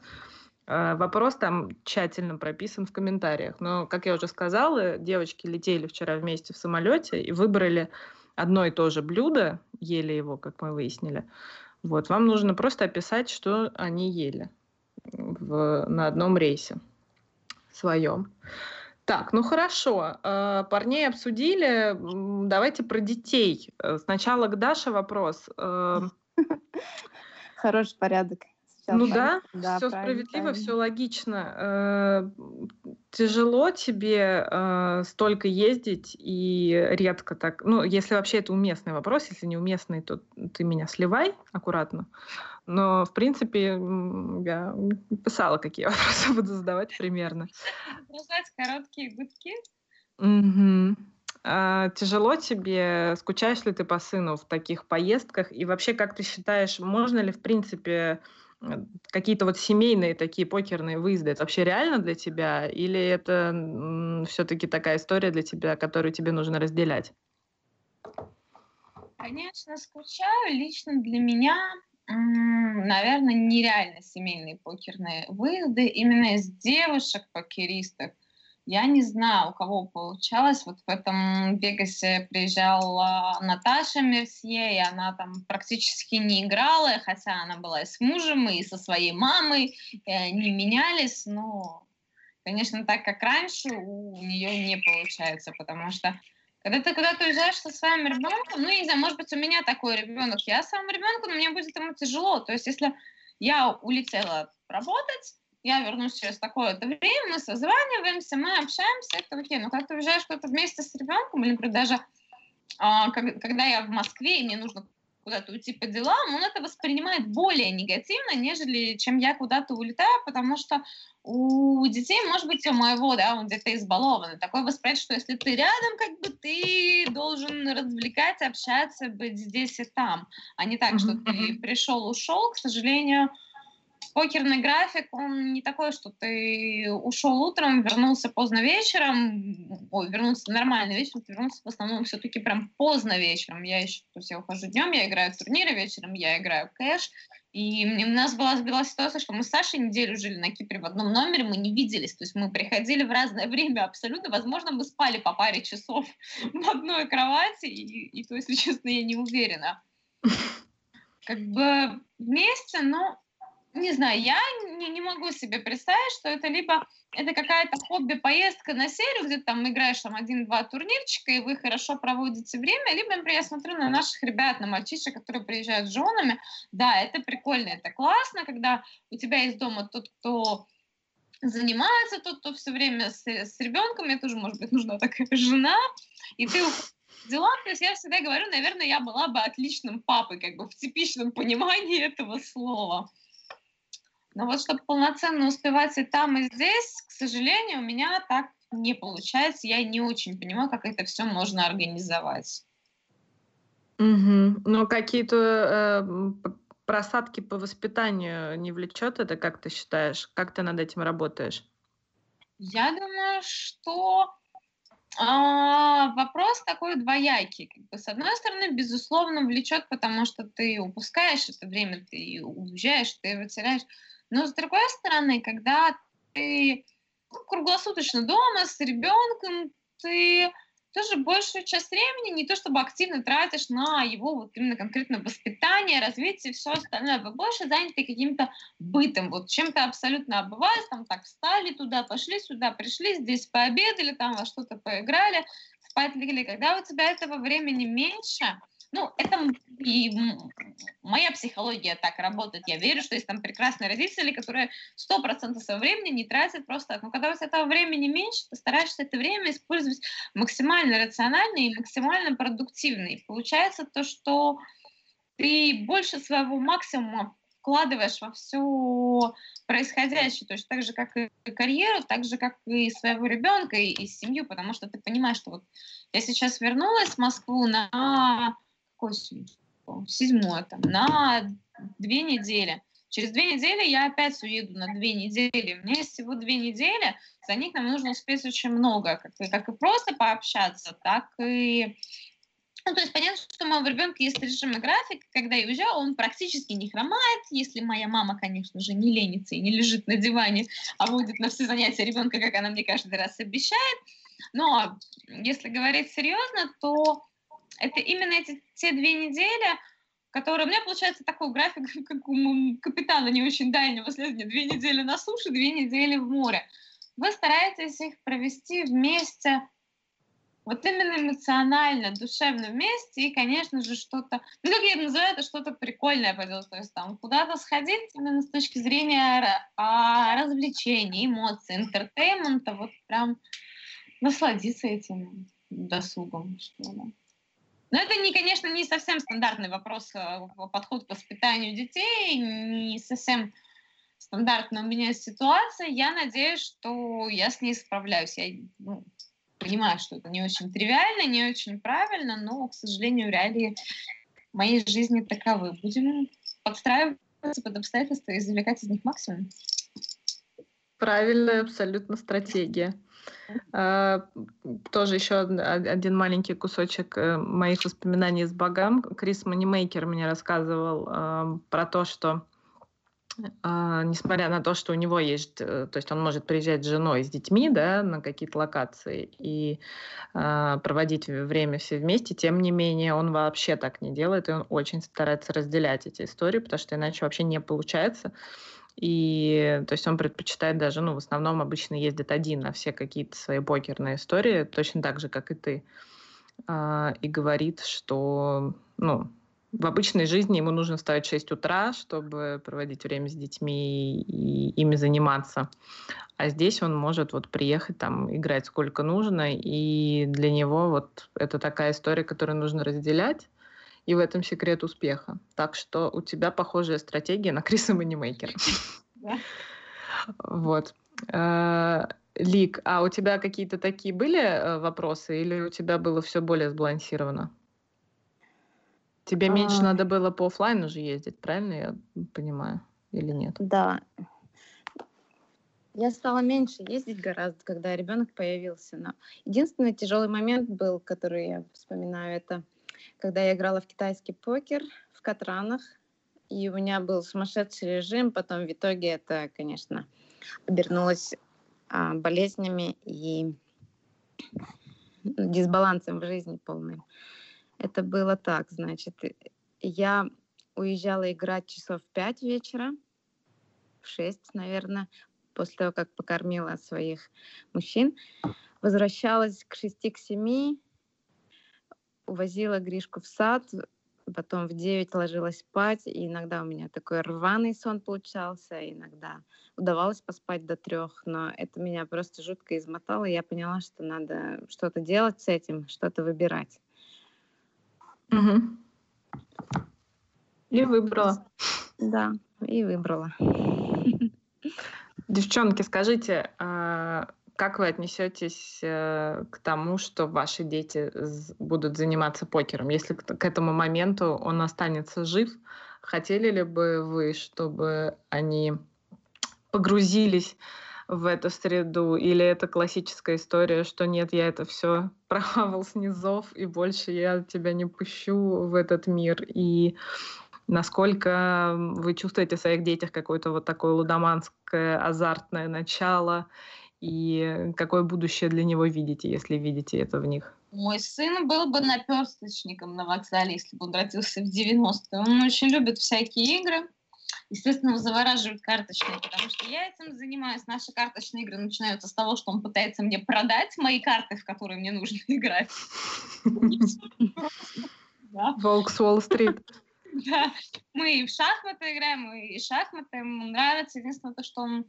А, вопрос там тщательно прописан в комментариях. Но, как я уже сказала, девочки летели вчера вместе в самолете и выбрали одно и то же блюдо, ели его, как мы выяснили. Вот, вам нужно просто описать, что они ели в, на одном рейсе своем. Так, ну хорошо. Э, парней обсудили. Давайте про детей. Э, сначала к Даше вопрос. Э, Хороший порядок. Сейчас ну да, да все справедливо, правильно. все логично. Э, тяжело тебе э, столько ездить и редко так. Ну, если вообще это уместный вопрос, если не уместный, то ты меня сливай аккуратно. Но, в принципе, я писала, какие вопросы буду задавать примерно. Продолжать короткие гудки. Угу. А, тяжело тебе, скучаешь ли ты по сыну в таких поездках? И вообще, как ты считаешь, можно ли, в принципе, какие-то вот семейные такие покерные выезды, это вообще реально для тебя? Или это все-таки такая история для тебя, которую тебе нужно разделять? Конечно, скучаю. Лично для меня, наверное, нереально семейные покерные выезды именно из девушек-покеристок. Я не знаю, у кого получалось. Вот в этом Вегасе приезжала Наташа Мерсье, и она там практически не играла, хотя она была и с мужем, и со своей мамой, и они менялись, но, конечно, так как раньше у нее не получается, потому что когда ты куда-то уезжаешь со своим ребенком, ну, не знаю, может быть, у меня такой ребенок, я своему ребенку, но мне будет ему тяжело. То есть, если я улетела работать, я вернусь через такое-то время, мы созваниваемся, мы общаемся, это окей. Но когда ты уезжаешь куда-то вместе с ребенком, или, например, даже а, как, когда я в Москве, и мне нужно куда-то уйти по делам, он это воспринимает более негативно, нежели чем я куда-то улетаю, потому что у детей, может быть, у моего, да, он где-то избалован. Такое восприятие, что если ты рядом, как бы ты должен развлекать, общаться, быть здесь и там, а не так, mm-hmm. что ты пришел, ушел. К сожалению, покерный график, он не такой, что ты ушел утром, вернулся поздно вечером, ой, вернулся нормально вечером, ты вернулся в основном все-таки прям поздно вечером. Я еще, то есть я ухожу днем, я играю в турниры вечером, я играю кэш, и у нас была, была ситуация, что мы с Сашей неделю жили на Кипре в одном номере, мы не виделись. То есть мы приходили в разное время абсолютно. Возможно, мы спали по паре часов в одной кровати, и, и то, если честно, я не уверена. Как бы вместе, но не знаю, я не, не могу себе представить, что это либо это какая-то хобби-поездка на серию, где ты там играешь там один-два турнирчика, и вы хорошо проводите время, либо, например, я смотрю на наших ребят, на мальчишек, которые приезжают с женами, да, это прикольно, это классно, когда у тебя есть дома тот, кто занимается, тот, кто все время с, с ребенком, мне тоже, может быть, нужна такая жена, и ты дела, то есть я всегда говорю, наверное, я была бы отличным папой, как бы в типичном понимании этого слова. Но вот чтобы полноценно успевать и там, и здесь, к сожалению, у меня так не получается. Я не очень понимаю, как это все можно организовать. Угу. Но какие-то э, просадки по воспитанию не влечет это, как ты считаешь? Как ты над этим работаешь? Я думаю, что а, вопрос такой двоякий. Как бы, с одной стороны, безусловно, влечет, потому что ты упускаешь это время, ты уезжаешь, ты его теряешь. Но с другой стороны, когда ты ну, круглосуточно дома с ребенком, ты тоже большую часть времени не то чтобы активно тратишь на его вот именно конкретно воспитание, развитие, все остальное, вы больше заняты каким-то бытом, вот чем-то абсолютно обываясь, там так встали туда, пошли сюда, пришли, здесь пообедали, там во что-то поиграли, спать легли. Когда у тебя этого времени меньше, ну, это и моя психология так работает. Я верю, что есть там прекрасные родители, которые сто процентов своего времени не тратят просто так. Но когда у тебя этого времени меньше, ты стараешься это время использовать максимально рационально и максимально продуктивно. И получается то, что ты больше своего максимума вкладываешь во все происходящее, то есть так же, как и карьеру, так же, как и своего ребенка, и, и семью, потому что ты понимаешь, что вот я сейчас вернулась в Москву на седьмое, там, на две недели. Через две недели я опять уеду на две недели. У меня есть всего две недели, за них нам нужно успеть очень много, как, и, как и просто пообщаться, так и ну, то есть понятно, что у моего ребенка есть режимный график, когда я уезжаю, он практически не хромает, если моя мама, конечно же, не ленится и не лежит на диване, а будет на все занятия ребенка, как она мне каждый раз обещает. Но если говорить серьезно, то это именно эти те две недели, которые... У меня получается такой график, как у капитана не очень дальнего следования. Две недели на суше, две недели в море. Вы стараетесь их провести вместе, вот именно эмоционально, душевно вместе, и, конечно же, что-то, ну, как я называю, это что-то прикольное поделать, то есть там куда-то сходить именно с точки зрения а, развлечений, эмоций, интертеймента, вот прям насладиться этим досугом, что ли. Но это, не, конечно, не совсем стандартный вопрос, э, подход к воспитанию детей, не совсем стандартная у меня ситуация. Я надеюсь, что я с ней справляюсь. Я ну, понимаю, что это не очень тривиально, не очень правильно, но, к сожалению, реалии моей жизни таковы. Будем подстраиваться под обстоятельства и извлекать из них максимум. Правильная абсолютно стратегия. А, тоже еще один маленький кусочек э, моих воспоминаний с богам. Крис Манимейкер мне рассказывал про то, что а, несмотря на то, что у него есть, э, то есть он может приезжать с женой, с детьми, да, на какие-то локации и э, проводить время все вместе, тем не менее он вообще так не делает, и он очень старается разделять эти истории, потому что иначе вообще не получается. И то есть он предпочитает даже, ну, в основном обычно ездит один на все какие-то свои покерные истории, точно так же, как и ты. А, и говорит, что, ну, в обычной жизни ему нужно вставать в 6 утра, чтобы проводить время с детьми и ими заниматься. А здесь он может вот приехать там, играть сколько нужно, и для него вот это такая история, которую нужно разделять и в этом секрет успеха. Так что у тебя похожая стратегия на Криса Манимейкера. Вот. Э, Лик, а у тебя какие-то такие были э, вопросы или у тебя было все более сбалансировано? Тебе меньше а. надо было по офлайну же ездить, правильно я понимаю? Или нет? Да. Я стала меньше ездить гораздо, когда ребенок появился. Но единственный тяжелый момент был, который я вспоминаю, это когда я играла в китайский покер в Катранах, и у меня был сумасшедший режим, потом в итоге это, конечно, обернулось а, болезнями и дисбалансом в жизни полным. Это было так, значит, я уезжала играть часов в 5 вечера, в 6, наверное, после того, как покормила своих мужчин. Возвращалась к 6 к 7, увозила Гришку в сад, потом в 9 ложилась спать, и иногда у меня такой рваный сон получался, иногда удавалось поспать до трех, но это меня просто жутко измотало, и я поняла, что надо что-то делать с этим, что-то выбирать. Угу. И выбрала. Да, и выбрала. Девчонки, скажите, а как вы отнесетесь э, к тому, что ваши дети будут заниматься покером? Если к этому моменту он останется жив, хотели ли бы вы, чтобы они погрузились в эту среду? Или это классическая история, что нет, я это все прохавал снизов, и больше я тебя не пущу в этот мир? И насколько вы чувствуете в своих детях какое-то вот такое лудоманское, азартное начало? И какое будущее для него видите, если видите это в них? Мой сын был бы наперсточником на вокзале, если бы он родился в 90-е. Он очень любит всякие игры. Естественно, его завораживают карточные, потому что я этим занимаюсь. Наши карточные игры начинаются с того, что он пытается мне продать мои карты, в которые мне нужно играть. Волк с Уолл-стрит. Да, мы и в шахматы играем, и шахматы ему нравится. Единственное, то, что он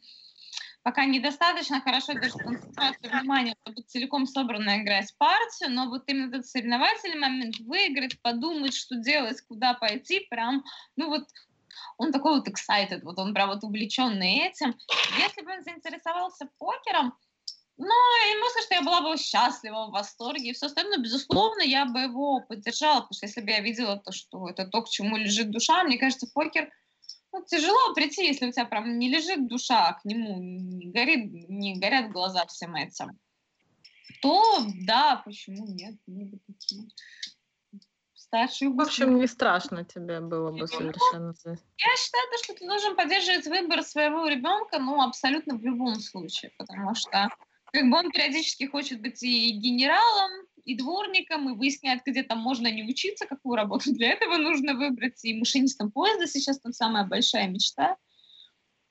пока недостаточно хорошо держит концентрацию внимания, чтобы целиком собранно играть партию, но вот именно этот соревновательный момент, выиграть, подумать, что делать, куда пойти, прям, ну вот он такой вот excited, вот он прям вот увлеченный этим. Если бы он заинтересовался покером, ну, я не сказать, что я была бы счастлива, в восторге и все остальное. Безусловно, я бы его поддержала, потому что если бы я видела то, что это то, к чему лежит душа, мне кажется, покер — ну, тяжело прийти, если у тебя прям не лежит душа к нему, не, горит, не горят глаза всем этим. То да, почему нет? Старший В общем, не страшно тебе было бы совершенно. Я считаю, что ты должен поддерживать выбор своего ребенка, ну, абсолютно в любом случае, потому что как бы он периодически хочет быть и генералом, и дворником, и выясняет, где там можно не учиться, какую работу для этого нужно выбрать, и машинистом поезда сейчас там самая большая мечта.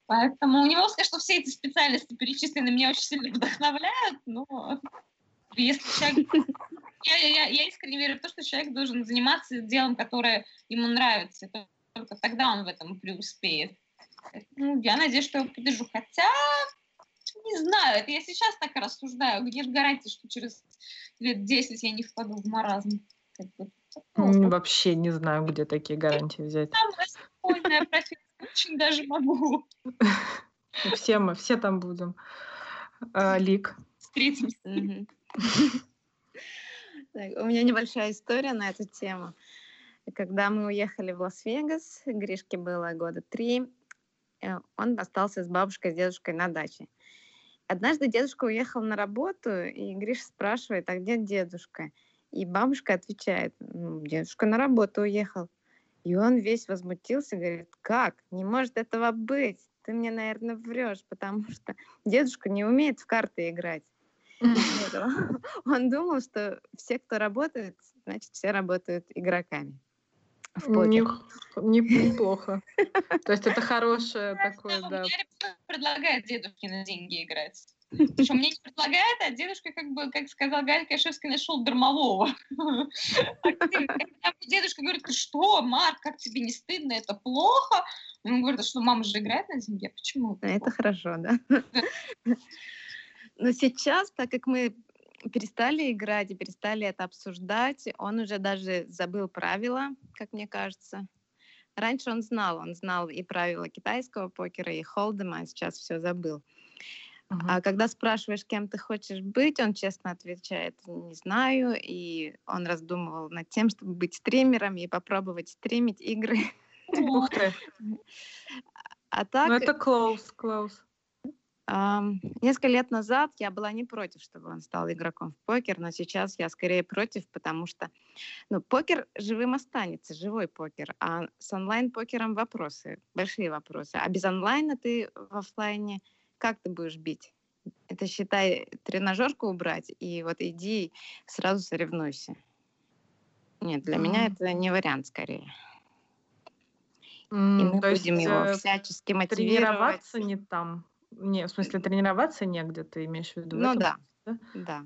Поэтому у него что все эти специальности перечислены, меня очень сильно вдохновляют, но если человек... Я, я, я искренне верю в то, что человек должен заниматься делом, которое ему нравится, только тогда он в этом преуспеет. Ну, я надеюсь, что я поддержу. Хотя не знаю, это я сейчас так рассуждаю. Где же гарантия, что через лет 10 я не впаду в маразм? Как бы, ну, Вообще не знаю, где такие гарантии взять. Самая спокойная профессия, очень даже могу. Все мы, все там будем. А, Лик. Встретимся. у меня небольшая история на эту тему. Когда мы уехали в Лас-Вегас, Гришке было года три, э, он остался с бабушкой с дедушкой на даче. Однажды дедушка уехал на работу, и Гриш спрашивает, а где дедушка? И бабушка отвечает, ну, дедушка на работу уехал. И он весь возмутился, говорит, как? Не может этого быть. Ты мне, наверное, врешь, потому что дедушка не умеет в карты играть. Он думал, что все, кто работает, значит, все работают игроками в покер. Неплохо. То есть это хорошее такое, да. предлагает дедушке на деньги играть. Причем мне не предлагает, а дедушка, как бы, как сказал Галя Кашевский, нашел дармового. Дедушка говорит, что, Марк, как тебе не стыдно, это плохо? Он говорит, а что, мама же играет на деньги, а почему? Это хорошо, да. Но сейчас, так как мы перестали играть и перестали это обсуждать. Он уже даже забыл правила, как мне кажется. Раньше он знал, он знал и правила китайского покера, и холдема, а сейчас все забыл. Uh-huh. А когда спрашиваешь, кем ты хочешь быть, он честно отвечает, не знаю, и он раздумывал над тем, чтобы быть стримером и попробовать стримить игры. Ух ты. А так... Ну это close, close. Несколько лет назад я была не против, чтобы он стал игроком в покер, но сейчас я скорее против, потому что ну, покер живым останется, живой покер, а с онлайн-покером вопросы, большие вопросы. А без онлайна ты в офлайне как ты будешь бить? Это считай тренажерку убрать, и вот иди сразу соревнуйся. Нет, для mm. меня это не вариант скорее. Mm, и мы будем есть, его э, всячески мотивировать. Тренироваться не там. Не, в смысле, тренироваться негде, ты имеешь в виду? Ну да, да. да.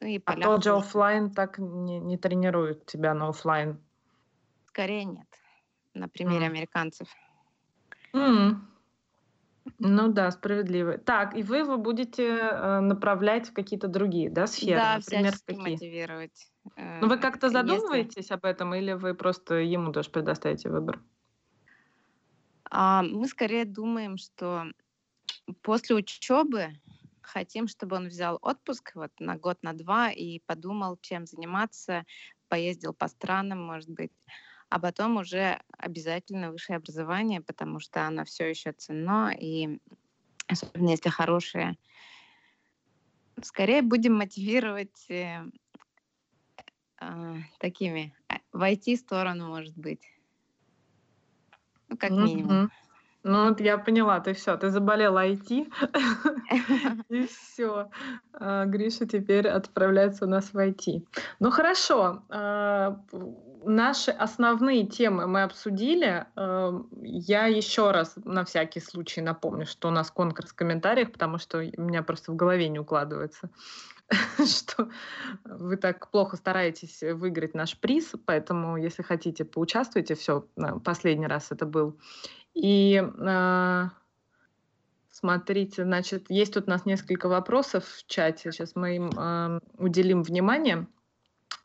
Ну, и а тот же офлайн так не, не тренирует тебя на офлайн скорее нет. На примере М. американцев. М. Ну да, справедливо. Так, и вы его будете э, направлять в какие-то другие, да, сферы? Да, Например, какие? мотивировать. Ну вы Э, как-то если задумываетесь об этом, или вы просто ему тоже предоставите выбор? А, мы скорее думаем, что после учебы хотим, чтобы он взял отпуск вот на год, на два и подумал, чем заниматься, поездил по странам, может быть, а потом уже обязательно высшее образование, потому что оно все еще ценно, и особенно если хорошее. Скорее будем мотивировать э, а, такими а, в IT-сторону, может быть. Ну, как минимум. Ну вот я поняла, ты все, ты заболела IT, и все. Гриша теперь отправляется у нас в IT. Ну хорошо, а, наши основные темы мы обсудили. А, Я еще раз на всякий случай напомню, что у нас конкурс в комментариях, потому что у меня просто в голове не укладывается, что вы так плохо стараетесь выиграть наш приз, поэтому если хотите, поучаствуйте. Все, последний раз это был. И а, смотрите, значит, есть тут у нас несколько вопросов в чате. Сейчас мы им уделим внимание.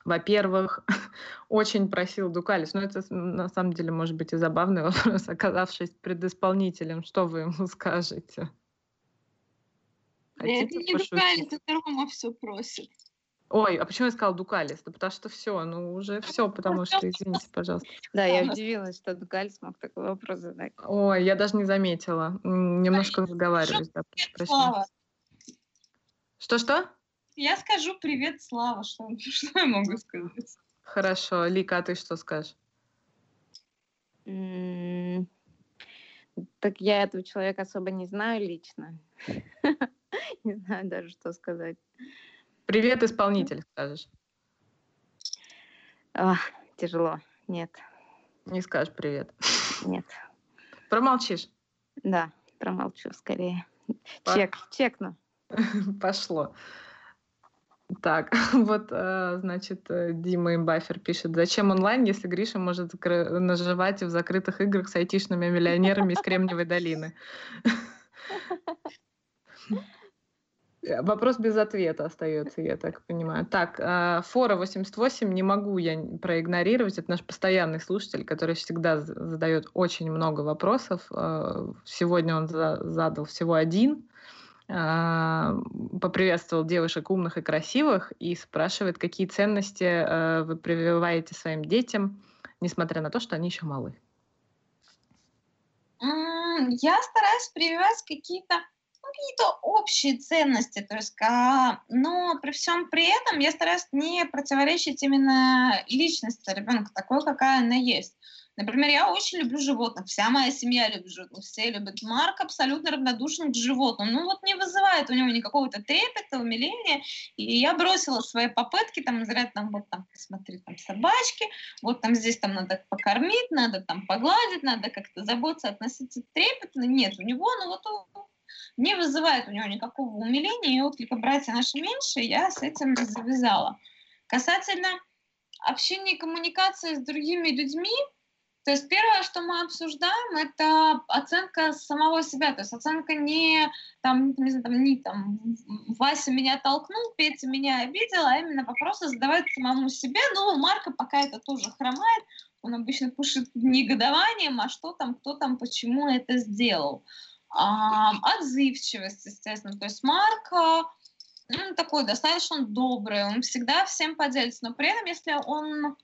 Во-первых, очень просил Дукалис, но это на самом деле может быть и забавный вопрос, оказавшись предисполнителем, что вы ему скажете? Это Хотите не пошутить? Дукалис, это Рома все просит. Ой, а почему я сказала Дукалис? Да потому что все, ну уже все, потому что, извините, пожалуйста. Да, я удивилась, что Дукаль смог такой вопрос задать. Ой, я даже не заметила. Немножко разговариваюсь, да, прошу Что-что? я скажу привет, Слава, что, что я могу сказать? Хорошо. Лика, а ты что скажешь? Так я этого человека особо не знаю лично. Не знаю даже, что сказать. Привет, исполнитель, скажешь. Ах, Тяжело. Нет, Не скажешь привет. нет. Промолчишь. Да, промолчу скорее. Па- Чек, чекну. Пошло. Так, вот, э, значит, э, Дима Имбафер пишет, зачем онлайн, если Гриша может закры- наживать в закрытых играх с айтишными миллионерами из Кремниевой долины? Э, Вопрос без ответа остается, я так понимаю. Так, э, Фора 88 не могу я проигнорировать. Это наш постоянный слушатель, который всегда задает очень много вопросов. Э, Сегодня он за- задал всего один. Поприветствовал девушек умных и красивых и спрашивает, какие ценности вы прививаете своим детям, несмотря на то, что они еще малы. Я стараюсь прививать какие-то какие-то общие ценности, то есть, ка- но при всем при этом я стараюсь не противоречить именно личности ребенка такой, какая она есть. Например, я очень люблю животных, вся моя семья любит животных, все любят. Марк абсолютно равнодушен к животным, ну вот не вызывает у него никакого-то трепета, умиления, и я бросила свои попытки, там, изрядно, там, вот там, посмотри, там, собачки, вот там здесь там надо покормить, надо там погладить, надо как-то заботиться, относиться трепетно. Нет, у него, ну вот не вызывает у него никакого умиления, и отклика братья наши меньше, я с этим завязала. Касательно общения и коммуникации с другими людьми, то есть первое, что мы обсуждаем, это оценка самого себя, то есть оценка не там, не знаю, там, не там Вася меня толкнул, Петя меня обидел, а именно вопросы задавать самому себе. Ну, Марка пока это тоже хромает, он обычно пишет негодованием, а что там, кто там, почему это сделал. Отзывчивость, естественно. То есть Марк ну, такой достаточно добрый, он всегда всем поделится, но при этом, если он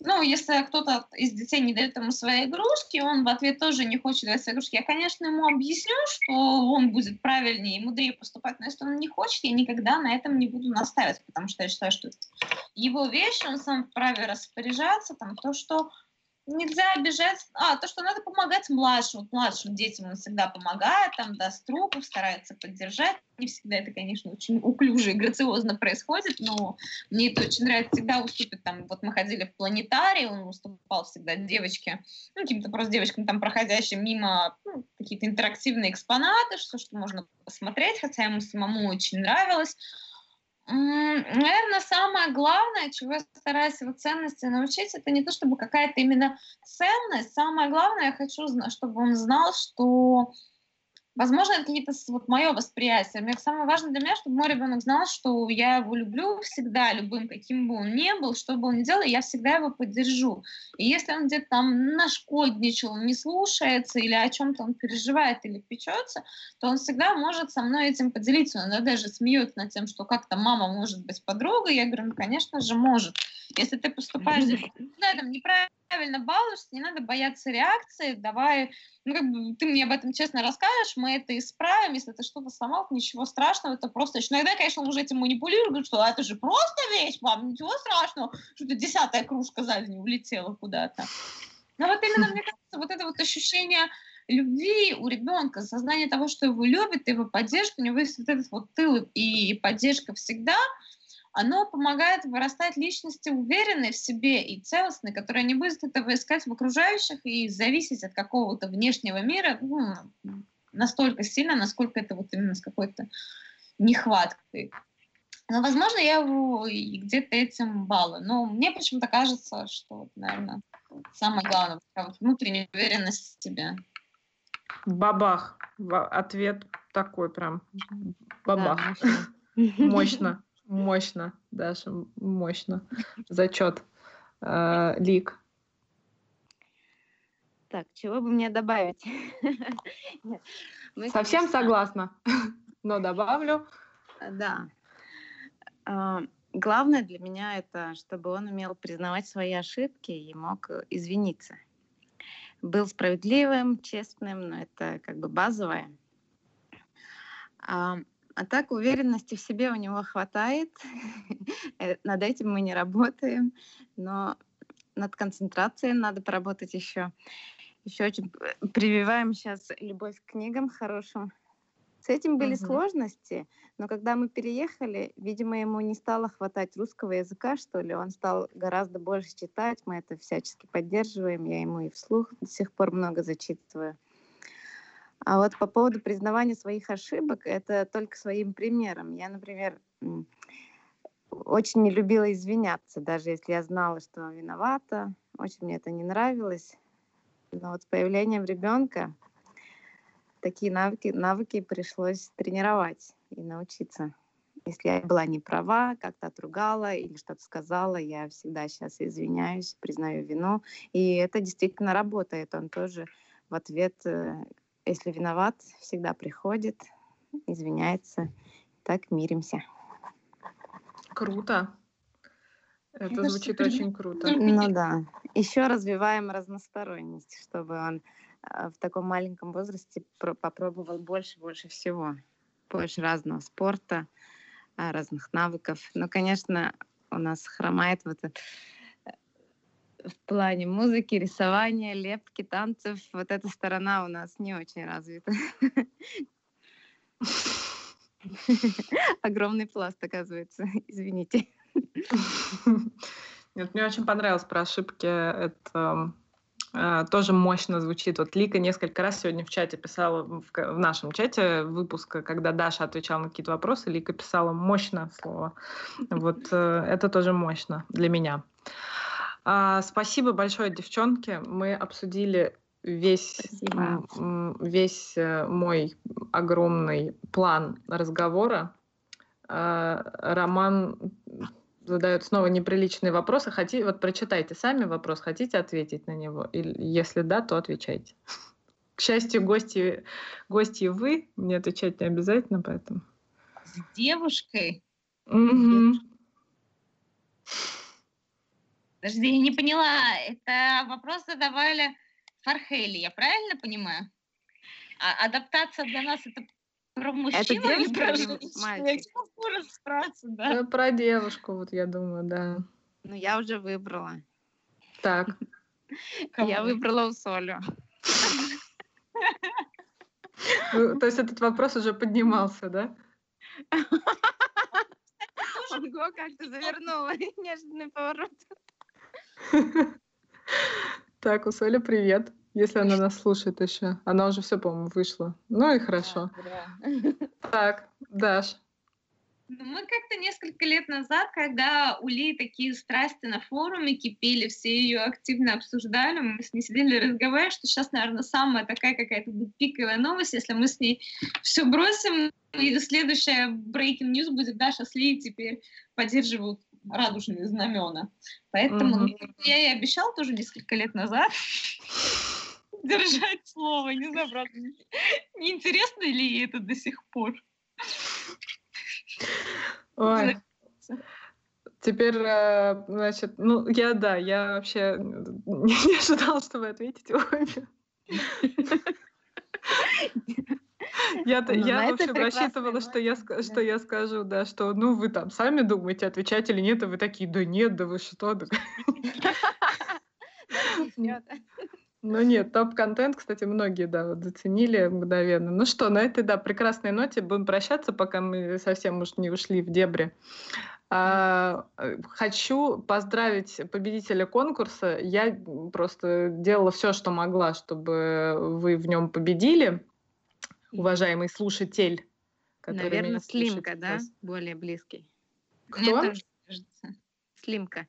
ну, если кто-то из детей не дает ему свои игрушки, он в ответ тоже не хочет дать свои игрушки. Я, конечно, ему объясню, что он будет правильнее и мудрее поступать, но если он не хочет, я никогда на этом не буду настаивать, потому что я считаю, что его вещь, он сам вправе распоряжаться, там, то, что нельзя обижать, а, то, что надо помогать младшим, младшим детям он всегда помогает, там, даст руку, старается поддержать, не всегда это, конечно, очень уклюже и грациозно происходит, но мне это очень нравится, всегда уступит, там, вот мы ходили в планетарий, он уступал всегда девочке, ну, каким-то просто девочкам, там, проходящим мимо, ну, какие-то интерактивные экспонаты, что, что можно посмотреть, хотя ему самому очень нравилось, Наверное, самое главное, чего я стараюсь его ценности научить, это не то, чтобы какая-то именно ценность. Самое главное, я хочу, чтобы он знал, что Возможно, это какие-то вот мое восприятие. Мне самое важное для меня, чтобы мой ребенок знал, что я его люблю всегда, любым, каким бы он ни был, что бы он ни делал, я всегда его поддержу. И если он где-то там нашкодничал, не слушается или о чем-то он переживает или печется, то он всегда может со мной этим поделиться. Он даже смеется над тем, что как-то мама может быть подругой. Я говорю, ну, конечно же, может. Если ты поступаешь да, там, неправильно балуешься, не надо бояться реакции, давай, ну, как бы ты мне об этом честно расскажешь, мы это исправим, если ты что-то сломал, ничего страшного, это просто... Иногда, конечно, он уже этим манипулирует, говорит, что это же просто вещь, мам, ничего страшного, что-то десятая кружка за день улетела куда-то. Но вот именно, мне кажется, вот это вот ощущение любви у ребенка, сознание того, что его любят, его поддержка, у него есть вот этот вот тыл и поддержка всегда — оно помогает вырастать личности уверенной в себе и целостной, которая не будет этого искать в окружающих и зависеть от какого-то внешнего мира ну, настолько сильно, насколько это вот именно с какой-то нехваткой. Но, возможно, я его где-то этим балую. Но мне почему-то кажется, что, наверное, самое главное, внутренняя уверенность в себе. Бабах. Ответ такой прям. Бабах. Да, Мощно. Мощно, Даша, мощно. Зачет. Э, Лик. Так, чего бы мне добавить? Совсем согласна, но добавлю. Да. А, главное для меня это, чтобы он умел признавать свои ошибки и мог извиниться. Был справедливым, честным, но это как бы базовое. А, а так уверенности в себе у него хватает. Э, над этим мы не работаем, но над концентрацией надо поработать еще. Еще очень прививаем сейчас любовь к книгам хорошим. С этим были угу. сложности, но когда мы переехали, видимо, ему не стало хватать русского языка, что ли. Он стал гораздо больше читать, мы это всячески поддерживаем. Я ему и вслух до сих пор много зачитываю. А вот по поводу признавания своих ошибок, это только своим примером. Я, например, очень не любила извиняться, даже если я знала, что виновата. Очень мне это не нравилось. Но вот с появлением ребенка такие навыки, навыки пришлось тренировать и научиться. Если я была не права, как-то отругала или что-то сказала, я всегда сейчас извиняюсь, признаю вину. И это действительно работает. Он тоже в ответ э, если виноват, всегда приходит, извиняется. Так миримся. Круто. Это, Это звучит очень круто. Ну да. Еще развиваем разносторонность, чтобы он э, в таком маленьком возрасте попробовал больше, больше всего. Больше разного спорта, э, разных навыков. Но, конечно, у нас хромает вот это в плане музыки, рисования, лепки, танцев, вот эта сторона у нас не очень развита. Огромный пласт, оказывается. Извините. Нет, мне очень понравилось про ошибки. Это э, тоже мощно звучит. Вот Лика несколько раз сегодня в чате писала, в, нашем чате выпуска, когда Даша отвечала на какие-то вопросы, Лика писала мощно слово. Вот э, это тоже мощно для меня. А, спасибо большое, девчонки. Мы обсудили весь, весь э, мой огромный план разговора. А, Роман задает снова неприличные вопросы. Хотите, вот прочитайте сами вопрос, хотите ответить на него? Или если да, то отвечайте. К счастью, гости, гости вы, мне отвечать не обязательно, поэтому. С девушкой? Угу. Подожди, я не поняла. Это вопрос задавали Фархели, я правильно понимаю? А адаптация для нас это про мужчину это или про женщину? да. Ну, про девушку, вот я думаю, да. Ну, я уже выбрала. Так. Я выбрала у Солю. То есть этот вопрос уже поднимался, да? Ого, как ты завернула. Неожиданный поворот. Так, у Соли привет, если она нас слушает еще. Она уже все, по-моему, вышла. Ну и хорошо. Так, Даш. Ну, мы как-то несколько лет назад, когда у Ли такие страсти на форуме кипели, все ее активно обсуждали, мы с ней сидели разговаривали, что сейчас, наверное, самая такая какая-то пиковая новость, если мы с ней все бросим, и следующая breaking news будет, Даша с Ли теперь поддерживают радужные знамена. Поэтому mm-hmm. я ей обещал тоже несколько лет назад держать слово. Не знаю, правда, не интересно ли ей это до сих пор. Ой. Теперь, э, значит, ну, я, да, я вообще не ожидала, что вы ответите обе. Я, ну, я в общем, рассчитывала, что я, что я скажу, да, что, ну, вы там сами думаете, отвечать или нет, и вы такие, да нет, да вы что. Ну нет, топ-контент, кстати, многие, да, вот заценили мгновенно. Ну что, на этой, да, прекрасной ноте будем прощаться, пока мы совсем уж не ушли в дебри. А, э, хочу поздравить победителя конкурса. Я просто делала все, что могла, чтобы вы в нем победили, уважаемый слушатель. Наверное, Слимка, да? Более близкий. Кто? Слимка.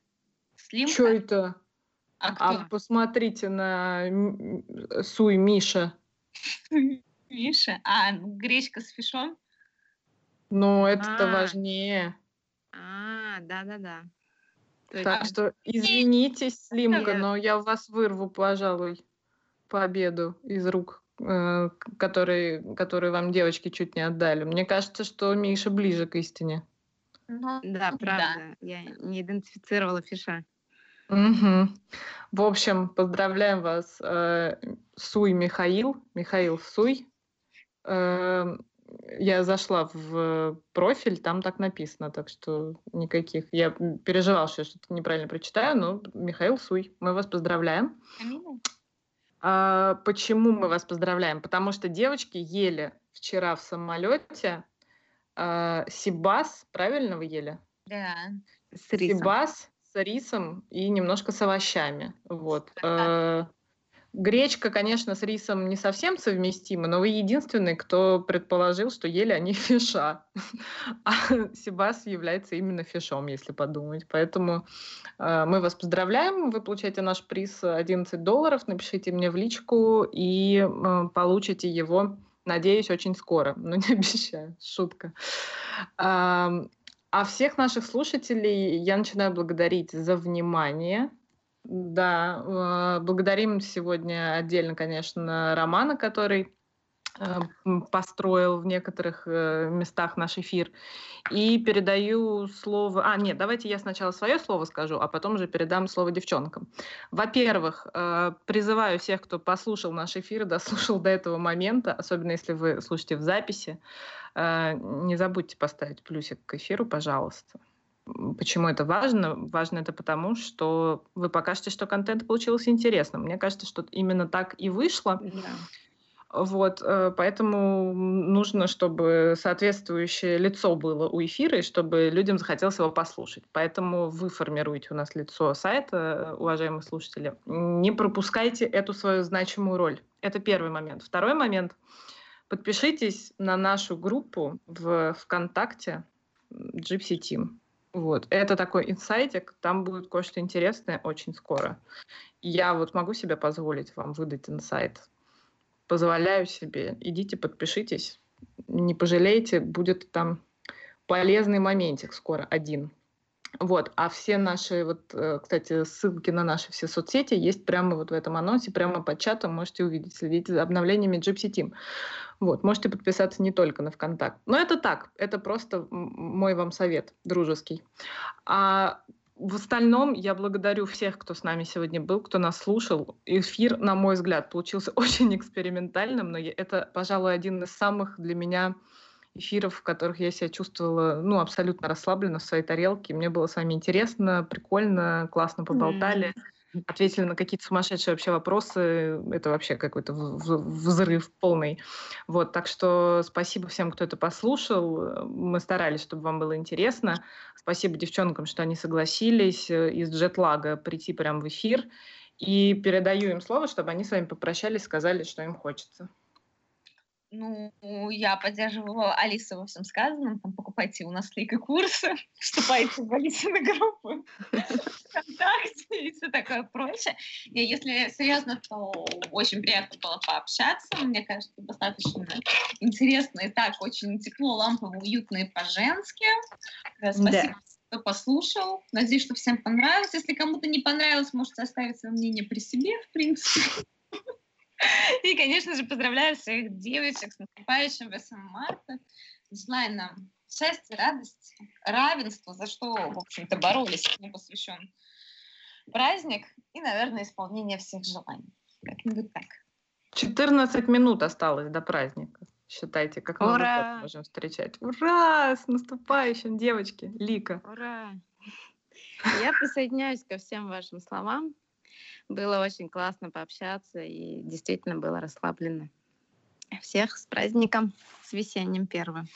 Слимка? Что это? А, а посмотрите на Суй Миша. Миша? А, гречка с фишом? Ну, это-то а. важнее. А, да-да-да. Так что извинитесь, Слимка, но я вас вырву, пожалуй, победу из рук, э, которые, которые вам девочки чуть не отдали. Мне кажется, что Миша ближе к истине. Ну, да, правда. Да. Я не идентифицировала фиша. Угу. В общем, поздравляем вас, э, Суй Михаил, Михаил Суй. Э, я зашла в профиль, там так написано, так что никаких. Я переживала, что я что-то неправильно прочитаю, но Михаил Суй, мы вас поздравляем. А, почему мы вас поздравляем? Потому что девочки ели вчера в самолете а, сибас, правильно вы ели? Да. Сибас с рисом и немножко с овощами. Вот. Э, гречка, конечно, с рисом не совсем совместима, но вы единственный, кто предположил, что ели они фиша. А Сибас является именно фишом, если подумать. Поэтому э, мы вас поздравляем. Вы получаете наш приз 11 долларов. Напишите мне в личку и э, получите его, надеюсь, очень скоро. Но не обещаю. Шутка. А всех наших слушателей я начинаю благодарить за внимание. Да, э, благодарим сегодня отдельно, конечно, Романа, который Э, построил в некоторых э, местах наш эфир. И передаю слово... А, нет, давайте я сначала свое слово скажу, а потом уже передам слово девчонкам. Во-первых, призываю всех, кто послушал наш эфир, дослушал до этого момента, особенно если вы слушаете в записи, не забудьте поставить плюсик к эфиру, пожалуйста. Почему это важно? Важно это потому, что вы покажете, что контент получился интересным. Мне кажется, что именно так и вышло. Да. Вот, э, поэтому нужно, чтобы соответствующее лицо было у эфира, и чтобы людям захотелось его послушать. Поэтому вы формируете у нас лицо сайта, уважаемые слушатели. Не пропускайте эту свою значимую роль. Это первый момент. Второй момент. Подпишитесь на нашу группу в ВКонтакте Gypsy Team. Вот. Это такой инсайтик, там будет кое-что интересное очень скоро. Я вот могу себе позволить вам выдать инсайт позволяю себе. Идите, подпишитесь, не пожалеете, будет там полезный моментик скоро один. Вот, а все наши, вот, э, кстати, ссылки на наши все соцсети есть прямо вот в этом анонсе, прямо под чатом можете увидеть, следите за обновлениями Gypsy Team. Вот, можете подписаться не только на ВКонтакт. Но это так, это просто мой вам совет дружеский. А в остальном я благодарю всех, кто с нами сегодня был, кто нас слушал. Эфир, на мой взгляд, получился очень экспериментальным, но это, пожалуй, один из самых для меня эфиров, в которых я себя чувствовала ну, абсолютно расслабленно в своей тарелке. Мне было с вами интересно, прикольно, классно поболтали. Ответили на какие-то сумасшедшие вообще вопросы. Это вообще какой-то взрыв полный. Вот, так что спасибо всем, кто это послушал. Мы старались, чтобы вам было интересно. Спасибо девчонкам, что они согласились э, из джетлага прийти прямо в эфир. И передаю им слово, чтобы они с вами попрощались, сказали, что им хочется. Ну, я поддерживаю Алису во всем сказанном. Там покупайте у нас лейка курсы, вступайте в Алисины группы ВКонтакте и все такое прочее. И если серьезно, то очень приятно было пообщаться. Мне кажется, достаточно интересно и так, очень тепло, лампово, уютно и по-женски. Спасибо, да. кто послушал. Надеюсь, что всем понравилось. Если кому-то не понравилось, можете оставить свое мнение при себе, в принципе. И, конечно же, поздравляю всех девочек с наступающим 8 марта. Желаю нам счастья, радости, равенства, за что, в общем-то, боролись, мне посвящен праздник, и, наверное, исполнение всех желаний. Как-нибудь так. 14 минут осталось до праздника. Считайте, как мы можем встречать. Ура! С наступающим, девочки! Лика! Ура! Я присоединяюсь ко всем вашим словам. Было очень классно пообщаться и действительно было расслаблено. Всех с праздником, с весенним первым.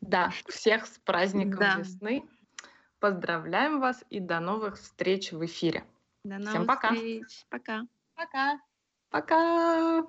Да, всех с праздником да. весны. Поздравляем вас и до новых встреч в эфире. До новых Всем пока. Встреч. Пока. Пока. Пока.